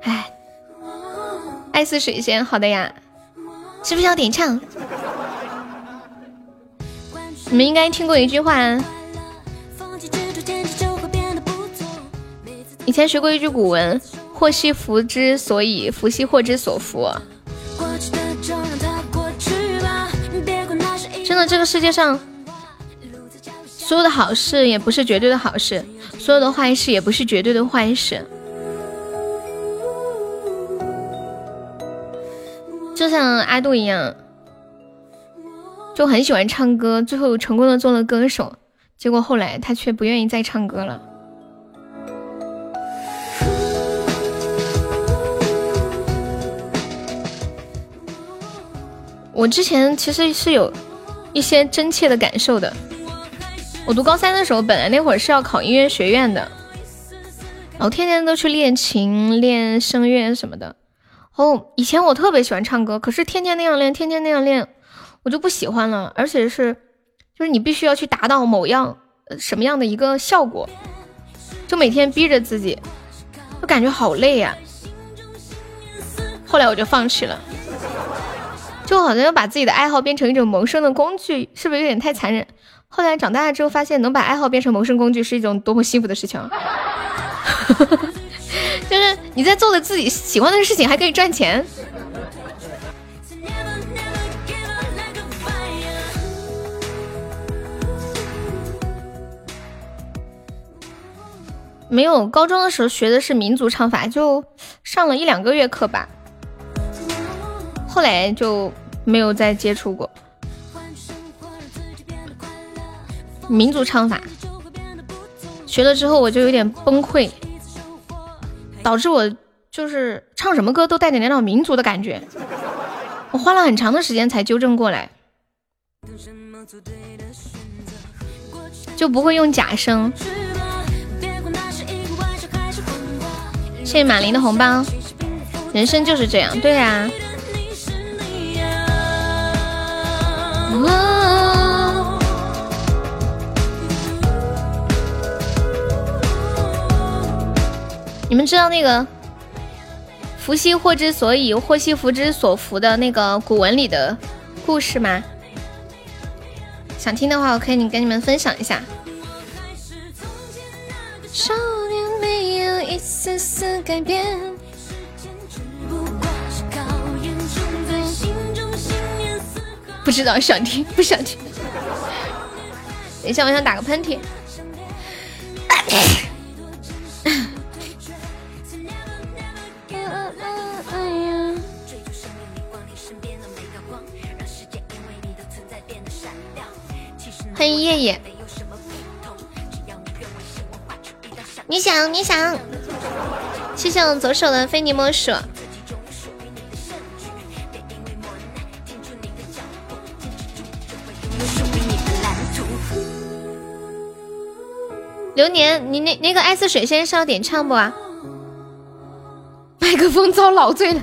哎，爱似水仙，好的呀，是不是要点唱？你们应该听过一句话，啊以前学过一句古文：“祸兮福之所以，福兮祸之所伏。”真的，这个世界上。所有的好事也不是绝对的好事，所有的坏事也不是绝对的坏事。就像阿杜一样，就很喜欢唱歌，最后成功的做了歌手，结果后来他却不愿意再唱歌了。我之前其实是有一些真切的感受的。我读高三的时候，本来那会儿是要考音乐学院的，然后天天都去练琴、练声乐什么的。哦，以前我特别喜欢唱歌，可是天天那样练，天天那样练，我就不喜欢了。而且是，就是你必须要去达到某样什么样的一个效果，就每天逼着自己，我感觉好累呀。后来我就放弃了。就好像要把自己的爱好变成一种谋生的工具，是不是有点太残忍？后来长大了之后，发现能把爱好变成谋生工具是一种多么幸福的事情。就是你在做的自己喜欢的事情，还可以赚钱。没有，高中的时候学的是民族唱法，就上了一两个月课吧。后来就没有再接触过民族唱法，学了之后我就有点崩溃，导致我就是唱什么歌都带点那种民族的感觉，我花了很长的时间才纠正过来，就不会用假声。谢谢马林的红包，人生就是这样，对啊。你们知道那个“福兮祸之所以，祸兮福之所伏”的那个古文里的故事吗？想听的话，我可以跟你们分享一下。少年没有一丝丝改变。不知道想听不想听？等一下，我想打个喷嚏。欢迎叶叶，你想你想，谢谢我左手的非你莫属。流年，你那那个爱似水仙是要点唱不啊？麦克风遭老罪了。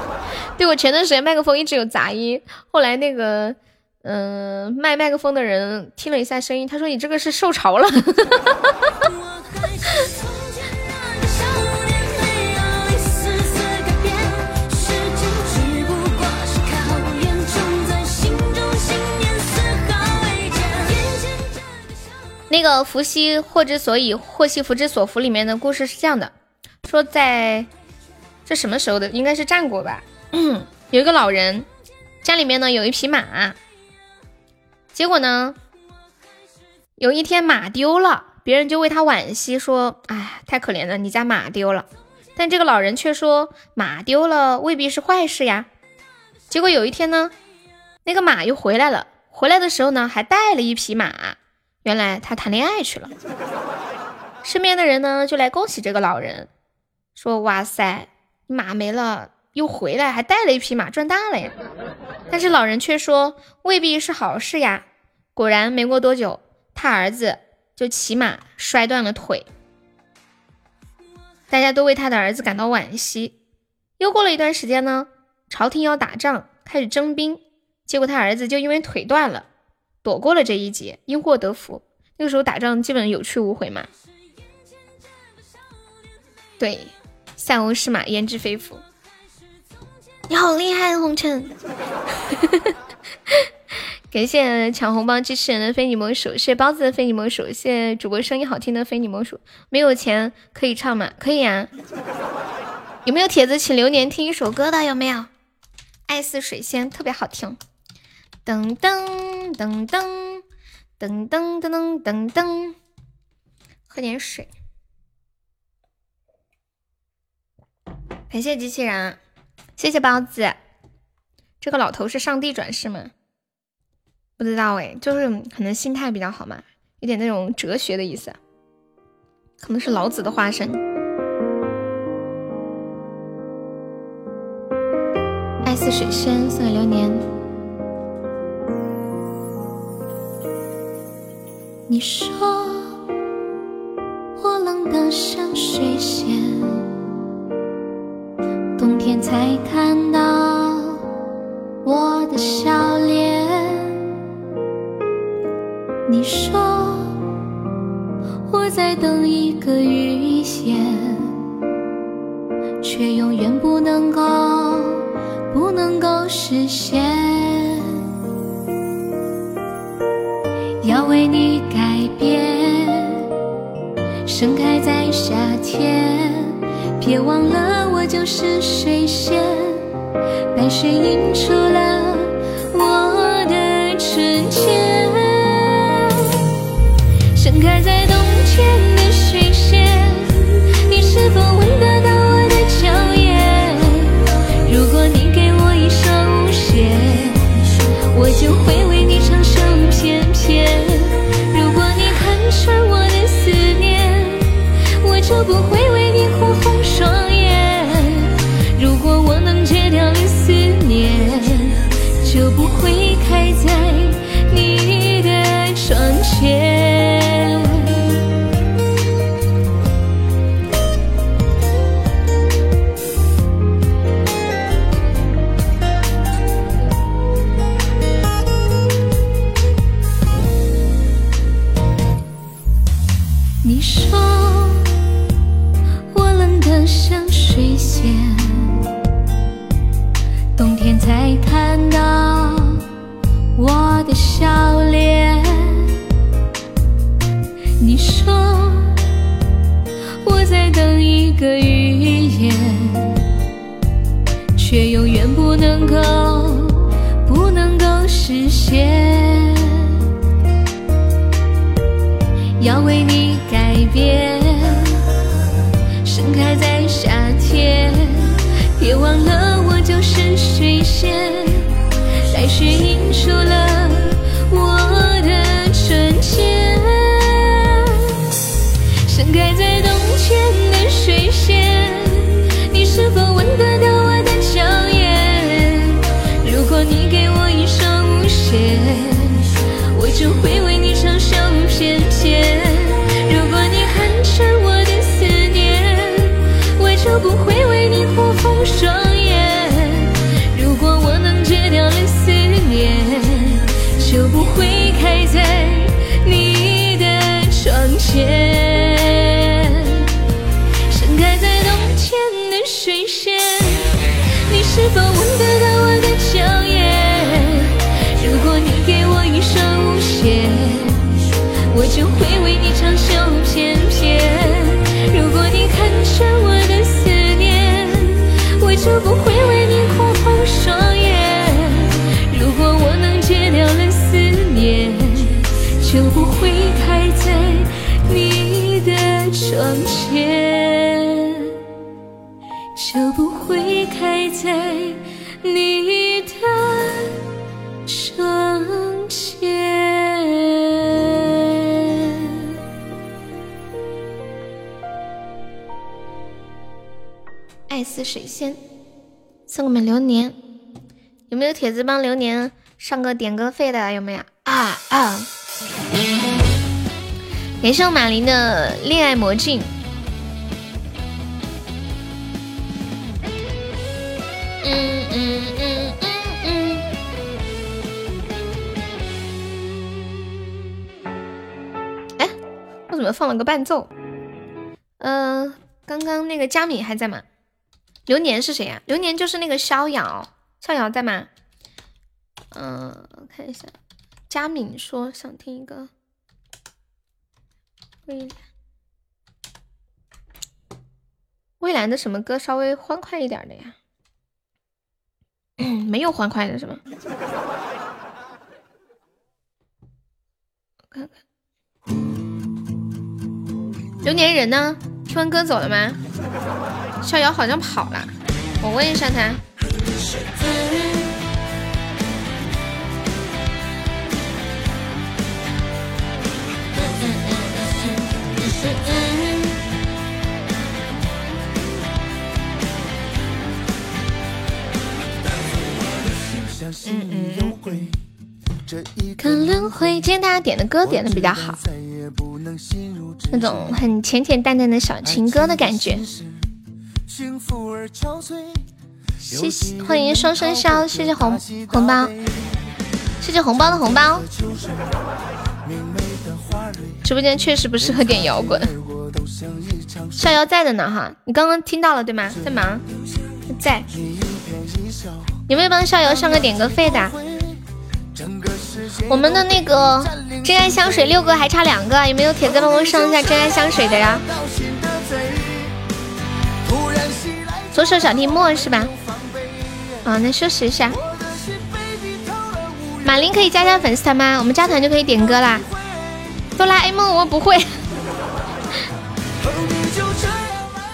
对我前段时间麦克风一直有杂音，后来那个嗯卖麦克风的人听了一下声音，他说你这个是受潮了。那个伏羲祸之所以，祸兮福之所伏里面的故事是这样的：说在这什么时候的，应该是战国吧。有一个老人，家里面呢有一匹马，结果呢有一天马丢了，别人就为他惋惜，说：“哎，太可怜了，你家马丢了。”但这个老人却说：“马丢了未必是坏事呀。”结果有一天呢，那个马又回来了，回来的时候呢还带了一匹马。原来他谈恋爱去了，身边的人呢就来恭喜这个老人，说：“哇塞，马没了又回来，还带了一匹马，赚大了呀！”但是老人却说：“未必是好事呀。”果然没过多久，他儿子就骑马摔断了腿，大家都为他的儿子感到惋惜。又过了一段时间呢，朝廷要打仗，开始征兵，结果他儿子就因为腿断了。躲过了这一劫，因祸得福。那个时候打仗基本有去无回嘛。对，塞翁失马，焉知非福。你好厉害，红尘。感谢抢红包支持人的非你莫属，谢谢包子的非你莫属，谢谢主播声音好听的非你莫属。没有钱可以唱吗？可以啊。有没有帖子请流年听一首歌的？有没有？爱似水仙，特别好听。噔噔噔噔噔噔噔噔噔噔，喝点水。感谢机器人，谢谢包子。这个老头是上帝转世吗？不知道哎，就是可能心态比较好嘛，有点那种哲学的意思，可能是老子的化身。爱似水仙，送给流年。你说我冷得像水仙，冬天才看魔镜。嗯嗯嗯嗯嗯。哎，我怎么放了个伴奏？嗯、刚刚那个佳敏还在吗？流年是谁呀、流年就是那个逍遥，逍遥在吗？嗯、看一下，佳敏说想听一个蔚蓝，蔚蓝的什么歌稍微欢快一点的呀？没有欢快的是吗？我看看，流年人呢？春哥走了吗？逍遥好像跑了，我问一下他。看轮回，今天大家点的歌点的比较好，那种很浅浅淡淡的小情歌的感觉。谢谢，欢迎双生肖，谢谢红红包，谢谢红包的红包。直播间确实不适合点摇滚。逍遥在的呢哈，你刚刚听到了对吗？在忙，在。有没有帮逍遥上个点歌费的？我们的那个真爱香水六个还差两个，有没有铁子帮我上一下真爱香水的呀？左手小提莫是吧？啊，那休息一下。马林可以加加粉丝团吗？我们加团就可以点歌啦。哆啦 A 梦我不会。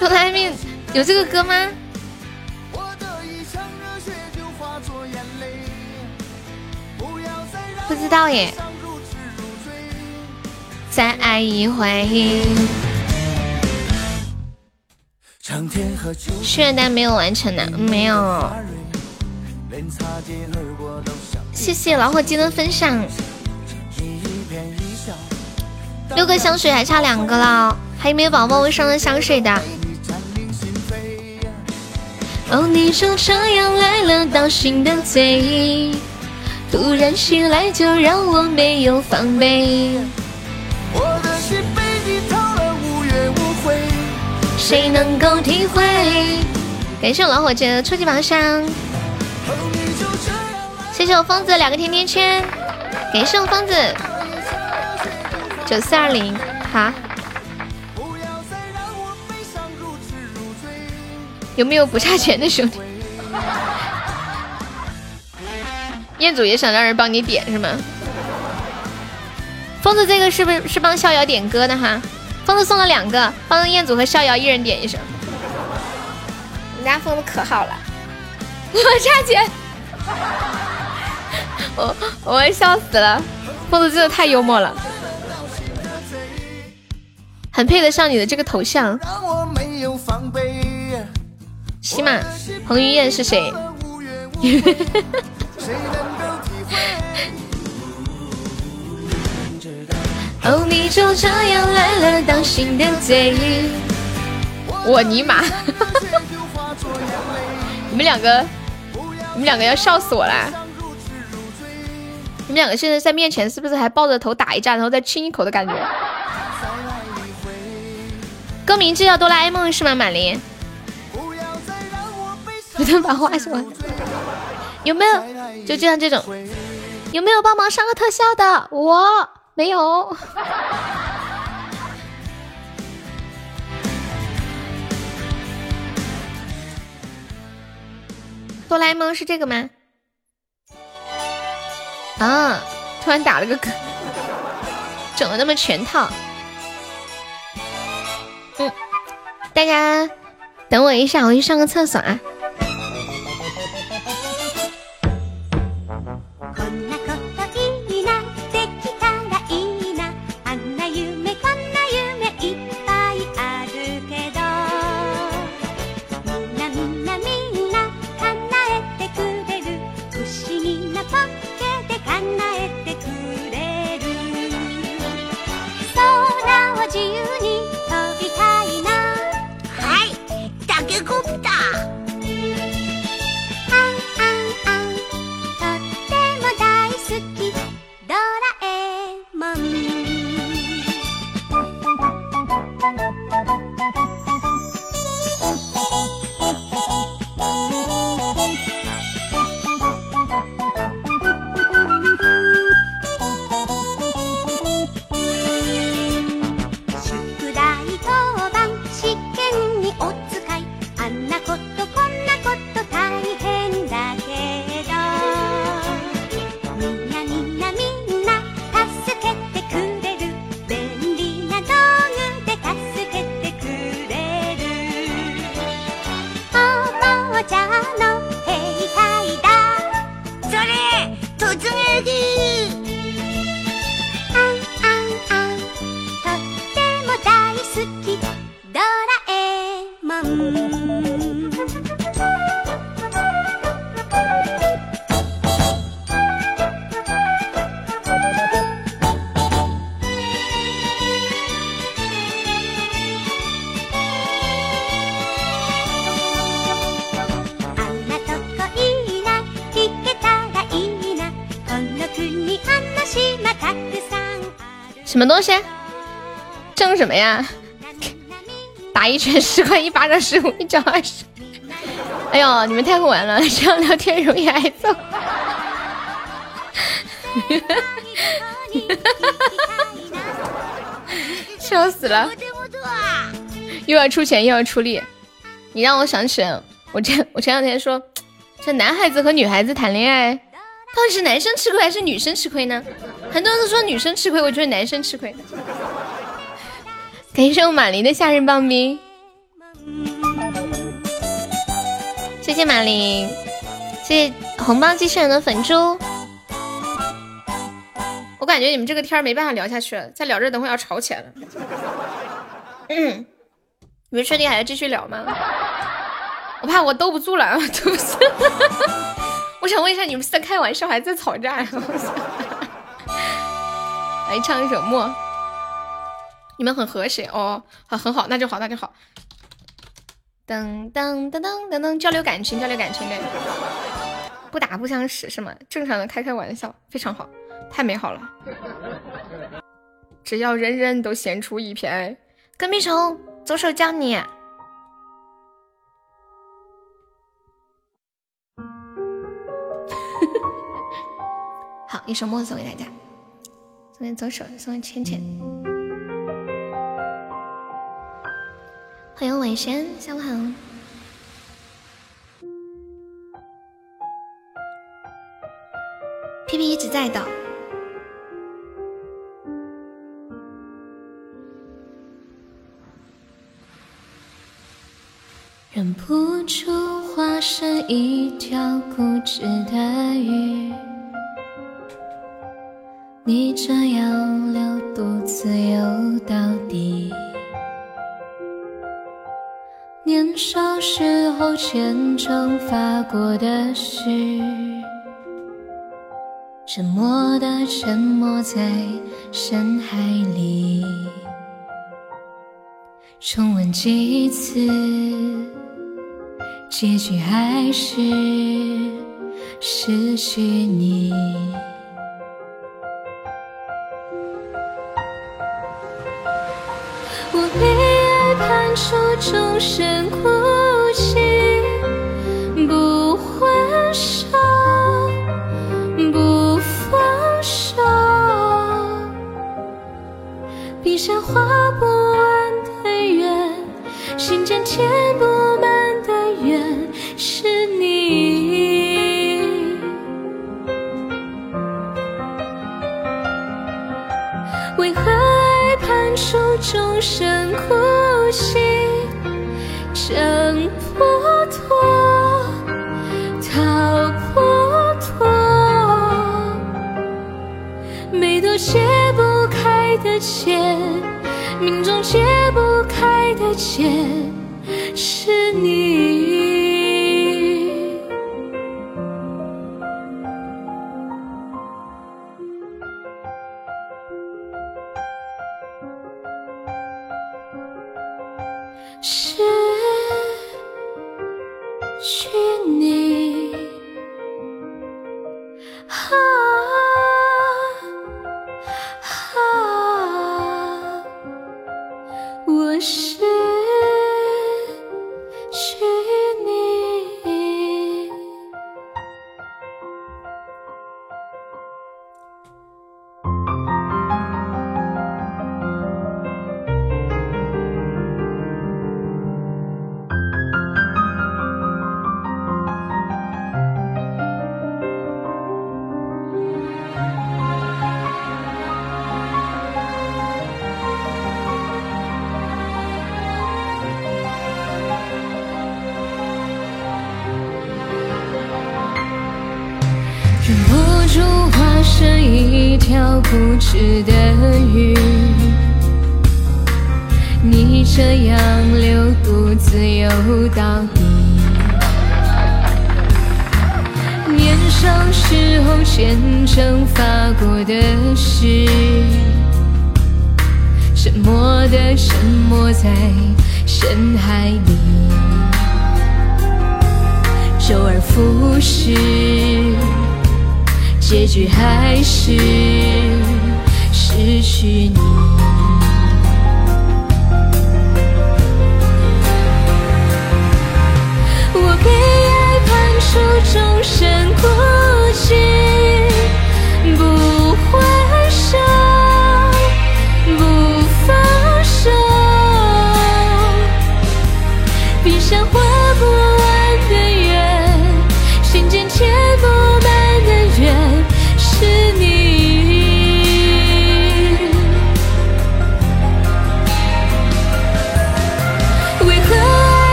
哆啦 A 梦有这个歌吗？道耶，再爱一回。心愿单没有完成呢，没有。谢谢老伙计的分享。六个香水还差两个了，还有没有宝宝会上的香水的？哦，你就这样来了，当心的嘴。突然醒来，就让我没有防备。我的心被你掏了无怨无悔谁能够体会？感谢我老伙计的初级宝箱，谢谢我疯子两个甜甜圈，感谢我疯子九四二零，好。有没有不差钱的兄弟？彦祖也想让人帮你点是吗？疯子这个是不是是帮逍遥点歌的哈？疯子送了两个，帮彦祖和逍遥一人点一首。你家疯子可好了，我差钱，我我要笑死了。疯子真的太幽默了，很配得上你的这个头像。起码彭于晏是谁？哦，你就这样来了，当心的嘴。我尼玛！你们两个，你们两个要笑死我啦！你们两个现在在面前是不是还抱着头打一架，然后再亲一口的感觉？歌名就叫哆啦 A 梦是吗？满林，不能 把话说完。有没有？就这样这种，有没有帮忙上个特效的？我没有。哆啦 A 梦是这个吗？啊！突然打了个嗝，整了那么全套。嗯，大家等我一下，我去上个厕所啊。东西？挣什么呀？打一拳十块，一巴掌十五，一脚二十。哎呦，你们太会玩了，这样聊天容易挨揍。笑死了！又要出钱又要出力，你让我想起我前我前两天说，这男孩子和女孩子谈恋爱，到底是男生吃亏还是女生吃亏呢？很多人都说女生吃亏，我觉得男生吃亏。感谢我马林的夏日棒冰，谢谢马林，谢谢红包机器人的粉猪。我感觉你们这个天没办法聊下去了，再聊着等会要吵起来了。嗯，你们确定还要继续聊吗？我怕我兜不住了，兜不住。我想问一下，你们是在开玩笑还是在吵架？来唱一首《默》。你们很和谐哦，很，很好，那就好，那就好。噔噔噔噔噔噔，交流感情，交流感情嘞，不打不相识是吗？正常的开开玩笑，非常好，太美好了。只要人人都献出一片爱，跟屁虫，左手教你。好，一首默送给大家，送给左手，送给浅浅。欢迎伟轩，下午好。皮皮一直在的。忍不住化身一条固执的鱼，时候虔诚发过的誓，沉默的沉默在深海里。重温几次，结局还是失去你。我被爱判处终身孤笔下画不完的圆，心间填不满的缘，是你。为何爱判处众生孤寂？结，命中解不开的结，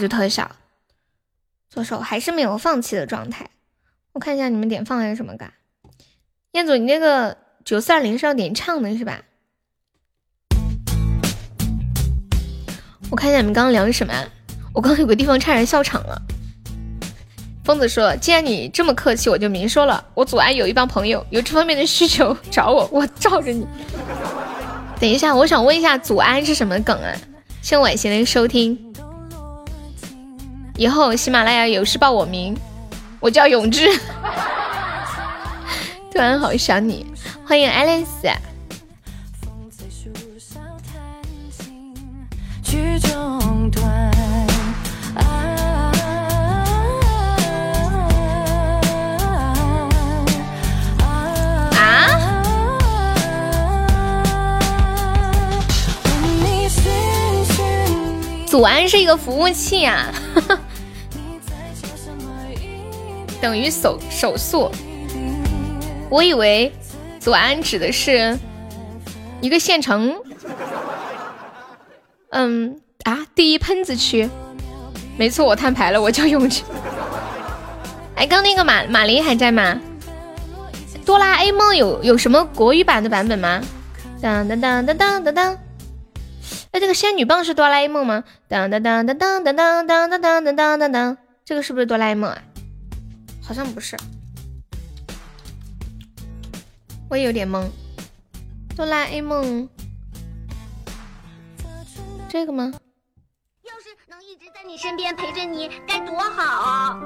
就特效，左手还是没有放弃的状态。我看一下你们点放的是什么歌？彦祖，你那个九四二零是要点唱的是吧？我看一下你们刚刚聊的什么？我刚刚有个地方差点笑场了。疯子说：“既然你这么客气，我就明说了。我祖安有一帮朋友有这方面的需求找我，我罩着你。等一下，我想问一下，祖安是什么梗啊？谢晚贤的收听。以后喜马拉雅有事报我名，我叫永志。突然好想你，欢迎 Alice。啊？祖安是一个服务器啊，等于手手速。我以为左安指的是一个县城。嗯啊，第一喷子区，没错，我摊牌了，我叫永志。哎，刚那个马马林还在吗？哆啦 A 梦有有什么国语版的版本吗？当当当当当当当。哎，这个仙女棒是哆啦 A 梦吗？当当当当当当当当当当当当当，这个是不是哆啦 A 梦啊？好像不是，我也有点懵。哆啦 A 梦，这个吗？要是能一直在你身边陪着你，该多好啊！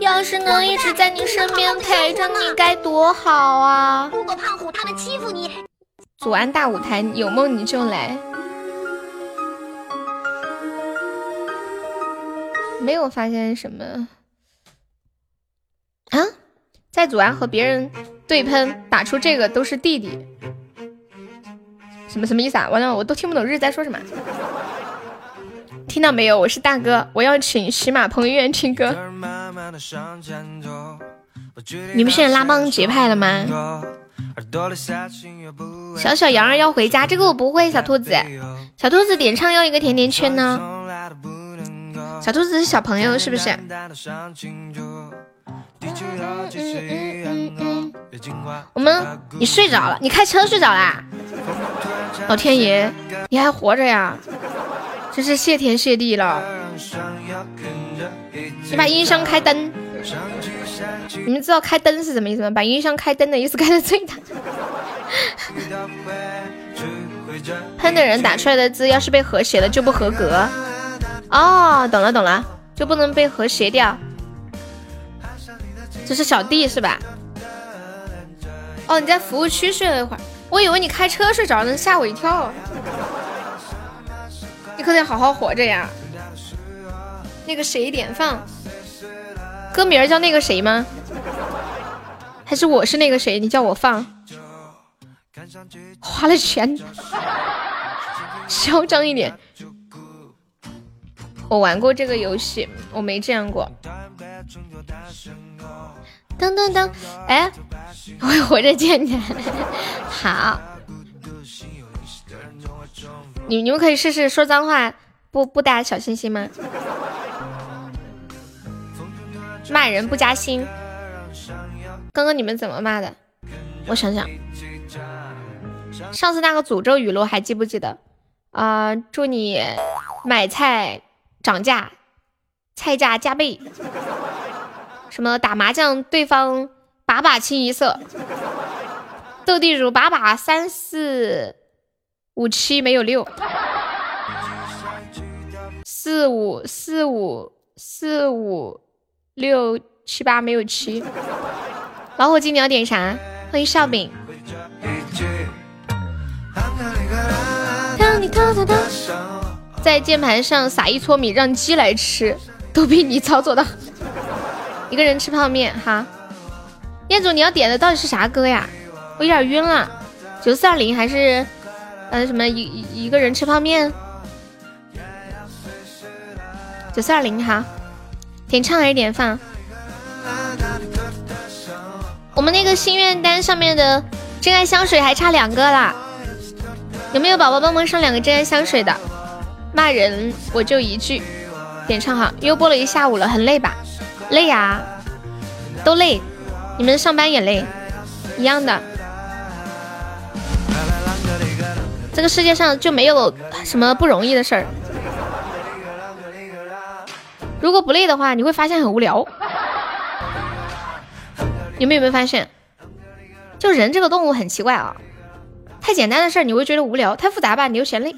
要是能一直在你身边陪着你，该多好啊！如果胖虎他们欺负你，祖安大舞台，有梦你就来。没有发现什么啊？在祖安和别人对喷，打出这个都是弟弟，什么什么意思啊？完了，我都听不懂日在说什么。听到没有？我是大哥，我要请喜马彭于晏听歌。你们现在拉帮结派了吗？小小羊儿要回家，这个我不会。小兔子，小兔子点唱要一个甜甜圈呢。小兔子是小朋友是不是？我们，你睡着了？你开车睡着啦？老天爷，你还活着呀？真是谢天谢地了！你把音箱开灯。你们知道开灯是什么意思吗？把音箱开灯的意思开的最大。喷的人打出来的字要是被和谐了就不合格。哦，懂了懂了，就不能被和谐掉。这是小弟是吧？哦，你在服务区睡了一会儿，我以为你开车睡着了，吓我一跳。你可得好好活着呀。那个谁点放？歌名叫那个谁吗？还是我是那个谁？你叫我放，花了钱，嚣张一点。我玩过这个游戏，我没这样过。噔噔噔，哎，我活着见你。好，你你们可以试试说脏话，不不打小心心吗？骂人不加薪。刚刚你们怎么骂的？我想想，上次那个诅咒语录还记不记得？啊，祝你买菜涨价，菜价加倍。什么打麻将对方把把清一色，斗地主把把三四五七没有六，四五四五四五六七八没有七。老虎精，你要点啥？欢迎笑饼。在键盘上撒一撮米，让鸡来吃，都比你操作的。一个人吃泡面，哈。彦祖，你要点的到底是啥歌呀？我有点晕了。九四二零还是呃什么一一个人吃泡面？九四二零哈，点唱还是点放？我们那个心愿单上面的真爱香水还差两个啦，有没有宝宝帮忙上两个真爱香水的？骂人我就一句，点唱好，又播了一下午了，很累吧？累呀，都累，你们上班也累，一样的。这个世界上就没有什么不容易的事儿，如果不累的话，你会发现很无聊。你们有没有发现，就人这个动物很奇怪啊，太简单的事儿你会觉得无聊，太复杂吧你又嫌累，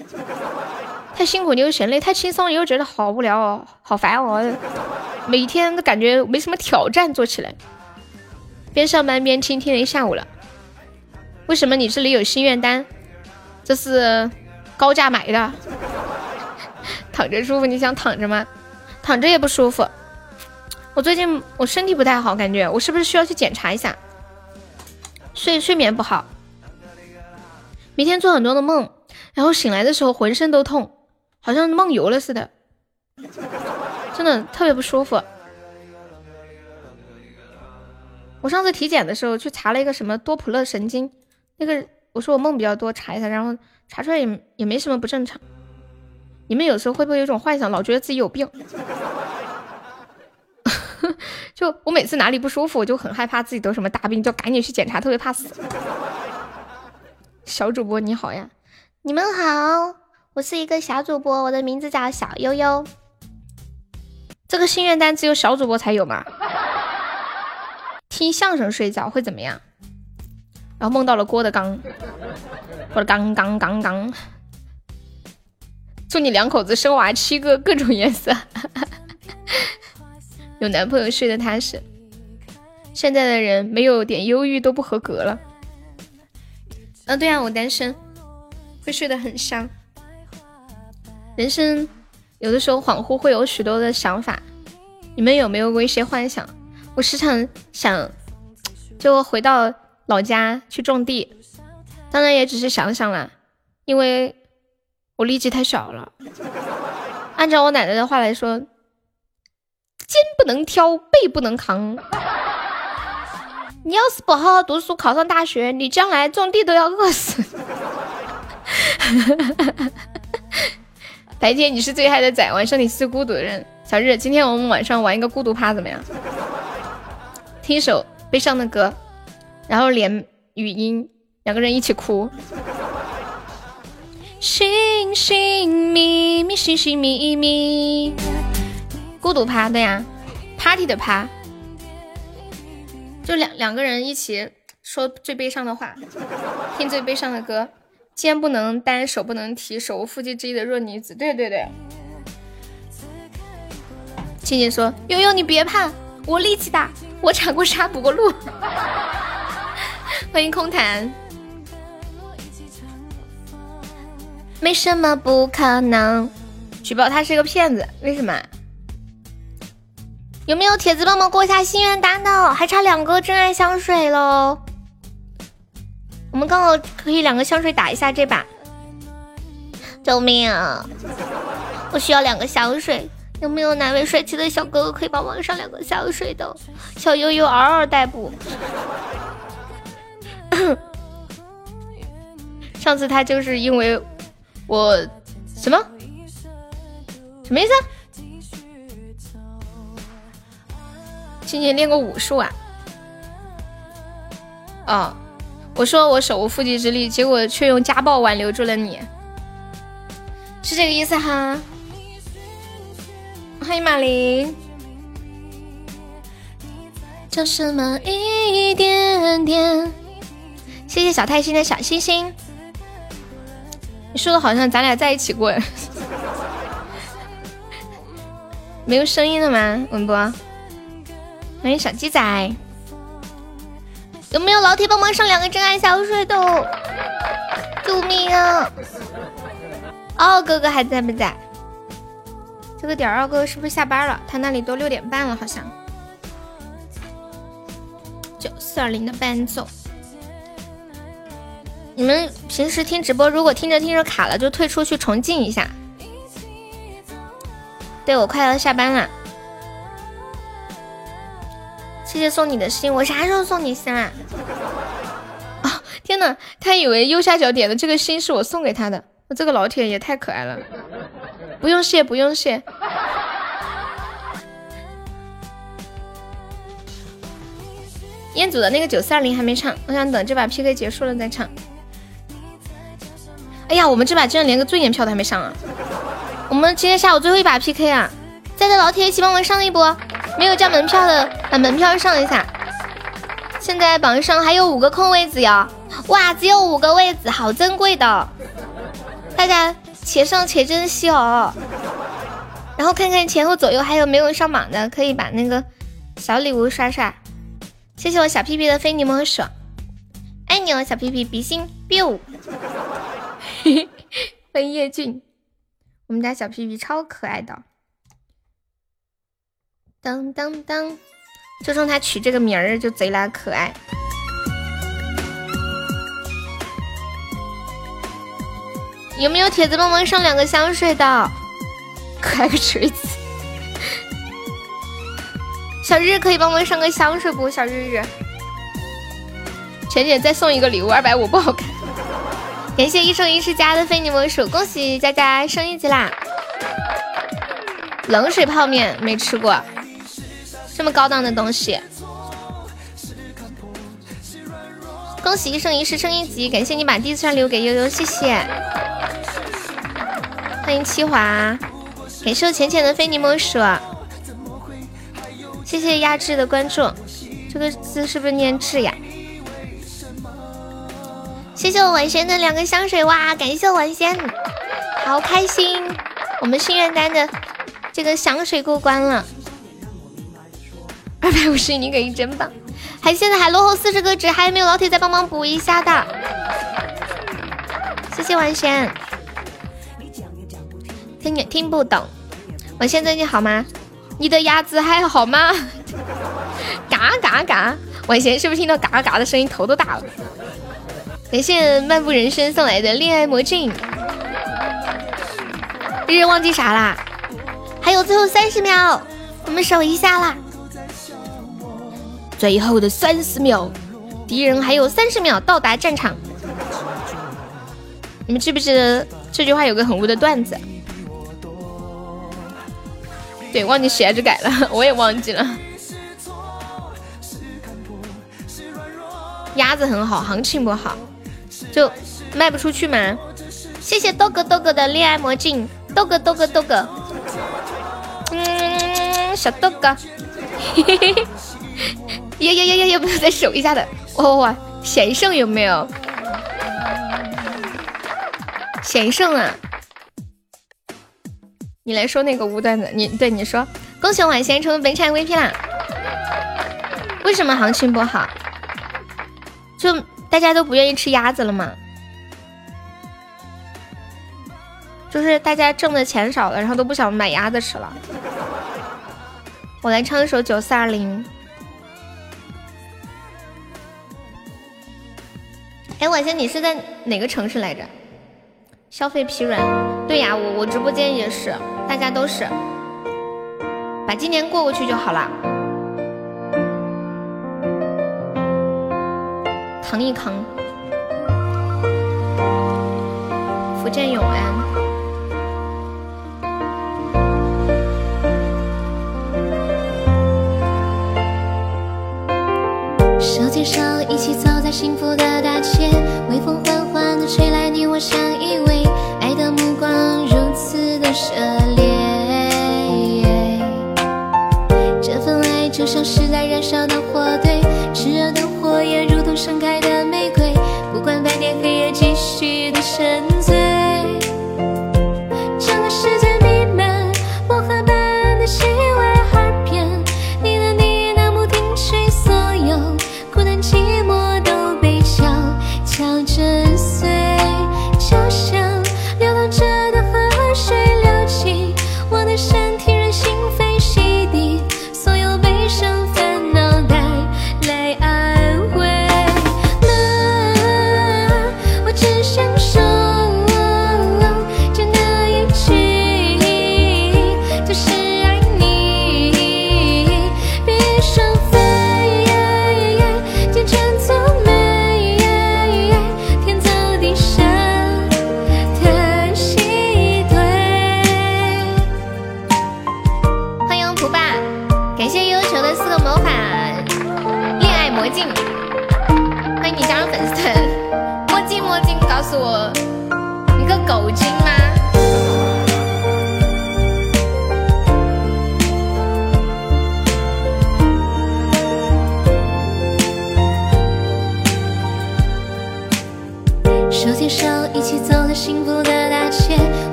太辛苦你又嫌累，太轻松你又觉得好无聊哦，好烦哦，每天都感觉没什么挑战做起来。边上班边听听了一下午了，为什么你这里有心愿单？这是高价买的，躺着舒服，你想躺着吗？躺着也不舒服。我最近我身体不太好，感觉我是不是需要去检查一下？睡睡眠不好，每天做很多的梦，然后醒来的时候浑身都痛，好像梦游了似的，真的特别不舒服。我上次体检的时候去查了一个什么多普勒神经，那个我说我梦比较多，查一下，然后查出来也也没什么不正常。你们有时候会不会有一种幻想，老觉得自己有病？就我每次哪里不舒服，我就很害怕自己得什么大病，就赶紧去检查，特别怕死。小主播你好呀，你们好，我是一个小主播，我的名字叫小悠悠。这个心愿单只有小主播才有吗？听相声睡觉会怎么样？然后梦到了郭德纲，郭德纲刚刚刚，祝你两口子生娃七个，各种颜色。有男朋友睡得踏实，现在的人没有点忧郁都不合格了。嗯，对啊，我单身，会睡得很香。人生有的时候恍惚会有许多的想法，你们有没有过一些幻想？我时常想，就回到老家去种地，当然也只是想想啦，因为我力气太小了。按照我奶奶的话来说。肩不能挑，背不能扛。你要是不好好读书，考上大学，你将来种地都要饿死。白天你是最嗨的仔，晚上你是最孤独的人。小日，今天我们晚上玩一个孤独趴怎么样？听一首悲伤的歌，然后连语音，两个人一起哭。星星咪咪，星星咪咪。孤独趴对呀，party 的趴，就两两个人一起说最悲伤的话，听最悲伤的歌，肩不能担，手不能提，手无缚鸡之力的弱女子。对对对，静静说：悠悠你别怕，我力气大，我铲过沙，补过路。欢迎空谈，没什么不可能。举报他是个骗子，为什么？有没有铁子帮忙过一下心愿单的？还差两个真爱香水喽。我们刚好可以两个香水打一下这把。救命啊！我需要两个香水，有没有哪位帅气的小哥哥可以帮忙上两个香水的？小悠悠嗷嗷待哺。上次他就是因为我什么什么意思？今年练过武术啊？哦，我说我手无缚鸡之力，结果却用家暴挽留住了你，是这个意思哈？欢迎马林。就什么一点点？谢谢小太心的小心心。你说的好像咱俩在一起过，没有声音了吗？文博，欢迎小鸡仔，有没有老铁帮忙上两个真爱香水的？救命啊！哦，哥哥还在不在？这个点二哥是不是下班了？他那里都六点半了，好像。九四二零的伴奏。你们平时听直播，如果听着听着卡了，就退出去重进一下。对我快要下班了，谢谢送你的心，我啥时候送你心啊？啊！天哪，他以为右下角点的这个心是我送给他的，我这个老铁也太可爱了。不用谢，不用谢。彦祖的那个九四二零还没唱，我想等这把 PK 结束了再唱。哎呀，我们这把竟然连个尊严票都还没上啊！我们今天下午最后一把 PK 啊，在的老铁一起帮我上一波，没有交门票的把门票上一下。现在榜上还有五个空位子哟，哇，只有五个位子，好珍贵的，大家且上且珍惜哦。然后看看前后左右还有没有上榜的，可以把那个小礼物刷刷。谢谢我小屁屁的非你莫属，爱你哦，小屁屁，比心 biu。欢迎叶俊，我们家小屁屁超可爱的，当当当，就冲他取这个名儿就贼拉可爱。有没有铁子帮忙上两个香水的？可爱个锤子！小日可以帮忙上个香水不？小日日，浅浅再送一个礼物，二百五不好看。感谢一生一世家的非你莫属，恭喜佳佳升一级啦！冷水泡面没吃过，这么高档的东西。恭喜一生一世升一级，感谢你把第四串留给悠悠，谢谢。欢迎七华，感谢浅浅的非你莫属，谢谢压制的关注，这个字是不是念智呀？谢谢我文仙的两个香水哇！感谢我晚仙，好开心！我们心愿单的这个香水过关了，二百五十你给真棒！还现在还落后四十个值，还有没有老铁再帮忙补一下的？谢谢晚仙，听也听不懂。晚仙最近好吗？你的鸭子还好吗？嘎 嘎嘎！晚仙是不是听到嘎嘎的声音头都大了？感谢漫步人生送来的恋爱魔镜，日日忘记啥啦？还有最后三十秒，我们守一下啦！最后的三十秒，敌人还有三十秒到达战场。你们记不记得这句话有个很污的段子？对，忘记写着改了，我也忘记了。鸭子很好，行情不好。就卖不出去嘛？谢谢豆哥豆哥的恋爱魔镜，豆哥豆哥豆哥，嗯，小豆哥，嘿嘿嘿，要要要要要不要再守一下的？哇哇哇，险胜有没有？险胜啊！你来说那个无段子，你对你说，恭喜晚贤成为本场 VP 啦！为什么行情不好？就。大家都不愿意吃鸭子了吗？就是大家挣的钱少了，然后都不想买鸭子吃了。我来唱一首九四二零。哎，婉仙，你是在哪个城市来着？消费疲软。对呀，我我直播间也是，大家都是，把今年过过去就好了。扛一扛。福建永安。牵手，一起走在幸福的大街，微风缓缓地吹来，你我相依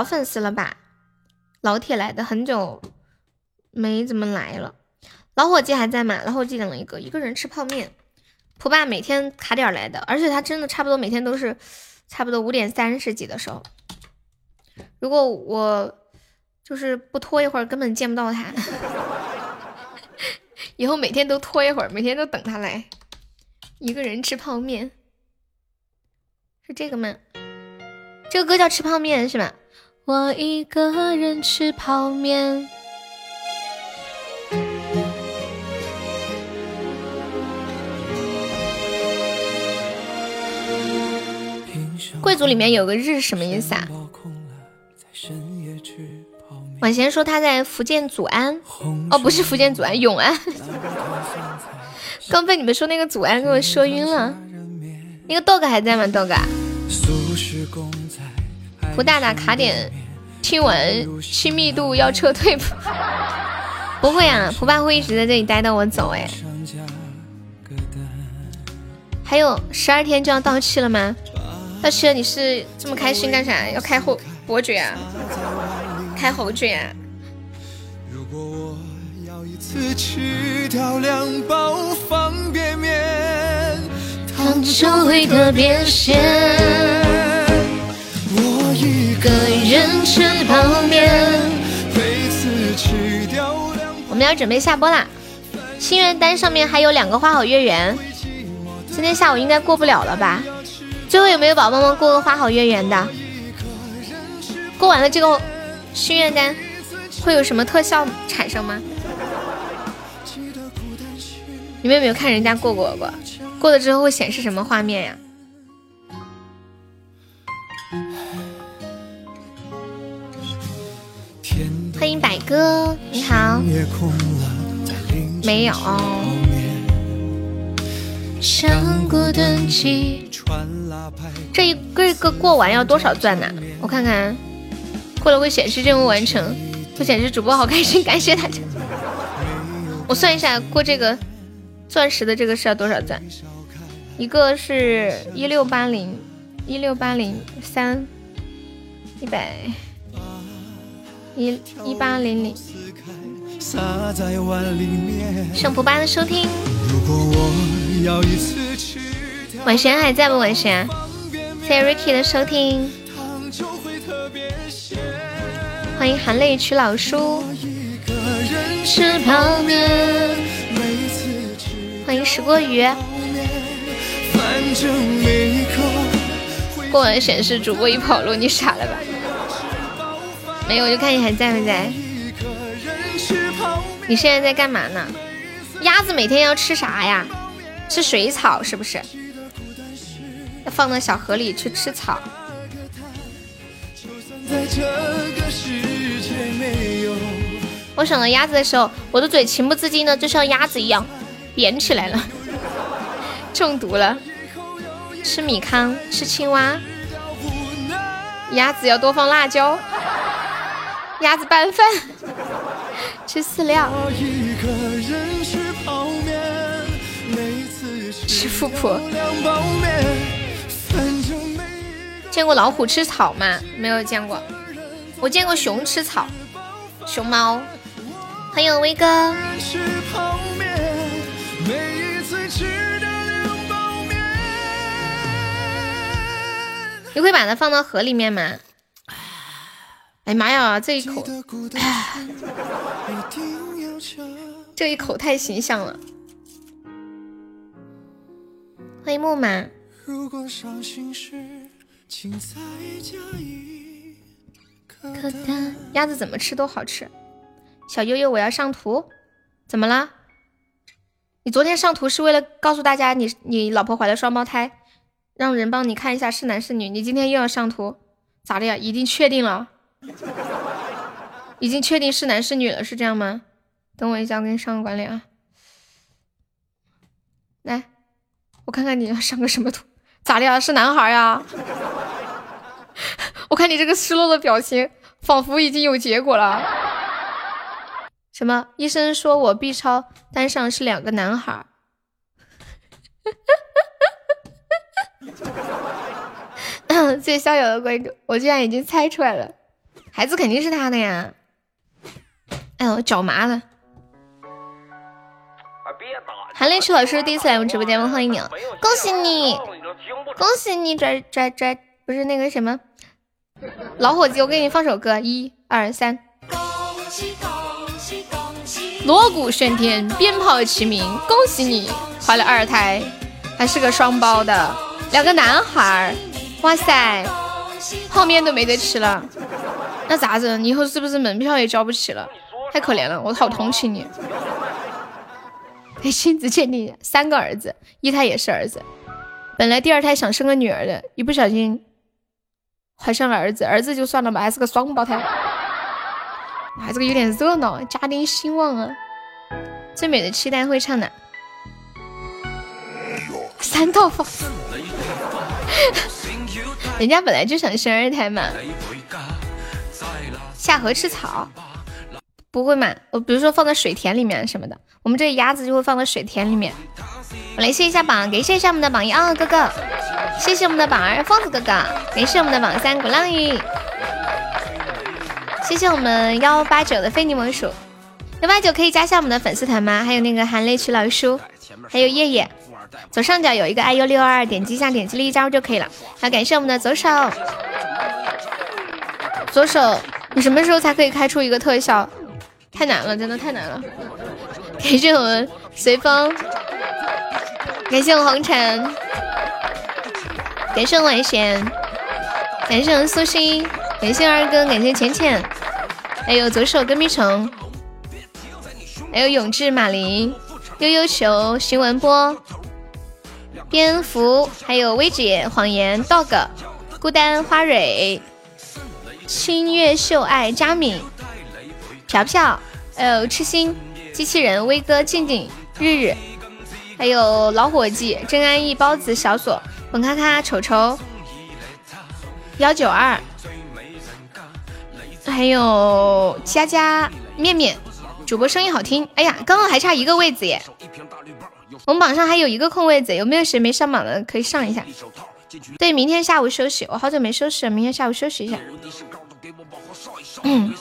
老粉丝了吧？老铁来的，很久没怎么来了。老伙计还在吗？老伙计等了一个，一个人吃泡面。蒲爸每天卡点来的，而且他真的差不多每天都是差不多五点三十几的时候。如果我就是不拖一会儿，根本见不到他。以后每天都拖一会儿，每天都等他来。一个人吃泡面，是这个吗？这个歌叫《吃泡面》是吧？我一个人吃泡面。贵族里面有个日什么意思啊？婉贤说他在福建祖安，哦，不是福建祖安，永安。刚被你们说那个祖安给我说晕了。那个 dog 还在吗？dog，胡大大卡点，听完亲密度要撤退。不会啊，蒲爸会一直在这里待到我走哎。还有十二天就要到期了吗？到期了你是这么开心干啥？要开后伯爵啊？开侯爵啊？汤就会特别咸。我一个人吃泡面。我们要准备下播啦，心愿单上面还有两个花好月圆，今天下午应该过不了了吧？最后有没有宝宝们过个花好月圆的？过完了这个心愿单会有什么特效产生吗？你们有没有看人家过过过？过了之后会显示什么画面呀？欢迎百哥，你好。没有。这一个一个过完要多少钻呢？我看看，过了会显示任务完成，会显示主播好开心，感谢大家。我算一下，过这个钻石的这个是要多少钻？一个是一六八零，一六八零三，一百。一一八零零，圣普巴的收听，晚神还在不？晚神，谢谢 Ricky 的收听，欢迎含泪娶老叔，欢迎石锅鱼，过完显示主播已跑路，你傻了吧？没有，我就看你还在不在。你现在在干嘛呢？鸭子每天要吃啥呀？吃水草是不是？要放到小河里去吃草。我想到鸭子的时候，我的嘴情不自禁的就像鸭子一样扁起来了，中毒了。吃米糠，吃青蛙。鸭子要多放辣椒。鸭子拌饭，吃饲料，吃富婆。见过老虎吃草吗？没有见过。我见过熊吃草，熊猫。欢迎威哥。你会把它放到河里面吗？哎妈呀，这一口，这一口太形象了。欢迎木马。鸭子怎么吃都好吃。小悠悠，我要上图，怎么了？你昨天上图是为了告诉大家你你老婆怀了双胞胎，让人帮你看一下是男是女。你今天又要上图，咋的呀？已经确定了。已经确定是男是女了，是这样吗？等我一下，我给你上个管理啊。来，我看看你要上个什么图？咋的呀？是男孩呀？我看你这个失落的表情，仿佛已经有结果了。什么？医生说我 B 超单上是两个男孩。谢谢逍遥的关注，我居然已经猜出来了。孩子肯定是他的呀！哎呦，脚麻了。韩立秋老师第一次来我们直播间，欢迎你，恭喜你，恭喜你拽拽拽，不是那个什么老伙计，我给你放首歌，一二三，锣鼓喧天，鞭炮齐鸣，恭喜你怀了二胎，还是个双胞的，两个男孩，哇塞，泡面都没得吃了。那咋整？以后是不是门票也交不起了？太可怜了，我好同情你。亲子鉴定，三个儿子，一胎也是儿子。本来第二胎想生个女儿的，一不小心怀上了儿子，儿子就算了吧，还是个双胞胎。哇，这个有点热闹，家庭兴旺啊！最美的期待会唱哪？三套房。人家本来就想生二胎嘛。下河吃草，不会嘛？我比如说放在水田里面什么的，我们这鸭子就会放在水田里面。我来谢一下榜，感谢一下我们的榜一啊哥哥，谢谢我们的榜二疯子哥哥，感谢我们的榜三鼓浪屿，谢谢我们幺八九的非你莫属，幺八九可以加下我们的粉丝团吗？还有那个含泪曲老叔，还有叶叶，左上角有一个 iu 六二，点击一下，点击立招就可以了。好，感谢我们的左手，左手，你什么时候才可以开出一个特效？太难了，真的太难了。感谢我们随风，感谢我红尘，感谢我晚贤，感谢我苏心，感谢二哥，感谢浅浅，还有左手跟屁虫，还有永志马林，悠悠球，徐文波，蝙蝠，还有薇姐，谎言，dog，孤单花蕊，清月秀爱，佳敏。飘飘，还有痴心机器人威哥静静日日，还有老伙计真安逸包子小锁本咔咔丑丑。幺九二，还有佳佳面面。主播声音好听，哎呀，刚刚还差一个位子耶，我们榜上还有一个空位子，有没有谁没上榜的可以上一下？对，明天下午休息，我好久没休息了，明天下午休息一下。嗯。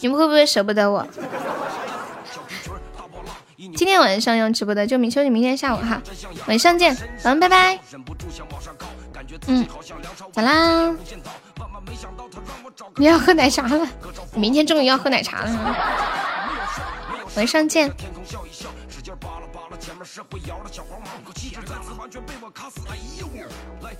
你们会不会舍不得我？今天晚上要直播的就明休息，明天下午哈，晚上见，嗯，拜拜。嗯，咋啦？你要喝奶茶了？明天终于要喝奶茶了。晚上见。前面社会摇的小黄毛，气质再次完全被我卡死！哎呦，来。